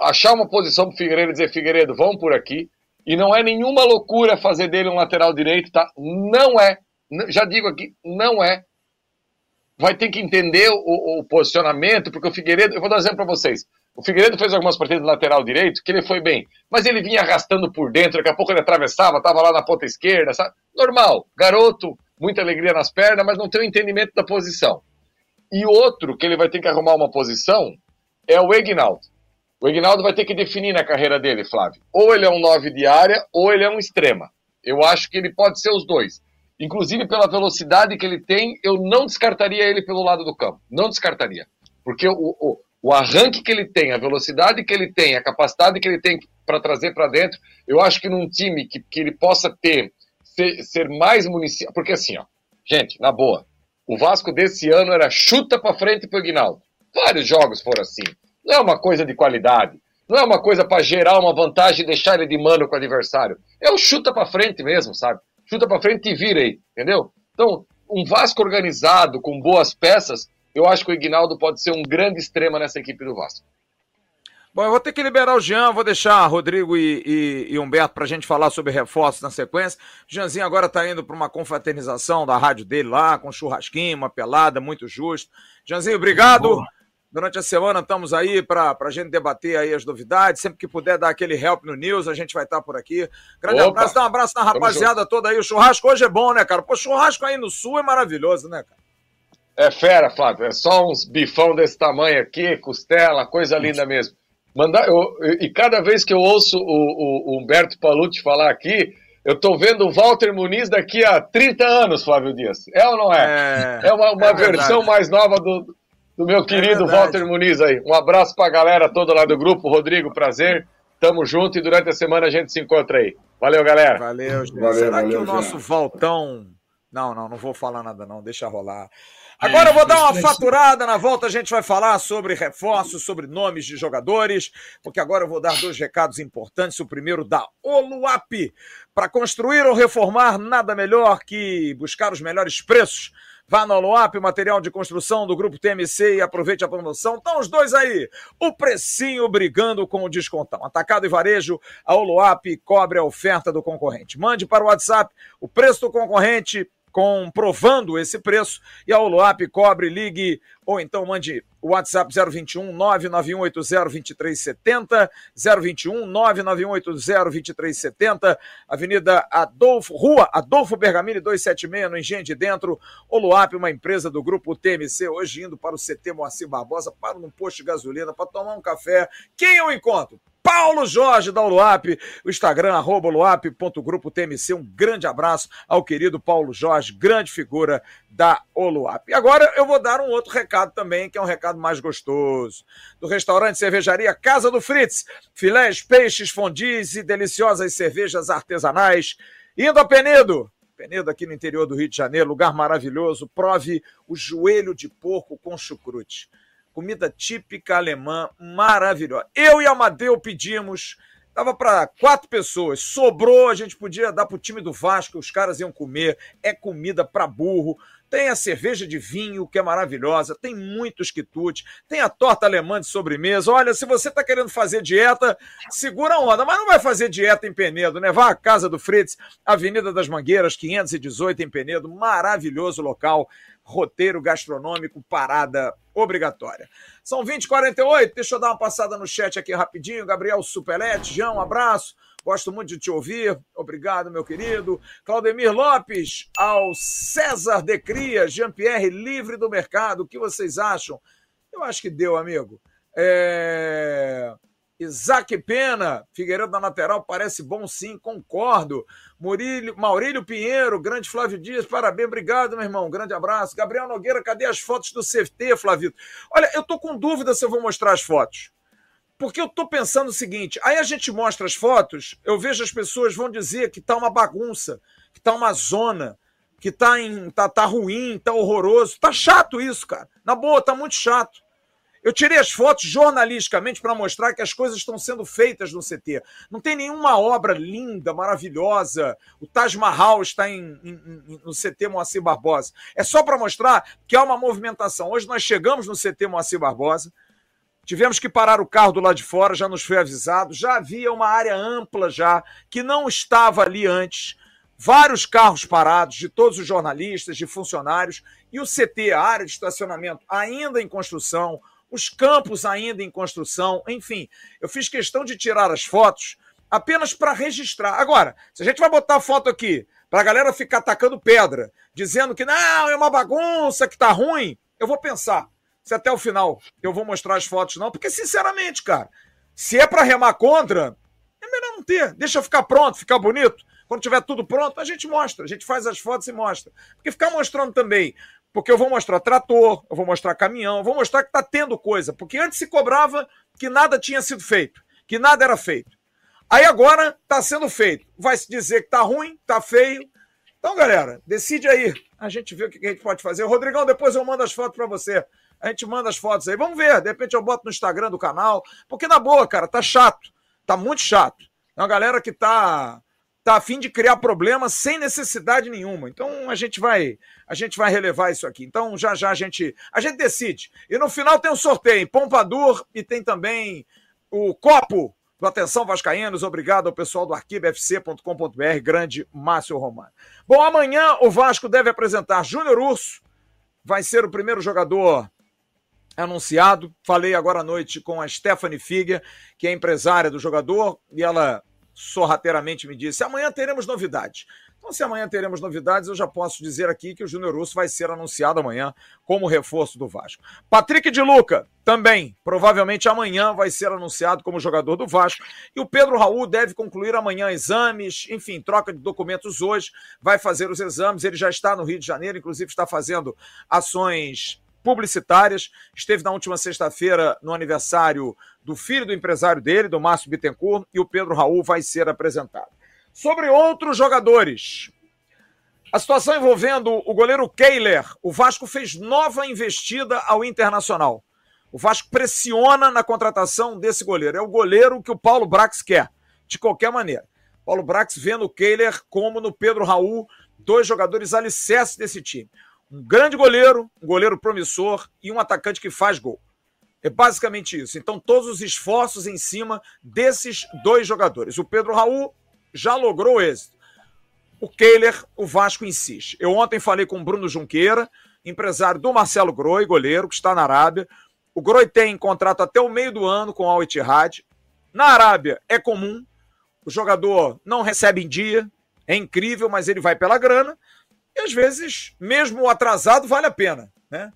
achar uma posição para o Figueiredo e dizer: Figueiredo, vamos por aqui. E não é nenhuma loucura fazer dele um lateral direito, tá? Não é. Já digo aqui, não é. Vai ter que entender o, o posicionamento, porque o Figueiredo. Eu vou dar um exemplo para vocês. O Figueiredo fez algumas partidas de lateral direito que ele foi bem, mas ele vinha arrastando por dentro, daqui a pouco ele atravessava, estava lá na ponta esquerda, sabe? Normal, garoto, muita alegria nas pernas, mas não tem o entendimento da posição. E outro que ele vai ter que arrumar uma posição é o Egnaldo. O Egnaldo vai ter que definir na carreira dele, Flávio. Ou ele é um 9 de área, ou ele é um extrema. Eu acho que ele pode ser os dois. Inclusive, pela velocidade que ele tem, eu não descartaria ele pelo lado do campo. Não descartaria. Porque o, o, o arranque que ele tem, a velocidade que ele tem, a capacidade que ele tem para trazer para dentro, eu acho que num time que, que ele possa ter, ser, ser mais município. Porque assim, ó, gente, na boa, o Vasco desse ano era chuta para frente pro Ignaldo. Vários jogos foram assim. Não é uma coisa de qualidade. Não é uma coisa para gerar uma vantagem e deixar ele de mano com o adversário. É o chuta para frente mesmo, sabe? Chuta para frente e vira aí, entendeu? Então, um Vasco organizado, com boas peças, eu acho que o Ignaldo pode ser um grande extrema nessa equipe do Vasco. Bom, eu vou ter que liberar o Jean, vou deixar Rodrigo e, e, e Humberto para a gente falar sobre reforços na sequência. O Jeanzinho agora está indo para uma confraternização da rádio dele lá, com churrasquinho, uma pelada, muito justo. Jeanzinho, obrigado. Boa. Durante a semana estamos aí para a gente debater aí as novidades. Sempre que puder dar aquele help no News, a gente vai estar tá por aqui. Grande Opa. abraço, dá um abraço na rapaziada toda aí. O churrasco hoje é bom, né, cara? Pô, churrasco aí no sul é maravilhoso, né, cara? É fera, Flávio. É só uns bifão desse tamanho aqui, costela, coisa linda mesmo. Mandar, eu, e cada vez que eu ouço o, o, o Humberto Palucci falar aqui, eu tô vendo o Walter Muniz daqui a 30 anos, Flávio Dias. É ou não é? É, é uma, uma é versão mais nova do, do meu é querido é Walter Muniz aí. Um abraço pra galera toda lá do grupo. Rodrigo, prazer. Tamo junto e durante a semana a gente se encontra aí. Valeu, galera. Valeu, gente. Valeu, Será valeu, que o nosso Valtão. Não, não, não vou falar nada, não. Deixa rolar. Agora eu vou dar uma faturada, na volta a gente vai falar sobre reforços, sobre nomes de jogadores, porque agora eu vou dar dois recados importantes. O primeiro da Oluap. Para construir ou reformar, nada melhor que buscar os melhores preços. Vá no Oluap, material de construção do Grupo TMC e aproveite a promoção. Estão os dois aí. O precinho brigando com o descontão. Atacado e varejo, a Oluap cobre a oferta do concorrente. Mande para o WhatsApp o preço do concorrente comprovando esse preço e a Oluap cobre, ligue ou então mande o WhatsApp 021 99180 2370, 021 99180 2370, Avenida Adolfo, Rua Adolfo Bergamini 276, no Engenho de Dentro, Oluap, uma empresa do grupo TMC, hoje indo para o CT Moacir Barbosa, para num posto de gasolina para tomar um café. Quem eu encontro? Paulo Jorge da Uluap, o Instagram, arroba uluap.grupo TMC. Um grande abraço ao querido Paulo Jorge, grande figura da Oluap. E agora eu vou dar um outro recado também, que é um recado mais gostoso. Do restaurante Cervejaria Casa do Fritz, filés, peixes, fondis e deliciosas cervejas artesanais. Indo a Penedo, Penedo aqui no interior do Rio de Janeiro, lugar maravilhoso. Prove o joelho de porco com chucrute comida típica alemã, maravilhosa. Eu e Amadeu pedimos, dava para quatro pessoas, sobrou, a gente podia dar para o time do Vasco, os caras iam comer, é comida para burro. Tem a cerveja de vinho, que é maravilhosa, tem muitos quitutes, tem a torta alemã de sobremesa. Olha, se você está querendo fazer dieta, segura a onda, mas não vai fazer dieta em Penedo, né? Vá à Casa do Fritz, Avenida das Mangueiras, 518 em Penedo, maravilhoso local roteiro gastronômico, parada obrigatória. São 20h48, deixa eu dar uma passada no chat aqui rapidinho. Gabriel Supelete, João, um abraço. Gosto muito de te ouvir. Obrigado, meu querido. Claudemir Lopes, ao César de Cria, Jean-Pierre, livre do mercado. O que vocês acham? Eu acho que deu, amigo. É... Isaac Pena, Figueiredo na lateral, parece bom sim, concordo. Murílio, Maurílio Pinheiro, grande Flávio Dias, parabéns, obrigado, meu irmão, grande abraço. Gabriel Nogueira, cadê as fotos do CFT, Flávio? Olha, eu tô com dúvida se eu vou mostrar as fotos. Porque eu tô pensando o seguinte, aí a gente mostra as fotos, eu vejo as pessoas vão dizer que tá uma bagunça, que tá uma zona, que tá, em, tá, tá ruim, tá horroroso. Tá chato isso, cara. Na boa, tá muito chato. Eu tirei as fotos jornalisticamente para mostrar que as coisas estão sendo feitas no CT. Não tem nenhuma obra linda, maravilhosa. O Taj Mahal está em, em, no CT Moacir Barbosa. É só para mostrar que há uma movimentação. Hoje nós chegamos no CT Moacir Barbosa. Tivemos que parar o carro do lado de fora, já nos foi avisado. Já havia uma área ampla já que não estava ali antes. Vários carros parados de todos os jornalistas, de funcionários e o CT, a área de estacionamento ainda em construção, os campos ainda em construção, enfim. Eu fiz questão de tirar as fotos apenas para registrar. Agora, se a gente vai botar a foto aqui para a galera ficar atacando pedra, dizendo que não, é uma bagunça, que tá ruim, eu vou pensar se até o final eu vou mostrar as fotos, não, porque sinceramente, cara, se é para remar contra, é melhor não ter. Deixa ficar pronto, ficar bonito. Quando tiver tudo pronto, a gente mostra, a gente faz as fotos e mostra. Porque ficar mostrando também porque eu vou mostrar trator, eu vou mostrar caminhão, eu vou mostrar que está tendo coisa. Porque antes se cobrava que nada tinha sido feito, que nada era feito. Aí agora está sendo feito. Vai se dizer que está ruim, está feio. Então, galera, decide aí. A gente vê o que a gente pode fazer. Rodrigão, depois eu mando as fotos para você. A gente manda as fotos aí. Vamos ver. De repente eu boto no Instagram do canal. Porque, na boa, cara, tá chato. Tá muito chato. É uma galera que tá tá a fim de criar problemas sem necessidade nenhuma. Então a gente vai a gente vai relevar isso aqui. Então já já a gente a gente decide. E no final tem um sorteio, Pompadour e tem também o copo do Atenção Vascaínos. Obrigado ao pessoal do arquivofc.com.br, grande Márcio Romano. Bom, amanhã o Vasco deve apresentar Júnior Urso. Vai ser o primeiro jogador anunciado. Falei agora à noite com a Stephanie Figer, que é empresária do jogador, e ela sorrateiramente me disse: amanhã teremos novidades. Então, se amanhã teremos novidades, eu já posso dizer aqui que o Júnior Russo vai ser anunciado amanhã como reforço do Vasco. Patrick de Luca, também, provavelmente amanhã vai ser anunciado como jogador do Vasco. E o Pedro Raul deve concluir amanhã exames, enfim, troca de documentos hoje, vai fazer os exames. Ele já está no Rio de Janeiro, inclusive está fazendo ações publicitárias. Esteve na última sexta-feira no aniversário do filho do empresário dele, do Márcio Bittencourt, e o Pedro Raul vai ser apresentado. Sobre outros jogadores. A situação envolvendo o goleiro Keiler, o Vasco fez nova investida ao Internacional. O Vasco pressiona na contratação desse goleiro. É o goleiro que o Paulo Brax quer, de qualquer maneira. Paulo Brax vendo o Keiler como no Pedro Raul, dois jogadores alicerces desse time um grande goleiro, um goleiro promissor e um atacante que faz gol. É basicamente isso. Então, todos os esforços em cima desses dois jogadores. O Pedro Raul já logrou êxito. O Kehler, o Vasco insiste. Eu ontem falei com o Bruno Junqueira, empresário do Marcelo Groi, goleiro, que está na Arábia. O Groi tem contrato até o meio do ano com Al Ittihad. Na Arábia é comum, o jogador não recebe em dia, é incrível, mas ele vai pela grana. E às vezes, mesmo atrasado, vale a pena. Né?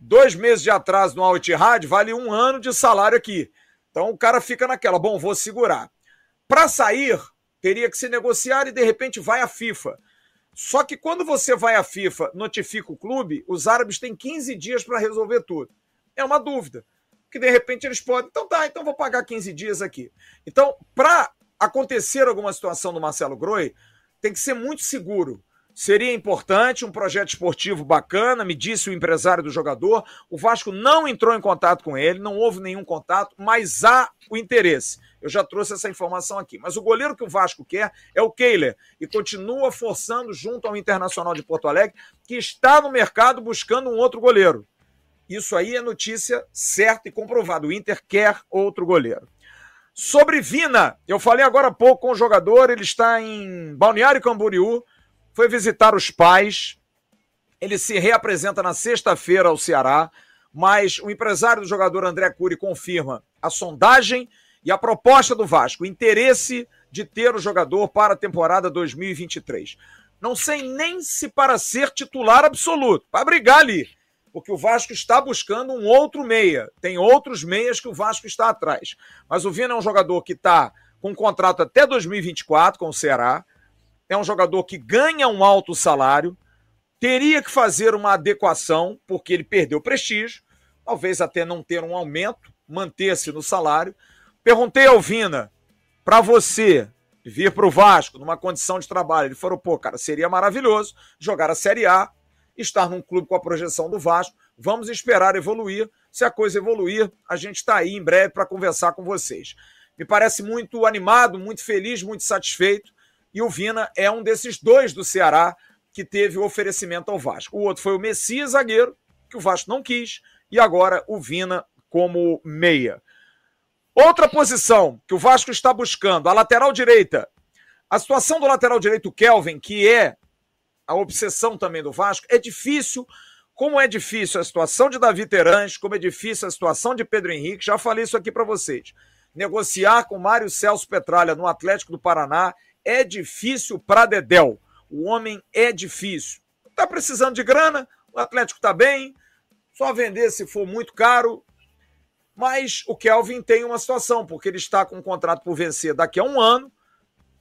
Dois meses de atraso no Al vale um ano de salário aqui. Então o cara fica naquela, bom, vou segurar. Para sair, teria que se negociar e de repente vai à FIFA. Só que quando você vai à FIFA, notifica o clube, os árabes têm 15 dias para resolver tudo. É uma dúvida. Que de repente eles podem, então tá, então vou pagar 15 dias aqui. Então, para acontecer alguma situação do Marcelo Groi, tem que ser muito seguro. Seria importante, um projeto esportivo bacana, me disse o empresário do jogador. O Vasco não entrou em contato com ele, não houve nenhum contato, mas há o interesse. Eu já trouxe essa informação aqui. Mas o goleiro que o Vasco quer é o Kehler e continua forçando junto ao Internacional de Porto Alegre, que está no mercado buscando um outro goleiro. Isso aí é notícia certa e comprovada. O Inter quer outro goleiro. Sobre Vina, eu falei agora há pouco com o jogador, ele está em Balneário Camboriú foi visitar os pais. Ele se reapresenta na sexta-feira ao Ceará, mas o empresário do jogador André Cury confirma a sondagem e a proposta do Vasco, o interesse de ter o jogador para a temporada 2023. Não sei nem se para ser titular absoluto, para brigar ali, porque o Vasco está buscando um outro meia. Tem outros meias que o Vasco está atrás. Mas o Vina é um jogador que está com um contrato até 2024 com o Ceará é um jogador que ganha um alto salário, teria que fazer uma adequação, porque ele perdeu prestígio, talvez até não ter um aumento, manter-se no salário. Perguntei ao Vina, para você vir para o Vasco numa condição de trabalho, ele falou, pô, cara, seria maravilhoso jogar a Série A, estar num clube com a projeção do Vasco, vamos esperar evoluir. Se a coisa evoluir, a gente está aí em breve para conversar com vocês. Me parece muito animado, muito feliz, muito satisfeito e o Vina é um desses dois do Ceará que teve o oferecimento ao Vasco. O outro foi o Messias, zagueiro, que o Vasco não quis, e agora o Vina como meia. Outra posição que o Vasco está buscando, a lateral direita. A situação do lateral direito Kelvin, que é a obsessão também do Vasco, é difícil. Como é difícil a situação de Davi Terãs, como é difícil a situação de Pedro Henrique, já falei isso aqui para vocês. Negociar com Mário Celso Petralha no Atlético do Paraná é difícil para Dedel. O homem é difícil. Está precisando de grana, o Atlético está bem, só vender se for muito caro. Mas o Kelvin tem uma situação, porque ele está com um contrato por vencer daqui a um ano,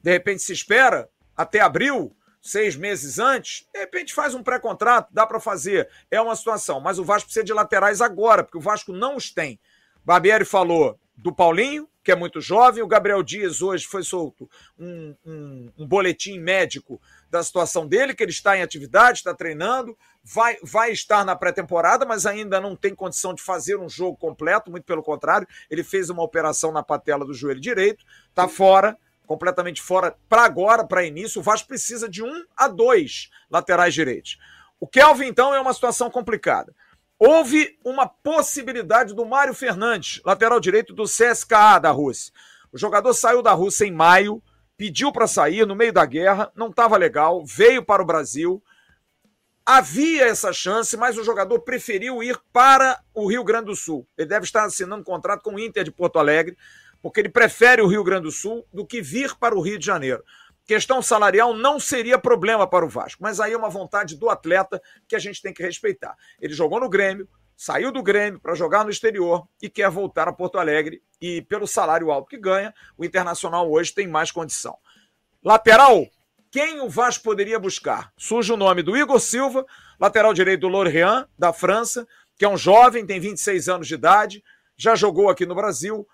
de repente se espera até abril, seis meses antes, de repente faz um pré-contrato, dá para fazer, é uma situação. Mas o Vasco precisa de laterais agora, porque o Vasco não os tem. Barbieri falou do Paulinho, que é muito jovem. O Gabriel Dias hoje foi solto um, um, um boletim médico da situação dele, que ele está em atividade, está treinando, vai, vai estar na pré-temporada, mas ainda não tem condição de fazer um jogo completo, muito pelo contrário, ele fez uma operação na patela do joelho direito, está fora, completamente fora para agora, para início. O Vasco precisa de um a dois laterais direitos. O Kelvin, então, é uma situação complicada. Houve uma possibilidade do Mário Fernandes, lateral direito do CSKA da Rússia. O jogador saiu da Rússia em maio, pediu para sair no meio da guerra, não estava legal, veio para o Brasil. Havia essa chance, mas o jogador preferiu ir para o Rio Grande do Sul. Ele deve estar assinando um contrato com o Inter de Porto Alegre, porque ele prefere o Rio Grande do Sul do que vir para o Rio de Janeiro. Questão salarial não seria problema para o Vasco, mas aí é uma vontade do atleta que a gente tem que respeitar. Ele jogou no Grêmio, saiu do Grêmio para jogar no exterior e quer voltar a Porto Alegre e pelo salário alto que ganha, o Internacional hoje tem mais condição. Lateral, quem o Vasco poderia buscar? Surge o nome do Igor Silva, lateral direito do Lorient, da França, que é um jovem, tem 26 anos de idade, já jogou aqui no Brasil,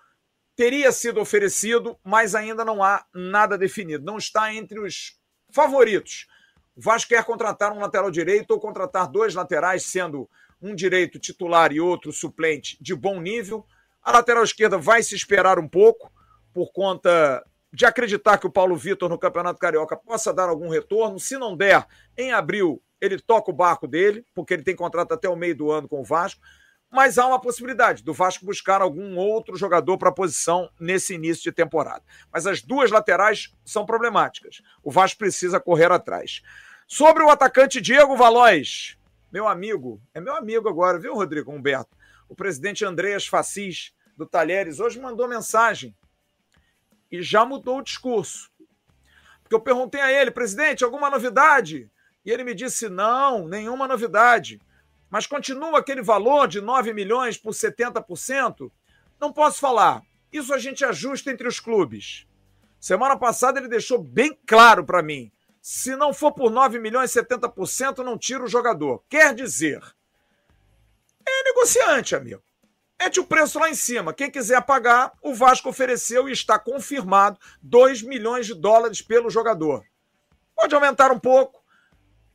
teria sido oferecido, mas ainda não há nada definido. Não está entre os favoritos. O Vasco quer contratar um lateral direito ou contratar dois laterais, sendo um direito titular e outro suplente de bom nível. A lateral esquerda vai se esperar um pouco, por conta de acreditar que o Paulo Vitor no Campeonato Carioca possa dar algum retorno. Se não der, em abril ele toca o barco dele, porque ele tem contrato até o meio do ano com o Vasco mas há uma possibilidade do Vasco buscar algum outro jogador para a posição nesse início de temporada. Mas as duas laterais são problemáticas. O Vasco precisa correr atrás. Sobre o atacante Diego Valois, meu amigo, é meu amigo agora, viu, Rodrigo Humberto? O presidente Andreas Facis, do Talheres, hoje mandou mensagem e já mudou o discurso. Porque eu perguntei a ele, presidente, alguma novidade? E ele me disse: não, nenhuma novidade mas continua aquele valor de 9 milhões por 70%, não posso falar. Isso a gente ajusta entre os clubes. Semana passada ele deixou bem claro para mim. Se não for por 9 milhões e 70%, não tira o jogador. Quer dizer, é negociante, amigo. Mete o preço lá em cima. Quem quiser pagar, o Vasco ofereceu e está confirmado 2 milhões de dólares pelo jogador. Pode aumentar um pouco,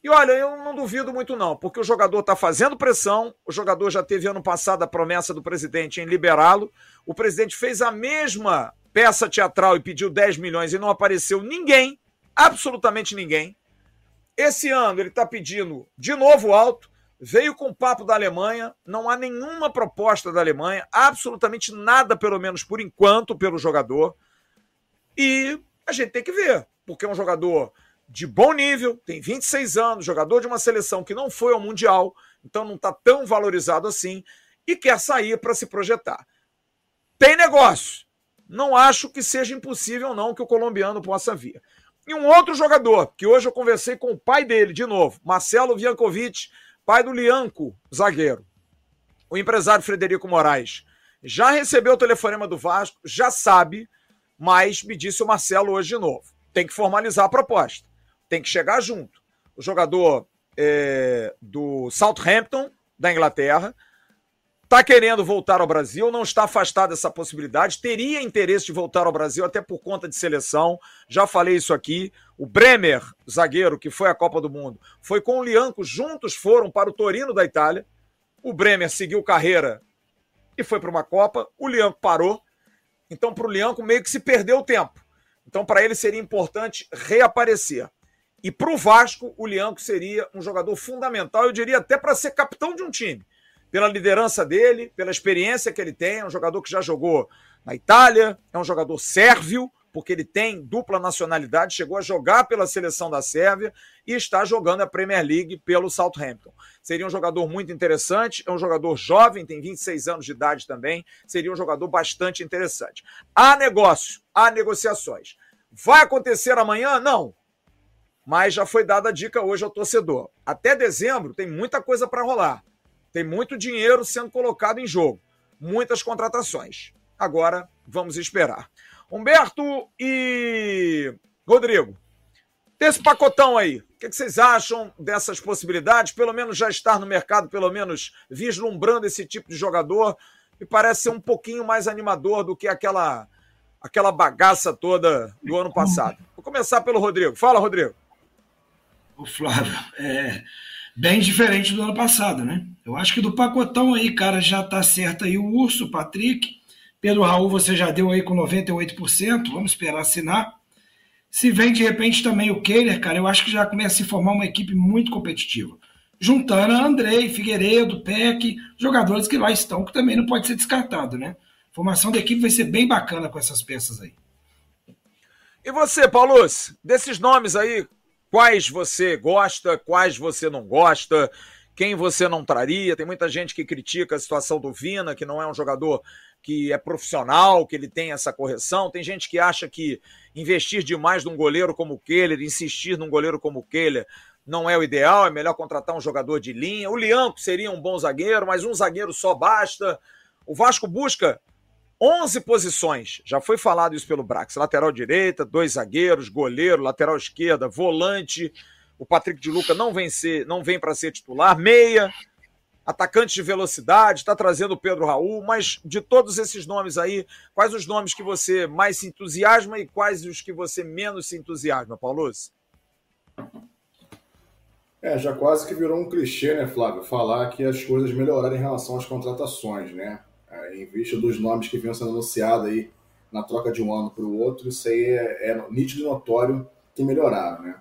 e olha, eu não duvido muito não, porque o jogador está fazendo pressão, o jogador já teve ano passado a promessa do presidente em liberá-lo, o presidente fez a mesma peça teatral e pediu 10 milhões e não apareceu ninguém, absolutamente ninguém. Esse ano ele está pedindo de novo alto, veio com o papo da Alemanha, não há nenhuma proposta da Alemanha, absolutamente nada, pelo menos por enquanto, pelo jogador. E a gente tem que ver, porque é um jogador de bom nível, tem 26 anos, jogador de uma seleção que não foi ao Mundial, então não está tão valorizado assim, e quer sair para se projetar. Tem negócio. Não acho que seja impossível, não, que o colombiano possa vir. E um outro jogador, que hoje eu conversei com o pai dele, de novo, Marcelo Viankovic, pai do Lianco, zagueiro. O empresário Frederico Moraes. Já recebeu o telefonema do Vasco, já sabe, mas me disse o Marcelo hoje de novo. Tem que formalizar a proposta tem que chegar junto. O jogador é, do Southampton, da Inglaterra, está querendo voltar ao Brasil, não está afastado dessa possibilidade, teria interesse de voltar ao Brasil, até por conta de seleção. Já falei isso aqui. O Bremer, zagueiro, que foi à Copa do Mundo, foi com o Lianco, juntos foram para o Torino da Itália. O Bremer seguiu carreira e foi para uma Copa. O Lianco parou. Então, para o Lianco, meio que se perdeu o tempo. Então, para ele seria importante reaparecer. E para o Vasco, o Lianco seria um jogador fundamental, eu diria até para ser capitão de um time. Pela liderança dele, pela experiência que ele tem, é um jogador que já jogou na Itália, é um jogador sérvio, porque ele tem dupla nacionalidade, chegou a jogar pela seleção da Sérvia e está jogando a Premier League pelo Southampton. Seria um jogador muito interessante, é um jogador jovem, tem 26 anos de idade também, seria um jogador bastante interessante. Há negócio, há negociações. Vai acontecer amanhã? Não mas já foi dada a dica hoje ao torcedor. Até dezembro tem muita coisa para rolar. Tem muito dinheiro sendo colocado em jogo. Muitas contratações. Agora vamos esperar. Humberto e Rodrigo, desse pacotão aí, o que, vocês acham dessas possibilidades? Pelo menos já estar no mercado, pelo menos vislumbrando esse tipo de jogador, me parece ser um pouquinho mais animador do que aquela, aquela bagaça toda do ano passado. Vou começar pelo Rodrigo. Fala, Rodrigo. O Flávio, é bem diferente do ano passado, né? Eu acho que do pacotão aí, cara, já tá certo aí o Urso, o Patrick. Pedro Raul, você já deu aí com 98%, vamos esperar assinar. Se vem de repente também o Kehler, cara, eu acho que já começa a se formar uma equipe muito competitiva. Juntando a Andrei, Figueiredo, Peck, jogadores que lá estão, que também não pode ser descartado, né? Formação da equipe vai ser bem bacana com essas peças aí. E você, Paulus, desses nomes aí, quais você gosta, quais você não gosta, quem você não traria? Tem muita gente que critica a situação do Vina, que não é um jogador que é profissional, que ele tem essa correção. Tem gente que acha que investir demais num goleiro como o Keller, insistir num goleiro como o Keller, não é o ideal, é melhor contratar um jogador de linha. O Lianco seria um bom zagueiro, mas um zagueiro só basta. O Vasco busca 11 posições. Já foi falado isso pelo Brax. Lateral direita, dois zagueiros, goleiro, lateral esquerda, volante. O Patrick de Luca não vem ser, não vem para ser titular, meia, atacante de velocidade, está trazendo o Pedro Raul, mas de todos esses nomes aí, quais os nomes que você mais se entusiasma e quais os que você menos se entusiasma, Paulo? É, já quase que virou um clichê, né, Flávio? Falar que as coisas melhoraram em relação às contratações, né? É, em vista dos nomes que vinham sendo anunciados aí na troca de um ano para o outro, isso aí é, é nítido e notório que melhoraram, né?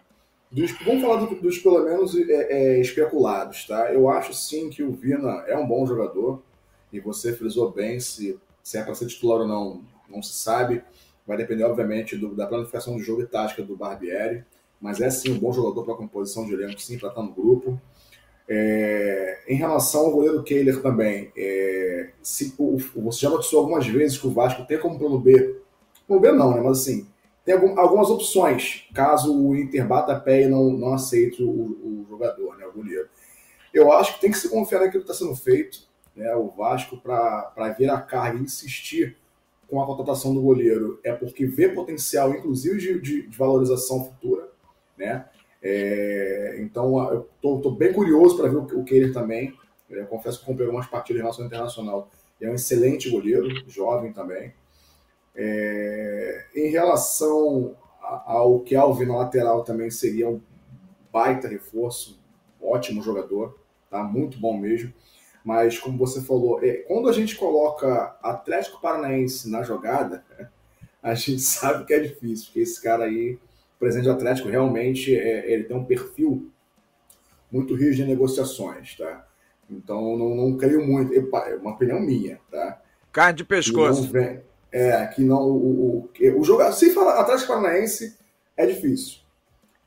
Dos, vamos falar do, dos pelo menos é, é, especulados, tá? Eu acho sim que o Vina é um bom jogador e você frisou bem se, se é para ser titular ou não, não se sabe. Vai depender, obviamente, do, da planificação do jogo e tática do Barbieri, mas é sim um bom jogador para a composição de elenco, sim, para estar no grupo. É, em relação ao goleiro Kehler também, é, se, o, você já noticiou algumas vezes que o Vasco tem como plano B, plano B não, né? Mas assim, tem algum, algumas opções, caso o Inter bata pé e não, não aceite o, o jogador, né, o goleiro. Eu acho que tem que se confiar naquilo que está sendo feito, né, o Vasco, para vir a carga e insistir com a contratação do goleiro, é porque vê potencial, inclusive, de, de, de valorização futura, né? É, então, eu estou bem curioso para ver o, o Kehler também. Confesso que comprei algumas partidas em relação internacional. É um excelente goleiro, jovem também. É, em relação ao Kelvin na lateral também seria um baita reforço, ótimo jogador, tá? Muito bom mesmo. Mas como você falou, é, quando a gente coloca Atlético Paranaense na jogada, a gente sabe que é difícil, porque esse cara aí, o presidente do Atlético, realmente é, ele tem um perfil muito rígido de negociações, tá? Então não, não creio muito, é uma opinião minha, tá? Carne de pescoço. Vem, é, que não. O, o, o jogador. Se falar Atlético Paranaense, é difícil.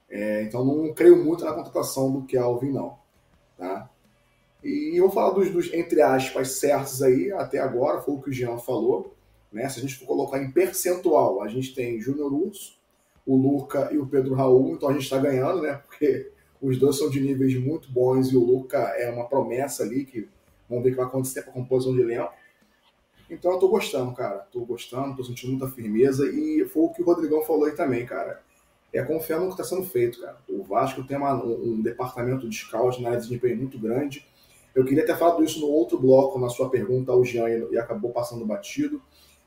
É, então não creio muito na contratação do Kelvin, não. Tá? E eu vou falar dos, dos, entre aspas, certos aí, até agora, foi o que o Jean falou. Né? Se a gente for colocar em percentual, a gente tem Júnior Urso, o Luca e o Pedro Raul, então a gente está ganhando, né? Porque os dois são de níveis muito bons e o Luca é uma promessa ali, que vamos ver o que vai acontecer com a composição de elenco. Então eu tô gostando, cara. Tô gostando, tô sentindo muita firmeza. E foi o que o Rodrigão falou aí também, cara. É confiar no que está sendo feito, cara. O Vasco tem uma, um, departamento de scout na área de desempenho muito grande. Eu queria ter falado isso no outro bloco, na sua pergunta ao Jean, e acabou passando batido,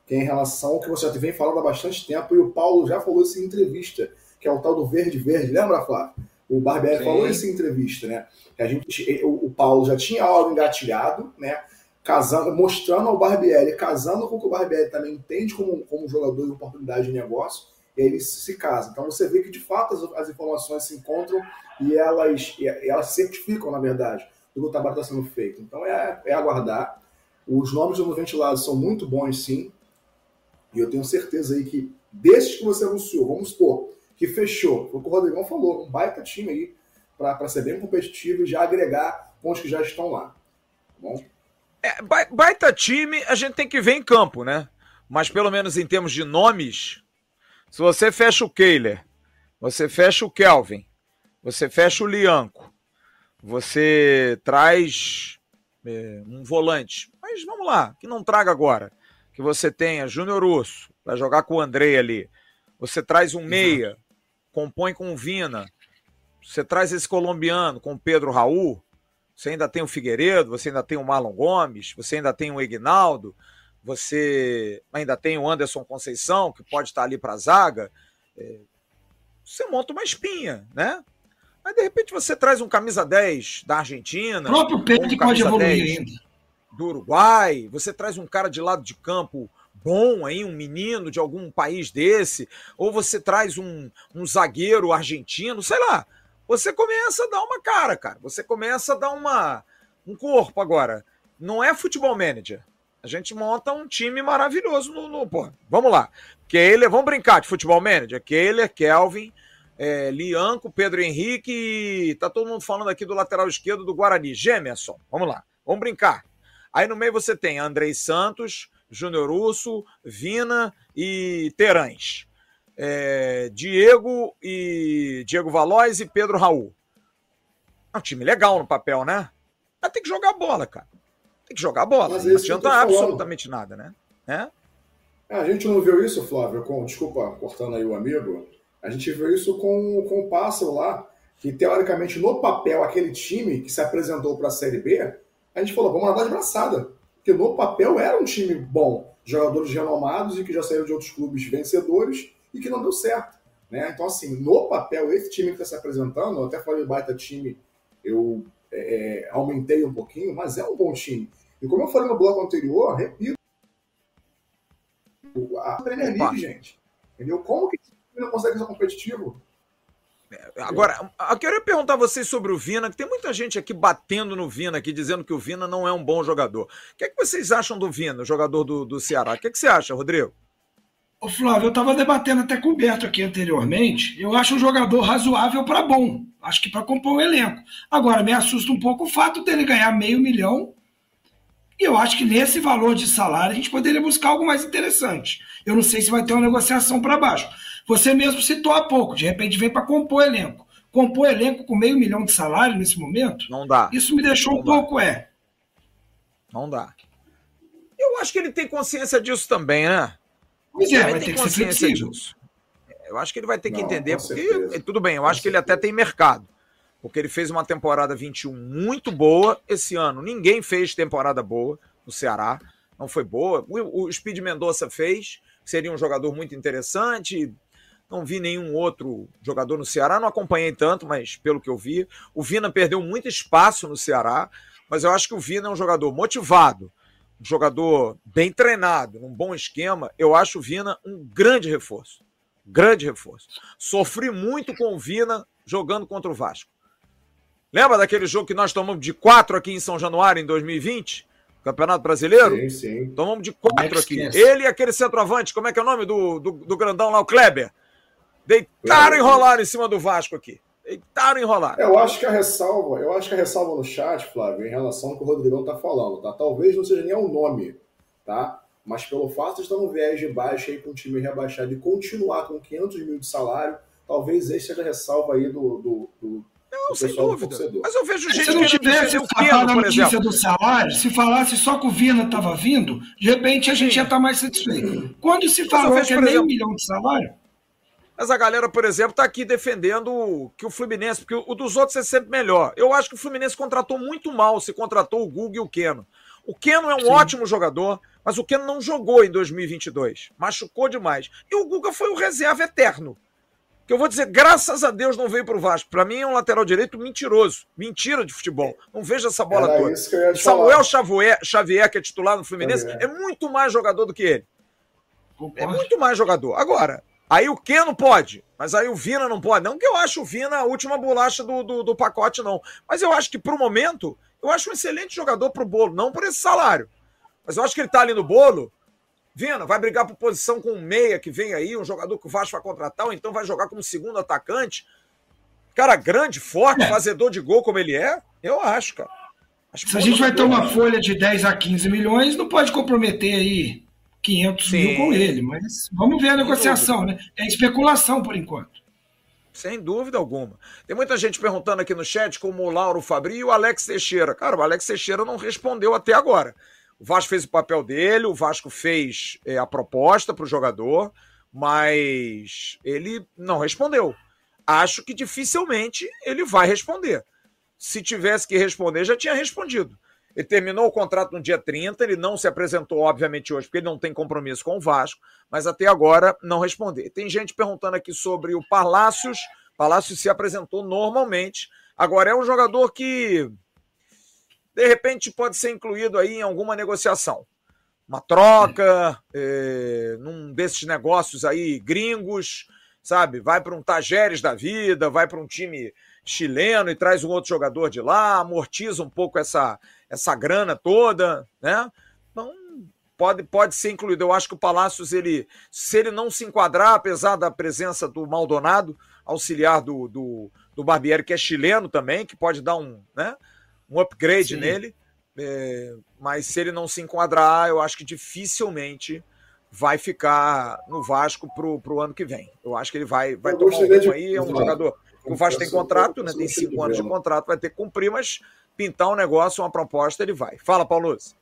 que é em relação ao que você já vem falando há bastante tempo, e o Paulo já falou isso em entrevista, que é o tal do verde verde. Lembra, Flávio? O Barbieri falou isso em entrevista, né? Que a gente, o, Paulo já tinha algo engatilhado, né? casando, mostrando ao Barbieri, casando com o que o Barbieri também entende como, como jogador de oportunidade de negócio, e aí eles se casam. Então você vê que de fato as, as informações se encontram e elas, e elas certificam, na verdade, do que o trabalho está sendo feito. Então é, é aguardar. Os nomes do ventilado são muito bons, sim. E eu tenho certeza aí que desses que você anunciou, vamos supor, que fechou, o que o Rodrigão falou, um baita time aí para ser bem competitivo e já agregar com os que já estão lá. Tá bom? É, baita time, a gente tem que ver em campo, né? Mas pelo menos em termos de nomes, se você fecha o Kehler, você fecha o Kelvin, você fecha o Lianco, você traz é, um volante. Mas vamos lá, que não traga agora. Que você tenha Júnior Urso, vai jogar com o André ali. Você traz um meia, compõe com o Vina. Você traz esse colombiano com o Pedro Raul. Você ainda tem o Figueiredo, você ainda tem o Marlon Gomes, você ainda tem o Ignaldo, você ainda tem o Anderson Conceição, que pode estar ali para a zaga. É, você monta uma espinha, né? Mas de repente você traz um camisa 10 da Argentina. O próprio Pedro um pode evoluir 10 ainda. Do Uruguai, você traz um cara de lado de campo bom aí, um menino de algum país desse, ou você traz um, um zagueiro argentino, sei lá. Você começa a dar uma cara, cara. Você começa a dar uma um corpo agora. Não é futebol manager. A gente monta um time maravilhoso no, no pô. Vamos lá. Kehler, vamos brincar de futebol manager. Kehler, Kelvin, é, Lianco, Pedro Henrique tá todo mundo falando aqui do lateral esquerdo do Guarani, Gemerson. Vamos lá, vamos brincar. Aí no meio você tem Andrei Santos, Júnior Urso, Vina e Terãs. É, Diego e Diego Valois e Pedro Raul. É um time legal no papel, né? Mas tem que jogar bola, cara. Tem que jogar bola. Mas Não adianta absolutamente nada, né? É? É, a gente não viu isso, Flávio, com, desculpa, cortando aí o amigo, a gente viu isso com, com o Pássaro lá, que teoricamente no papel, aquele time que se apresentou para a Série B, a gente falou, vamos nadar de braçada, porque no papel era um time bom, jogadores renomados e que já saíram de outros clubes vencedores e que não deu certo. Né? Então, assim, no papel, esse time que está se apresentando, eu até falei baita time, eu é, é, aumentei um pouquinho, mas é um bom time. E como eu falei no bloco anterior, repito, a Premier League, gente. Entendeu? Como que esse time não consegue ser competitivo? Agora, eu queria perguntar a vocês sobre o Vina, que tem muita gente aqui batendo no Vina, aqui, dizendo que o Vina não é um bom jogador. O que, é que vocês acham do Vina, jogador do, do Ceará? O que, é que você acha, Rodrigo? Ô Flávio, eu estava debatendo até com o Berto aqui anteriormente. Eu acho um jogador razoável para bom. Acho que para compor o elenco. Agora, me assusta um pouco o fato dele ganhar meio milhão. E eu acho que nesse valor de salário a gente poderia buscar algo mais interessante. Eu não sei se vai ter uma negociação para baixo. Você mesmo citou há pouco, de repente vem para compor elenco. Compor elenco com meio milhão de salário nesse momento, Não dá. isso me deixou Não um dá. pouco, é. Não dá. Eu acho que ele tem consciência disso também, né? Pois é, Ele vai tem ter que ser flexível. disso. Eu acho que ele vai ter que Não, entender, porque certeza. tudo bem, eu Com acho que ele até certeza. tem mercado. Porque ele fez uma temporada 21 muito boa esse ano. Ninguém fez temporada boa no Ceará. Não foi boa. O, o Speed Mendonça fez, seria um jogador muito interessante. Não vi nenhum outro jogador no Ceará, não acompanhei tanto, mas pelo que eu vi, o Vina perdeu muito espaço no Ceará, mas eu acho que o Vina é um jogador motivado, um jogador bem treinado, num bom esquema. Eu acho o Vina um grande reforço. Grande reforço. Sofri muito com o Vina jogando contra o Vasco. Lembra daquele jogo que nós tomamos de 4 aqui em São Januário em 2020? Campeonato Brasileiro? Sim, sim. Tomamos de é quatro que aqui. Ele e aquele centroavante, como é que é o nome do, do, do grandão lá, o Kleber? Deitaram e enrolaram em cima do Vasco aqui. Deitaram e enrolaram. Eu acho que a ressalva, eu acho que a ressalva no chat, Flávio, em relação ao que o Rodrigão tá falando, tá? Talvez não seja nem o nome, tá? Mas pelo fato de estar no viés de baixa aí com o time rebaixado e continuar com 500 mil de salário, talvez esse seja a ressalva aí do, do, do, Não, sem pessoal do dúvida. torcedor. Mas eu vejo gente Se não tivesse o falado Keno, a por notícia exemplo. do salário, se falasse só que o Vina estava vindo, de repente a gente ia estar mais satisfeito. Quando se falou vejo, que é meio exemplo- milhão de salário, Mas a galera, por exemplo, está aqui defendendo que o Fluminense, porque o dos outros é sempre melhor. Eu acho que o Fluminense contratou muito mal se contratou o Guga e o Keno. O Keno é um Sim. ótimo jogador, mas o Keno não jogou em 2022. Machucou demais. E o Guga foi o reserva eterno. Que eu vou dizer, graças a Deus não veio pro Vasco. Para mim é um lateral direito mentiroso. Mentira de futebol. Não vejo essa bola Era toda. isso Samuel. Xavier, Xavier, que é titular no Fluminense, Xavier. é muito mais jogador do que ele. É muito mais jogador. Agora, aí o Keno pode, mas aí o Vina não pode. Não que eu acho o Vina a última bolacha do, do, do pacote, não. Mas eu acho que, pro momento, eu acho um excelente jogador pro bolo, não por esse salário. Mas eu acho que ele tá ali no bolo. Vina, vai brigar por posição com um meia que vem aí, um jogador que o Vasco vai contratar, ou então vai jogar como segundo atacante. Cara grande, forte, É. fazedor de gol como ele é, eu acho, cara. Acho Se a gente vai ter jogador. uma folha de 10 a 15 milhões, não pode comprometer aí 500 Sim. mil com ele. Mas vamos ver a negociação, né? É especulação por enquanto. Sem dúvida alguma. Tem muita gente perguntando aqui no chat, como o Lauro Fabri e o Alex Teixeira. Cara, o Alex Teixeira não respondeu até agora. O Vasco fez o papel dele, o Vasco fez é, a proposta para o jogador, mas ele não respondeu. Acho que dificilmente ele vai responder. Se tivesse que responder, já tinha respondido. Ele terminou o contrato no dia 30, ele não se apresentou, obviamente, hoje, porque ele não tem compromisso com o Vasco, mas até agora não respondeu. Tem gente perguntando aqui sobre o Palácios, Palácio se apresentou normalmente. Agora é um jogador que de repente pode ser incluído aí em alguma negociação. Uma troca, é, num desses negócios aí gringos, sabe? Vai para um Tajeres da vida, vai para um time chileno e traz um outro jogador de lá, amortiza um pouco essa, essa grana toda, né? Então, pode, pode ser incluído. Eu acho que o Palácios, ele, se ele não se enquadrar, apesar da presença do Maldonado, auxiliar do, do, do Barbieri, que é chileno também, que pode dar um, né, um upgrade Sim. nele, é, mas se ele não se enquadrar, eu acho que dificilmente vai ficar no Vasco pro, pro ano que vem. Eu acho que ele vai, vai tomar um de... aí, é um jogador. O Vasco tem contrato, né? Tem cinco anos de contrato, vai ter que cumprir, mas pintar um negócio, uma proposta, ele vai. Fala, Paulo Luz.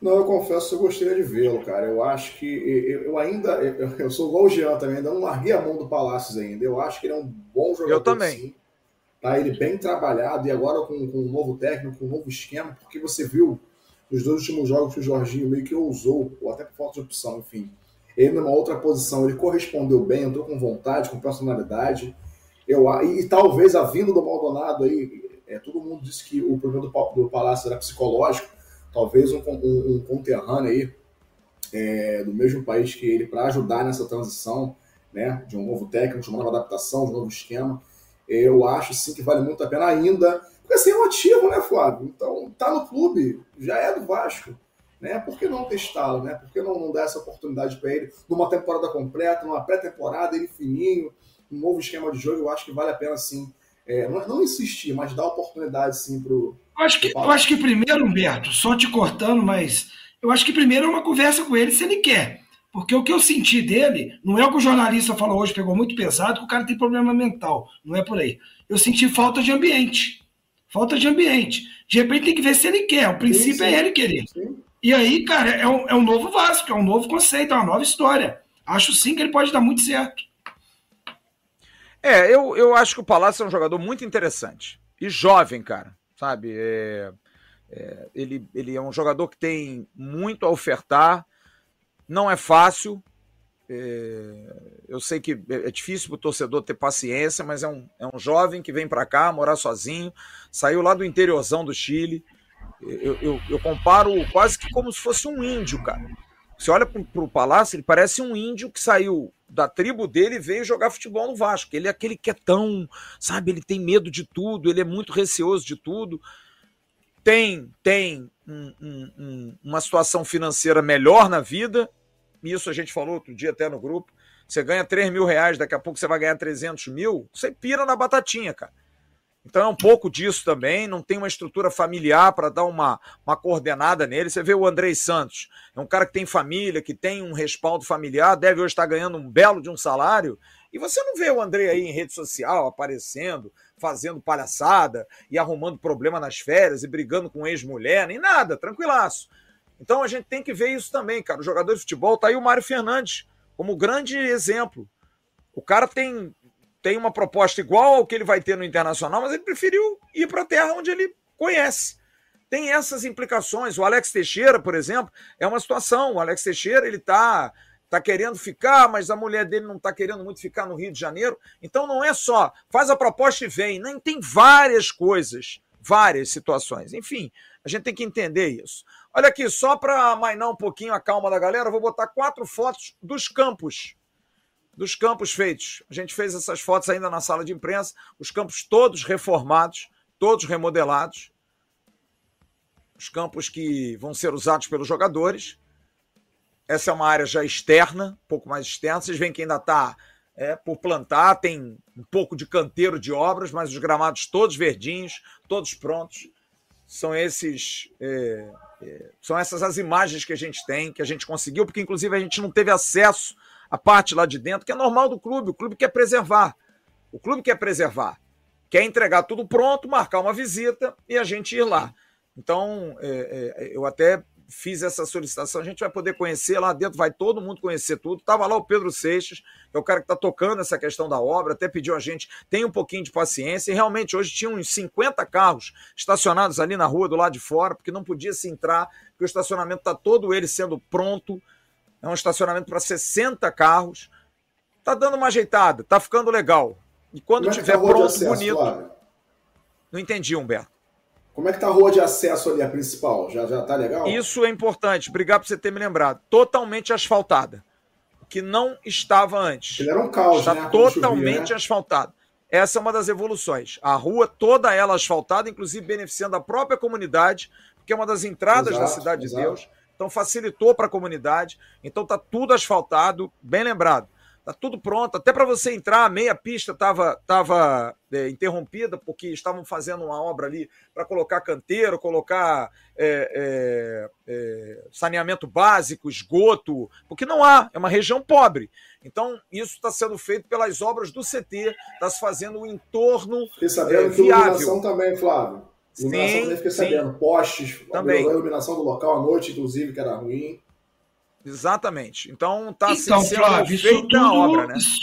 Não, eu confesso que eu gostaria de vê-lo, cara. Eu acho que eu, ainda. Eu, eu, sou igual o Jean também, ainda não larguei a mão do Palácios ainda. Eu acho que ele é um bom jogador. Eu também. Sim. Tá ele bem trabalhado e agora com, com um novo técnico, com um novo esquema, porque você viu nos dois últimos jogos que o Jorginho meio que ousou, ou até por falta de opção, enfim. Ele numa outra posição, ele correspondeu bem, entrou com vontade, com personalidade. Eu, e, e talvez a vinda do Maldonado aí, é, todo mundo disse que o problema do, do Palácio era psicológico, talvez um, um, um conterrâneo aí é, do mesmo país que ele para ajudar nessa transição, né, de um novo técnico, de uma nova adaptação, de um novo esquema. Eu acho sim que vale muito a pena ainda, porque assim é um ativo, né, Flávio? Então tá no clube, já é do Vasco, né? Por que não testá-lo, né? Por que não, não dar essa oportunidade para ele numa temporada completa, numa pré-temporada, ele fininho, um novo esquema de jogo? Eu acho que vale a pena sim. É, não, não insistir, mas dar oportunidade sim pro eu acho, que, eu acho que primeiro, Humberto, só te cortando, mas eu acho que primeiro é uma conversa com ele se ele quer. Porque o que eu senti dele, não é o que o jornalista falou hoje, pegou muito pesado, que o cara tem problema mental. Não é por aí. Eu senti falta de ambiente. Falta de ambiente. De repente tem que ver se ele quer. O princípio sim, sim. é ele querer. Sim. E aí, cara, é um, é um novo Vasco, é um novo conceito, é uma nova história. Acho sim que ele pode dar muito certo. É, eu, eu acho que o Palácio é um jogador muito interessante. E jovem, cara sabe? É, é, ele, ele é um jogador que tem muito a ofertar, não é fácil. É, eu sei que é, é difícil para o torcedor ter paciência, mas é um, é um jovem que vem para cá morar sozinho, saiu lá do interiorzão do Chile. Eu, eu, eu comparo quase que como se fosse um índio, cara. Você olha para o Palácio, ele parece um índio que saiu da tribo dele e veio jogar futebol no Vasco. Ele é aquele que é tão, sabe, ele tem medo de tudo, ele é muito receoso de tudo. Tem, tem um, um, um, uma situação financeira melhor na vida, isso a gente falou outro dia até no grupo. Você ganha 3 mil reais, daqui a pouco você vai ganhar 300 mil, você pira na batatinha, cara. Então é um pouco disso também, não tem uma estrutura familiar para dar uma, uma coordenada nele. Você vê o Andrei Santos, é um cara que tem família, que tem um respaldo familiar, deve hoje estar ganhando um belo de um salário, e você não vê o Andrei aí em rede social aparecendo, fazendo palhaçada e arrumando problema nas férias e brigando com ex-mulher, nem nada, tranquilaço. Então a gente tem que ver isso também, cara. O jogador de futebol tá aí o Mário Fernandes como grande exemplo. O cara tem tem uma proposta igual ao que ele vai ter no Internacional, mas ele preferiu ir para a terra onde ele conhece. Tem essas implicações. O Alex Teixeira, por exemplo, é uma situação. O Alex Teixeira, ele está tá querendo ficar, mas a mulher dele não está querendo muito ficar no Rio de Janeiro. Então não é só faz a proposta e vem. Nem tem várias coisas, várias situações. Enfim, a gente tem que entender isso. Olha aqui, só para mainar um pouquinho a calma da galera, eu vou botar quatro fotos dos campos dos campos feitos. A gente fez essas fotos ainda na sala de imprensa, os campos todos reformados, todos remodelados. Os campos que vão ser usados pelos jogadores. Essa é uma área já externa, um pouco mais externa. Vocês veem que ainda está é, por plantar, tem um pouco de canteiro de obras, mas os gramados todos verdinhos, todos prontos. São esses. É, é, são essas as imagens que a gente tem, que a gente conseguiu, porque inclusive a gente não teve acesso a parte lá de dentro, que é normal do clube. O clube quer preservar. O clube quer preservar. Quer entregar tudo pronto, marcar uma visita e a gente ir lá. Então, é, é, eu até fiz essa solicitação. A gente vai poder conhecer lá dentro, vai todo mundo conhecer tudo. Estava lá o Pedro Seixas, que é o cara que está tocando essa questão da obra, até pediu a gente, tem um pouquinho de paciência. E realmente hoje tinha uns 50 carros estacionados ali na rua do lado de fora, porque não podia se entrar, porque o estacionamento está todo ele sendo pronto é um estacionamento para 60 carros. Tá dando uma ajeitada, tá ficando legal. E quando Como é que tiver tá de pronto, acesso, bonito. Flávio? Não entendi, Humberto. Como é que tá a rua de acesso ali, a principal? Já, já tá legal? Isso é importante. Obrigado por você ter me lembrado. Totalmente asfaltada. O que não estava antes. Ele era um caos, Está né? Totalmente chovia, né? asfaltado. Essa é uma das evoluções. A rua toda ela asfaltada, inclusive beneficiando a própria comunidade, porque é uma das entradas da Exato, cidade de exato. Deus. Então facilitou para a comunidade. Então tá tudo asfaltado, bem lembrado. Tá tudo pronto, até para você entrar, a meia pista estava tava, é, interrompida porque estavam fazendo uma obra ali para colocar canteiro, colocar é, é, é, saneamento básico, esgoto, porque não há, é uma região pobre. Então, isso está sendo feito pelas obras do CT, está se fazendo o entorno Fiquei sabendo é, que viável. iluminação também, Flávio. Iluminação Sim, também fiquei sim. sabendo. Postes, Também. a iluminação do local à noite, inclusive, que era ruim. Exatamente. Então, está Então, sendo Flávio, isso tudo, a obra, né? isso,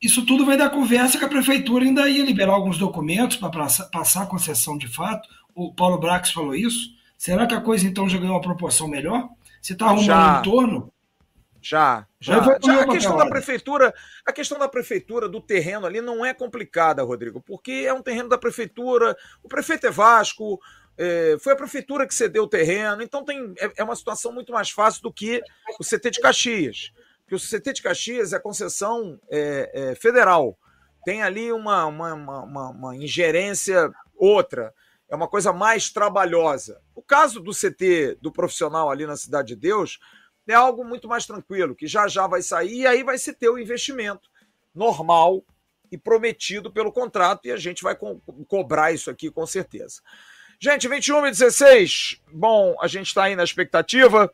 isso tudo vai dar conversa que a prefeitura ainda ia liberar alguns documentos para passar a concessão de fato. O Paulo Brax falou isso. Será que a coisa então já ganhou uma proporção melhor? Você está arrumando Já. um entorno? Já, já. Já a questão da prefeitura, a questão da prefeitura do terreno ali não é complicada, Rodrigo, porque é um terreno da prefeitura. O prefeito é Vasco, é, foi a prefeitura que cedeu o terreno, então tem, é, é uma situação muito mais fácil do que o CT de Caxias. Porque o CT de Caxias é concessão é, é, federal. Tem ali uma, uma, uma, uma- uma ingerência outra. É uma coisa mais trabalhosa. O caso do CT do profissional ali na Cidade de Deus é algo muito mais tranquilo, que já já vai sair e aí vai se ter o investimento normal e prometido pelo contrato e a gente vai co- cobrar isso aqui com certeza. Gente, 21 e 16, bom, a gente está aí na expectativa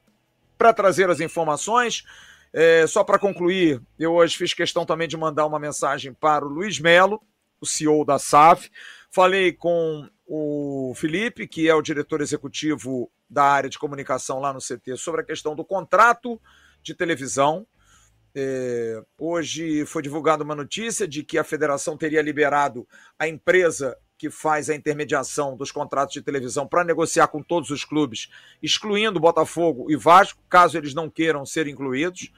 para trazer as informações. É, só para concluir, eu hoje fiz questão também de mandar uma mensagem para o Luiz Melo, o CEO da SAF. Falei com o Felipe, que é o diretor executivo da área de comunicação lá no CT, sobre a questão do contrato de televisão. É, hoje foi divulgada uma notícia de que a federação teria liberado a empresa que faz a intermediação dos contratos de televisão para negociar com todos os clubes, excluindo Botafogo e Vasco, caso eles não queiram ser incluídos.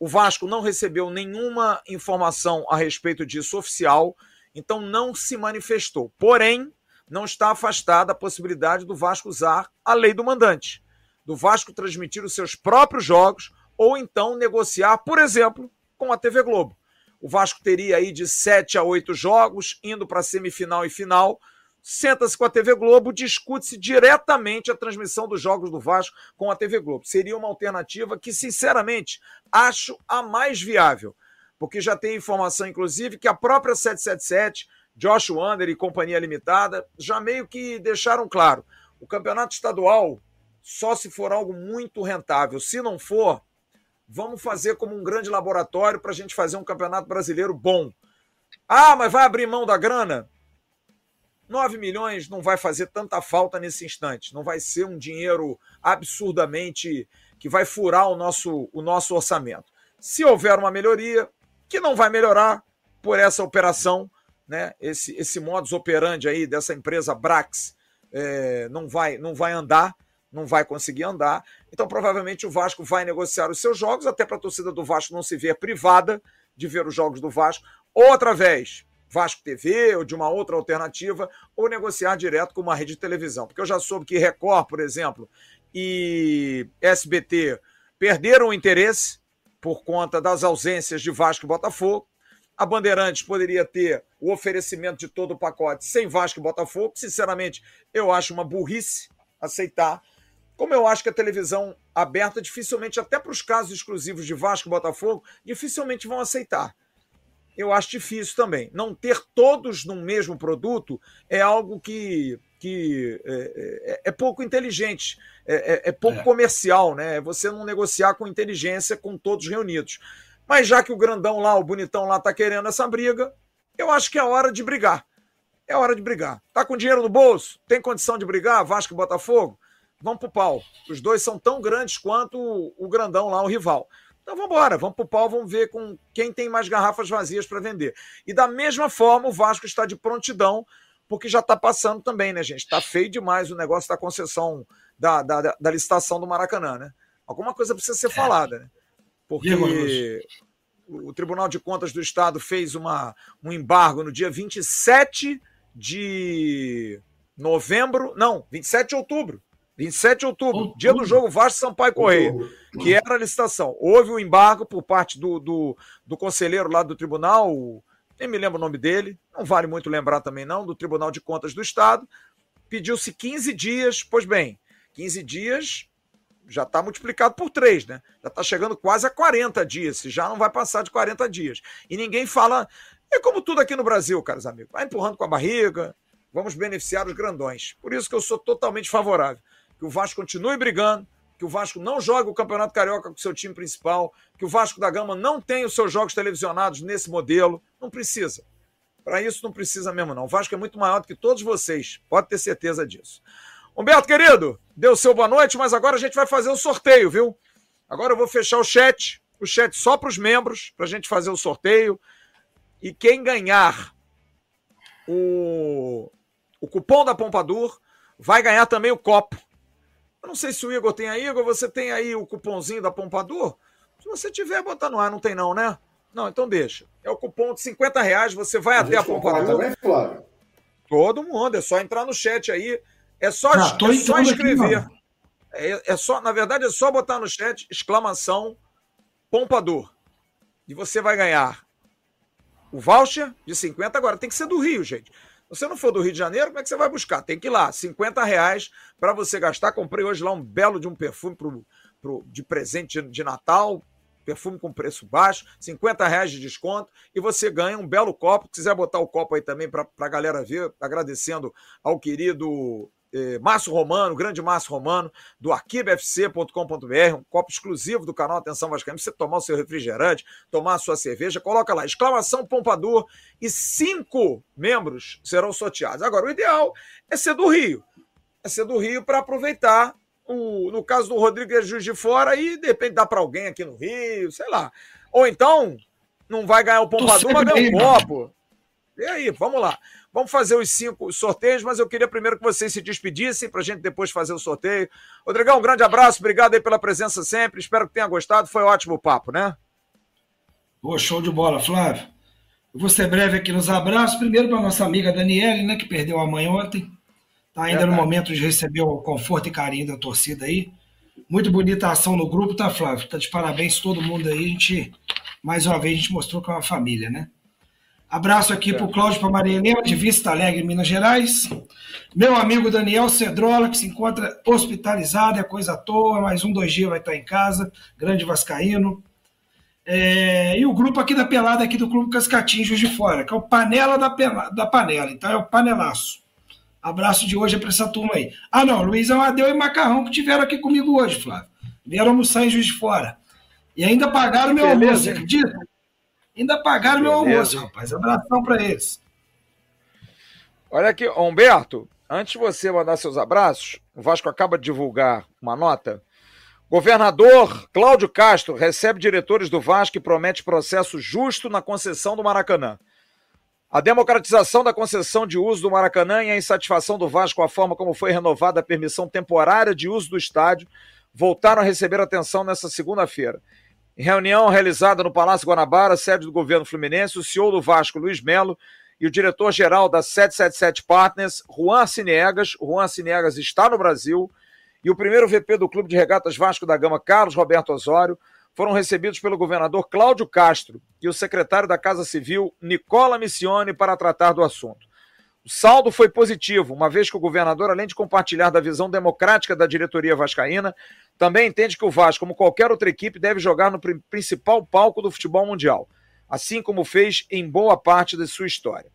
O Vasco não recebeu nenhuma informação a respeito disso oficial, então não se manifestou. Porém, não está afastada a possibilidade do Vasco usar a lei do mandante, do Vasco transmitir os seus próprios jogos ou então negociar, por exemplo, com a TV Globo. O Vasco teria aí de sete a oito jogos, indo para semifinal e final. Senta-se com a TV Globo, discute-se diretamente a transmissão dos jogos do Vasco com a TV Globo. Seria uma alternativa que, sinceramente, acho a mais viável. Porque já tem informação, inclusive, que a própria 777, Josh Wander e Companhia Limitada, já meio que deixaram claro: o campeonato estadual só se for algo muito rentável. Se não for, vamos fazer como um grande laboratório para a gente fazer um campeonato brasileiro bom. Ah, mas vai abrir mão da grana? 9 milhões não vai fazer tanta falta nesse instante. Não vai ser um dinheiro absurdamente que vai furar o nosso, o nosso orçamento. Se houver uma melhoria, que não vai melhorar por essa operação, né? Esse, esse modus operandi aí dessa empresa Brax é, não, vai, não vai andar, não vai conseguir andar. Então, provavelmente, o Vasco vai negociar os seus jogos, até para a torcida do Vasco não se ver privada de ver os jogos do Vasco, ou através Vasco TV ou de uma outra alternativa, ou negociar direto com uma rede de televisão. Porque eu já soube que Record, por exemplo, e SBT perderam o interesse por conta das ausências de Vasco e Botafogo. A Bandeirantes poderia ter o oferecimento de todo o pacote sem Vasco e Botafogo. Sinceramente, eu acho uma burrice aceitar. Como eu acho que a televisão aberta, dificilmente, até para os casos exclusivos de Vasco e Botafogo, dificilmente vão aceitar eu acho difícil também. Não ter todos no mesmo produto é algo que, que é, é, é pouco inteligente, é, é, é pouco comercial, né? Você não negociar com inteligência com todos reunidos. Mas já que o grandão lá, o bonitão lá, tá querendo essa briga, eu acho que é hora de brigar. É hora de brigar. Tá com dinheiro no bolso? Tem condição de brigar? Vasco e Botafogo? Vamos pro pau. Os dois são tão grandes quanto o, o grandão lá, o rival. Então vamos embora, vamos pro pau, vamos ver com quem tem mais garrafas vazias para vender. E da mesma forma, o Vasco está de prontidão, porque já está passando também, né, gente? Está feio demais o negócio da concessão, da, da, da- licitação do Maracanã, né? Alguma coisa precisa ser falada, né? Porque o Tribunal de Contas do Estado fez uma, um embargo no dia 27 de novembro, não, 27 de outubro. 27 de outubro, outubro. dia do jogo Vasco Sampaio Correia, que era a licitação. Houve o um embargo por parte do, do, do conselheiro lá do tribunal, nem me lembro o nome dele, não vale muito lembrar também não, do Tribunal de Contas do Estado. Pediu-se 15 dias, pois bem, 15 dias já está multiplicado por 3, né? Já está chegando quase a 40 dias, se já não vai passar de 40 dias. E ninguém fala. É como tudo aqui no Brasil, caros amigos. Vai empurrando com a barriga, vamos beneficiar os grandões. Por isso que eu sou totalmente favorável. Que o Vasco continue brigando, que o Vasco não jogue o Campeonato Carioca com seu time principal, que o Vasco da Gama não tenha os seus jogos televisionados nesse modelo. Não precisa. Para isso não precisa mesmo, não. O Vasco é muito maior do que todos vocês. Pode ter certeza disso. Humberto, querido, deu seu boa noite, mas agora a gente vai fazer o um sorteio, viu? Agora eu vou fechar o chat, o chat só para os membros, para a gente fazer o sorteio. E quem ganhar o, o cupom da Pompadour vai ganhar também o copo. Eu não sei se o Igor tem aí, Igor, você tem aí o cupomzinho da Pompadour? Se você tiver, bota no ar, não tem não, né? Não, então deixa. É o cupom de 50 reais, você vai a até a Pompadour. Também, claro. Todo mundo, é só entrar no chat aí é só, ah, é só escrever. Aqui, é, é, só, na verdade, é só botar no chat exclamação pompador. E você vai ganhar o voucher de 50. Agora, tem que ser do Rio, gente. Você não for do Rio de Janeiro, como é que você vai buscar? Tem que ir lá, 50 reais para você gastar. Comprei hoje lá um belo de um perfume pro, pro, de presente de, de Natal, perfume com preço baixo, 50 reais de desconto, e você ganha um belo copo. Se quiser botar o copo aí também para a galera ver, agradecendo ao querido eh, Márcio Romano, grande Márcio Romano, do arquibfc.com.br, um copo exclusivo do canal Atenção Vascaíno, você tomar o seu refrigerante, tomar a sua cerveja, coloca lá, exclamação Pompador, e cinco membros serão sorteados. Agora, o ideal é ser do Rio, é ser do Rio para aproveitar, o, no caso do Rodrigo é Juiz de Fora, e de repente dá para alguém aqui no Rio, sei lá. Ou então, não vai ganhar o Pompador, mas ganha um copo. E aí, vamos lá. Vamos fazer os cinco sorteios, mas eu queria primeiro que vocês se despedissem para a gente depois fazer o sorteio. Rodrigão, um grande abraço, obrigado aí pela presença sempre. Espero que tenha gostado. Foi um ótimo papo, né? Boa, show de bola, Flávio. Eu vou ser breve aqui nos abraços. Primeiro para nossa amiga Daniele, né, que perdeu a mãe ontem. Está ainda no momento de receber o conforto e carinho da torcida aí. Muito bonita a ação no grupo, tá, Flávio? Tá de parabéns todo mundo aí. A gente, mais uma vez, a gente mostrou que é uma família, né? Abraço aqui para o Cláudio para Maria Helena, de Vista Alegre, Minas Gerais. Meu amigo Daniel Cedrola, que se encontra hospitalizado, é coisa à toa, mais um, dois dias vai estar em casa, grande Vascaíno. É, e o grupo aqui da pelada, aqui do Clube Cascatinho, Juiz de Fora, que é o Panela da, da Panela, então é o Panelaço. Abraço de hoje é para essa turma aí. Ah, não, Luiz Amadeu e Macarrão que tiveram aqui comigo hoje, Flávio. Vieram almoçar em Juiz de Fora. E ainda pagaram meu Beleza, almoço, acredita? Ainda pagaram Beleza. meu almoço, rapaz. Abração para eles. Olha aqui, Humberto, antes de você mandar seus abraços, o Vasco acaba de divulgar uma nota. Governador Cláudio Castro recebe diretores do Vasco e promete processo justo na concessão do Maracanã. A democratização da concessão de uso do Maracanã e a insatisfação do Vasco com a forma como foi renovada a permissão temporária de uso do estádio voltaram a receber atenção nesta segunda-feira. Em reunião realizada no Palácio Guanabara, sede do governo fluminense, o CEO do Vasco, Luiz Melo, e o diretor-geral da 777 Partners, Juan Cinegas, Juan Cinegas está no Brasil, e o primeiro VP do Clube de Regatas Vasco da Gama, Carlos Roberto Osório, foram recebidos pelo governador Cláudio Castro e o secretário da Casa Civil, Nicola Missione, para tratar do assunto. O saldo foi positivo, uma vez que o governador, além de compartilhar da visão democrática da diretoria vascaína, também entende que o Vasco, como qualquer outra equipe, deve jogar no principal palco do futebol mundial, assim como fez em boa parte de sua história.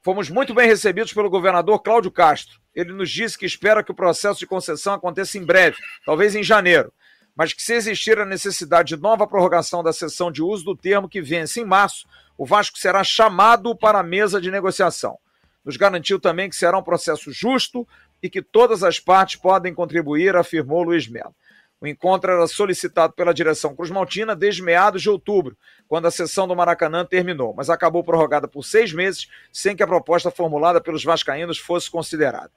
Fomos muito bem recebidos pelo governador Cláudio Castro. Ele nos disse que espera que o processo de concessão aconteça em breve, talvez em janeiro, mas que se existir a necessidade de nova prorrogação da sessão de uso do termo que vence em março, o Vasco será chamado para a mesa de negociação. Nos garantiu também que será um processo justo e que todas as partes podem contribuir, afirmou Luiz Melo. O encontro era solicitado pela direção Cruz Maltina desde meados de outubro, quando a sessão do Maracanã terminou, mas acabou prorrogada por seis meses sem que a proposta formulada pelos vascaínos fosse considerada.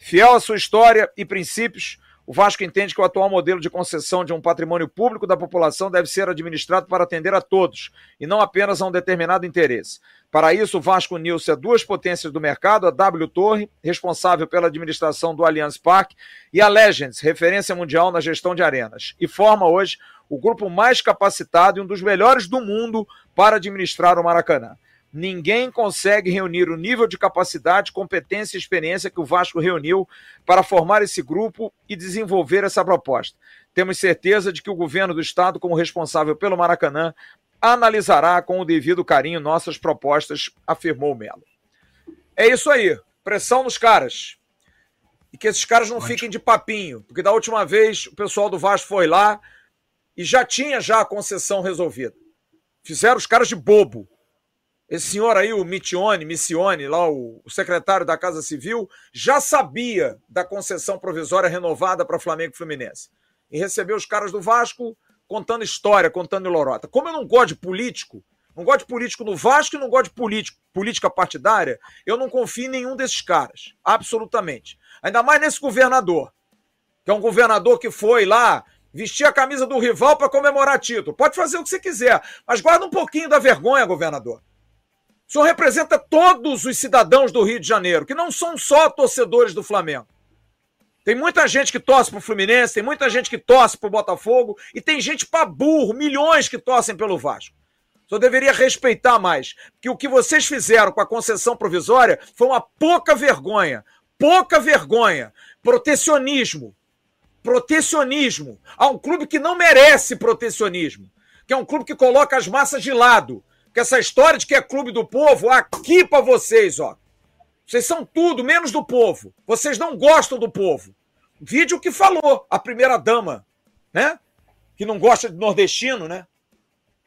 Fiel à sua história e princípios, o Vasco entende que o atual modelo de concessão de um patrimônio público da população deve ser administrado para atender a todos e não apenas a um determinado interesse. Para isso, o Vasco uniu-se a duas potências do mercado, a W Torre, responsável pela administração do Allianz Parque, e a Legends, referência mundial na gestão de arenas, e forma hoje o grupo mais capacitado e um dos melhores do mundo para administrar o Maracanã. Ninguém consegue reunir o nível de capacidade, competência e experiência que o Vasco reuniu para formar esse grupo e desenvolver essa proposta. Temos certeza de que o governo do estado, como responsável pelo Maracanã, analisará com o devido carinho nossas propostas, afirmou Melo. É isso aí. Pressão nos caras. E que esses caras não fiquem de papinho, porque da última vez o pessoal do Vasco foi lá e já tinha já a concessão resolvida. Fizeram os caras de bobo. Esse senhor aí, o Missione, Missione, lá o, o secretário da Casa Civil, já sabia da concessão provisória renovada para Flamengo e Fluminense. E recebeu os caras do Vasco contando história, contando lorota. Como eu não gosto de político, não gosto de político no Vasco e não gosto de político, política partidária, eu não confio em nenhum desses caras. Absolutamente. Ainda mais nesse governador, que é um governador que foi lá vestir a camisa do rival para comemorar título. Pode fazer o que você quiser, mas guarda um pouquinho da vergonha, governador. O senhor representa todos os cidadãos do Rio de Janeiro, que não são só torcedores do Flamengo. Tem muita gente que torce pro Fluminense, tem muita gente que torce pro Botafogo e tem gente para burro, milhões que torcem pelo Vasco. Só deveria respeitar mais, que o que vocês fizeram com a concessão provisória foi uma pouca vergonha, pouca vergonha, protecionismo, protecionismo a um clube que não merece protecionismo, que é um clube que coloca as massas de lado, que essa história de que é clube do povo, aqui para vocês, ó. Vocês são tudo menos do povo. Vocês não gostam do povo. Vídeo que falou a primeira dama, né? Que não gosta de nordestino, né?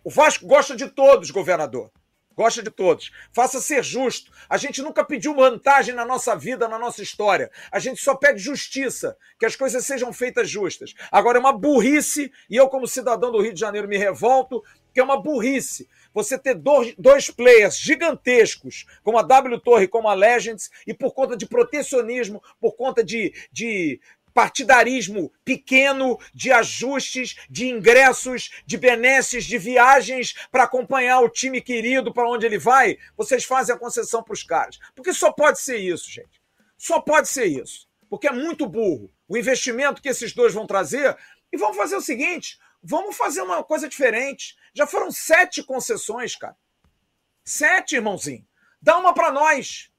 O Vasco gosta de todos, governador. Gosta de todos. Faça ser justo. A gente nunca pediu vantagem na nossa vida, na nossa história. A gente só pede justiça, que as coisas sejam feitas justas. Agora é uma burrice, e eu, como cidadão do Rio de Janeiro, me revolto, que é uma burrice você ter dois, players gigantescos, como a W Torre, como a Legends, e por conta de protecionismo, por conta de, de partidarismo pequeno, de ajustes, de ingressos, de benesses, de viagens para acompanhar o time querido para onde ele vai, vocês fazem a concessão para os caras. Porque só pode ser isso, gente. Só pode ser isso. Porque é muito burro o investimento que esses dois vão trazer. E vamos fazer o seguinte: vamos fazer uma coisa diferente. Já foram sete concessões, cara. Sete, irmãozinho. Dá uma para nós.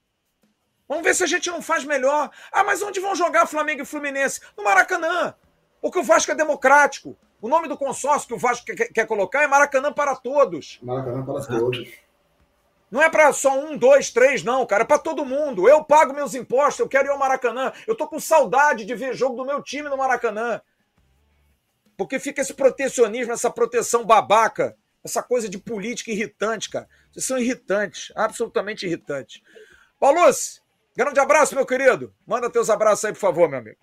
Vamos ver se a gente não faz melhor. Ah, mas onde vão jogar Flamengo e Fluminense? No Maracanã. Porque o Vasco é democrático. O nome do consórcio que o Vasco quer, quer colocar é Maracanã para todos. Maracanã para todos. Não é para só um, dois, três, não, cara. É para todo mundo. Eu pago meus impostos, eu quero ir ao Maracanã. Eu tô com saudade de ver jogo do meu time no Maracanã. Porque fica esse protecionismo, essa proteção babaca, essa coisa de política irritante, cara. Vocês são irritantes, absolutamente irritantes. Paulus, grande abraço, meu querido. Manda teus abraços aí, por favor, meu amigo.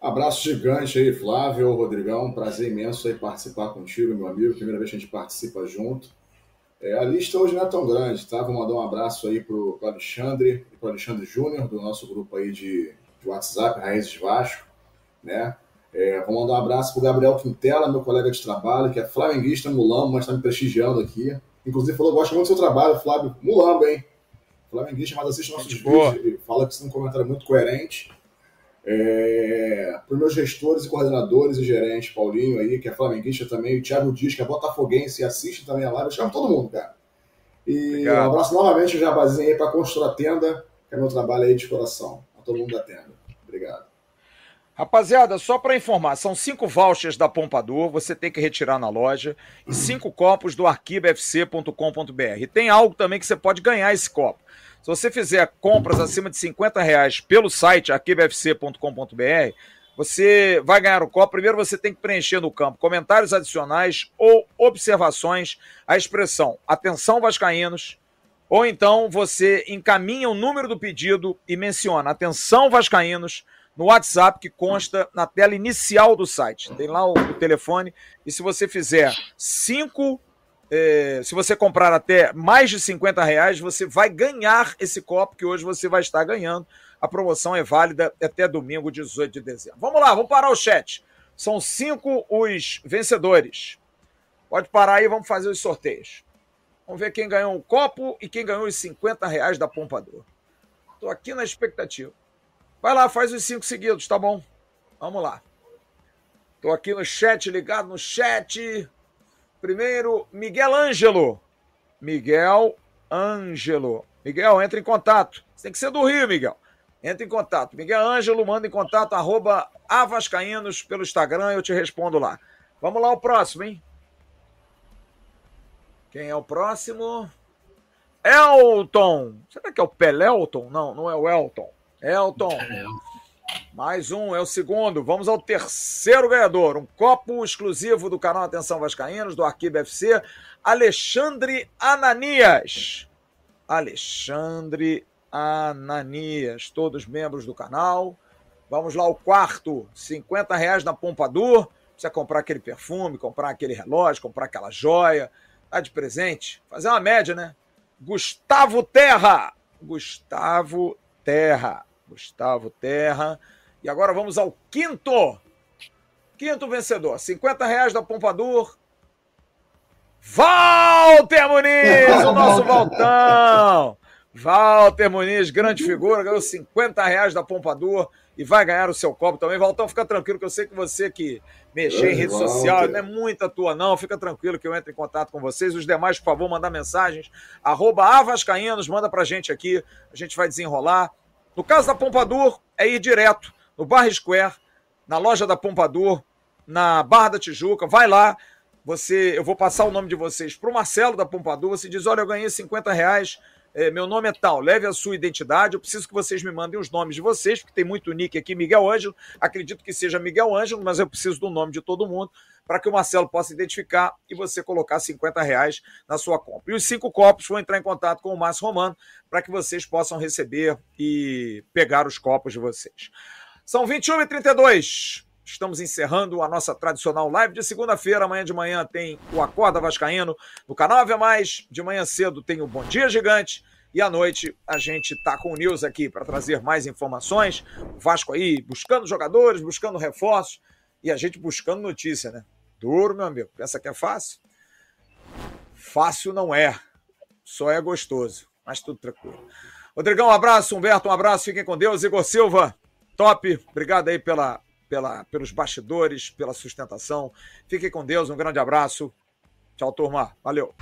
Abraço gigante aí, Flávio, Rodrigão. Prazer imenso aí participar contigo, meu amigo. Primeira vez que a gente participa junto. É, a lista hoje não é tão grande, tá? Vou mandar um abraço aí pro, Alexandre e pro Alexandre Júnior, do nosso grupo aí de, de WhatsApp, Raízes Vasco né? É, vou mandar um abraço para o Gabriel Quintela, meu colega de trabalho, que é flamenguista mulambo, mas está me prestigiando aqui. Inclusive falou, gosta muito do seu trabalho, Flávio. Mulambo, hein? Flamenguista, mas assiste nossos vídeos e fala que isso é um comentário muito coerente. É, para os meus gestores e coordenadores e gerentes, Paulinho aí, que é flamenguista também, o Thiago Dias, que é botafoguense e assiste também a live. Eu chamo todo mundo, cara. E Obrigado. um abraço novamente, o Jabazinho aí, para construir a tenda, que é meu trabalho aí de coração. A todo mundo da tenda. Obrigado. Rapaziada, só para informar, são cinco vouchers da Pompador, você tem que retirar na loja, e cinco copos do arquivofc.com.br. Tem algo também que você pode ganhar esse copo. Se você fizer compras acima de 50 reais pelo site arquivofc.com.br, você vai ganhar o copo. Primeiro você tem que preencher no campo comentários adicionais ou observações à expressão atenção vascaínos, ou então você encaminha o número do pedido e menciona atenção vascaínos, no WhatsApp que consta na tela inicial do site. Tem lá o, o telefone. E se você fizer cinco. É, se você comprar até mais de 50 reais, você vai ganhar esse copo que hoje você vai estar ganhando. A promoção é válida até domingo, 18 de dezembro. Vamos lá, vamos parar o chat. São cinco os vencedores. Pode parar aí, vamos fazer os sorteios. Vamos ver quem ganhou o copo e quem ganhou os 50 reais da Pompador. Estou aqui na expectativa. Vai lá, faz os cinco seguidos, tá bom? Vamos lá. Estou aqui no chat, ligado no chat. Primeiro, Miguel Ângelo. Miguel Ângelo. Miguel, entre em contato. Você tem que ser do Rio, Miguel. Entre em contato. Miguel Ângelo, manda em contato, arroba avascaínos pelo Instagram, eu te respondo lá. Vamos lá, o próximo, hein? Quem é o próximo? Elton. Será que é o Pelelton? Não, não é o Elton. Elton. Mais um, é o segundo. Vamos ao terceiro ganhador. Um copo exclusivo do canal Atenção Vascaínos, do Arquivo FC. Alexandre Ananias. Alexandre Ananias. Todos membros do canal. Vamos lá, o quarto. 50 reais na Pompadour. Precisa comprar aquele perfume, comprar aquele relógio, comprar aquela joia. Tá de presente. Fazer uma média, né? Gustavo Terra. Gustavo Terra. Gustavo Terra. E agora vamos ao quinto. Quinto vencedor. 50 reais da Pompadour. Walter Muniz, o nosso Valtão. Walter Muniz, grande figura, ganhou 50 reais da Pompadour e vai ganhar o seu copo também. Valtão, fica tranquilo, que eu sei que você que mexer em rede social não é muita tua, não. Fica tranquilo que eu entro em contato com vocês. Os demais, por favor, mandar mensagens. Arroba Avascaínos, manda pra gente aqui. A gente vai desenrolar. No caso da Pompadour, é ir direto no Barra Square, na loja da Pompadour, na Barra da Tijuca. Vai lá, você, eu vou passar o nome de vocês para o Marcelo da Pompadour. Você diz: olha, eu ganhei 50 reais. É, meu nome é tal, leve a sua identidade. Eu preciso que vocês me mandem os nomes de vocês, porque tem muito nick aqui, Miguel Ângelo. Acredito que seja Miguel Ângelo, mas eu preciso do nome de todo mundo para que o Marcelo possa identificar e você colocar 50 reais na sua compra. E os cinco copos vão entrar em contato com o Márcio Romano para que vocês possam receber e pegar os copos de vocês. São 21 e 32 Estamos encerrando a nossa tradicional live de segunda-feira. Amanhã de manhã tem o Acorda Vascaíno no canal Ave Mais. De manhã cedo tem o Bom Dia Gigante. E à noite a gente tá com o News aqui para trazer mais informações. O Vasco aí buscando jogadores, buscando reforços e a gente buscando notícia, né? Duro, meu amigo. Pensa que é fácil? Fácil não é. Só é gostoso. Mas tudo tranquilo. Rodrigão, um abraço. Humberto, um abraço. Fiquem com Deus. Igor Silva, top. Obrigado aí pela pela, pelos bastidores, pela sustentação. Fique com Deus, um grande abraço. Tchau, turma. Valeu.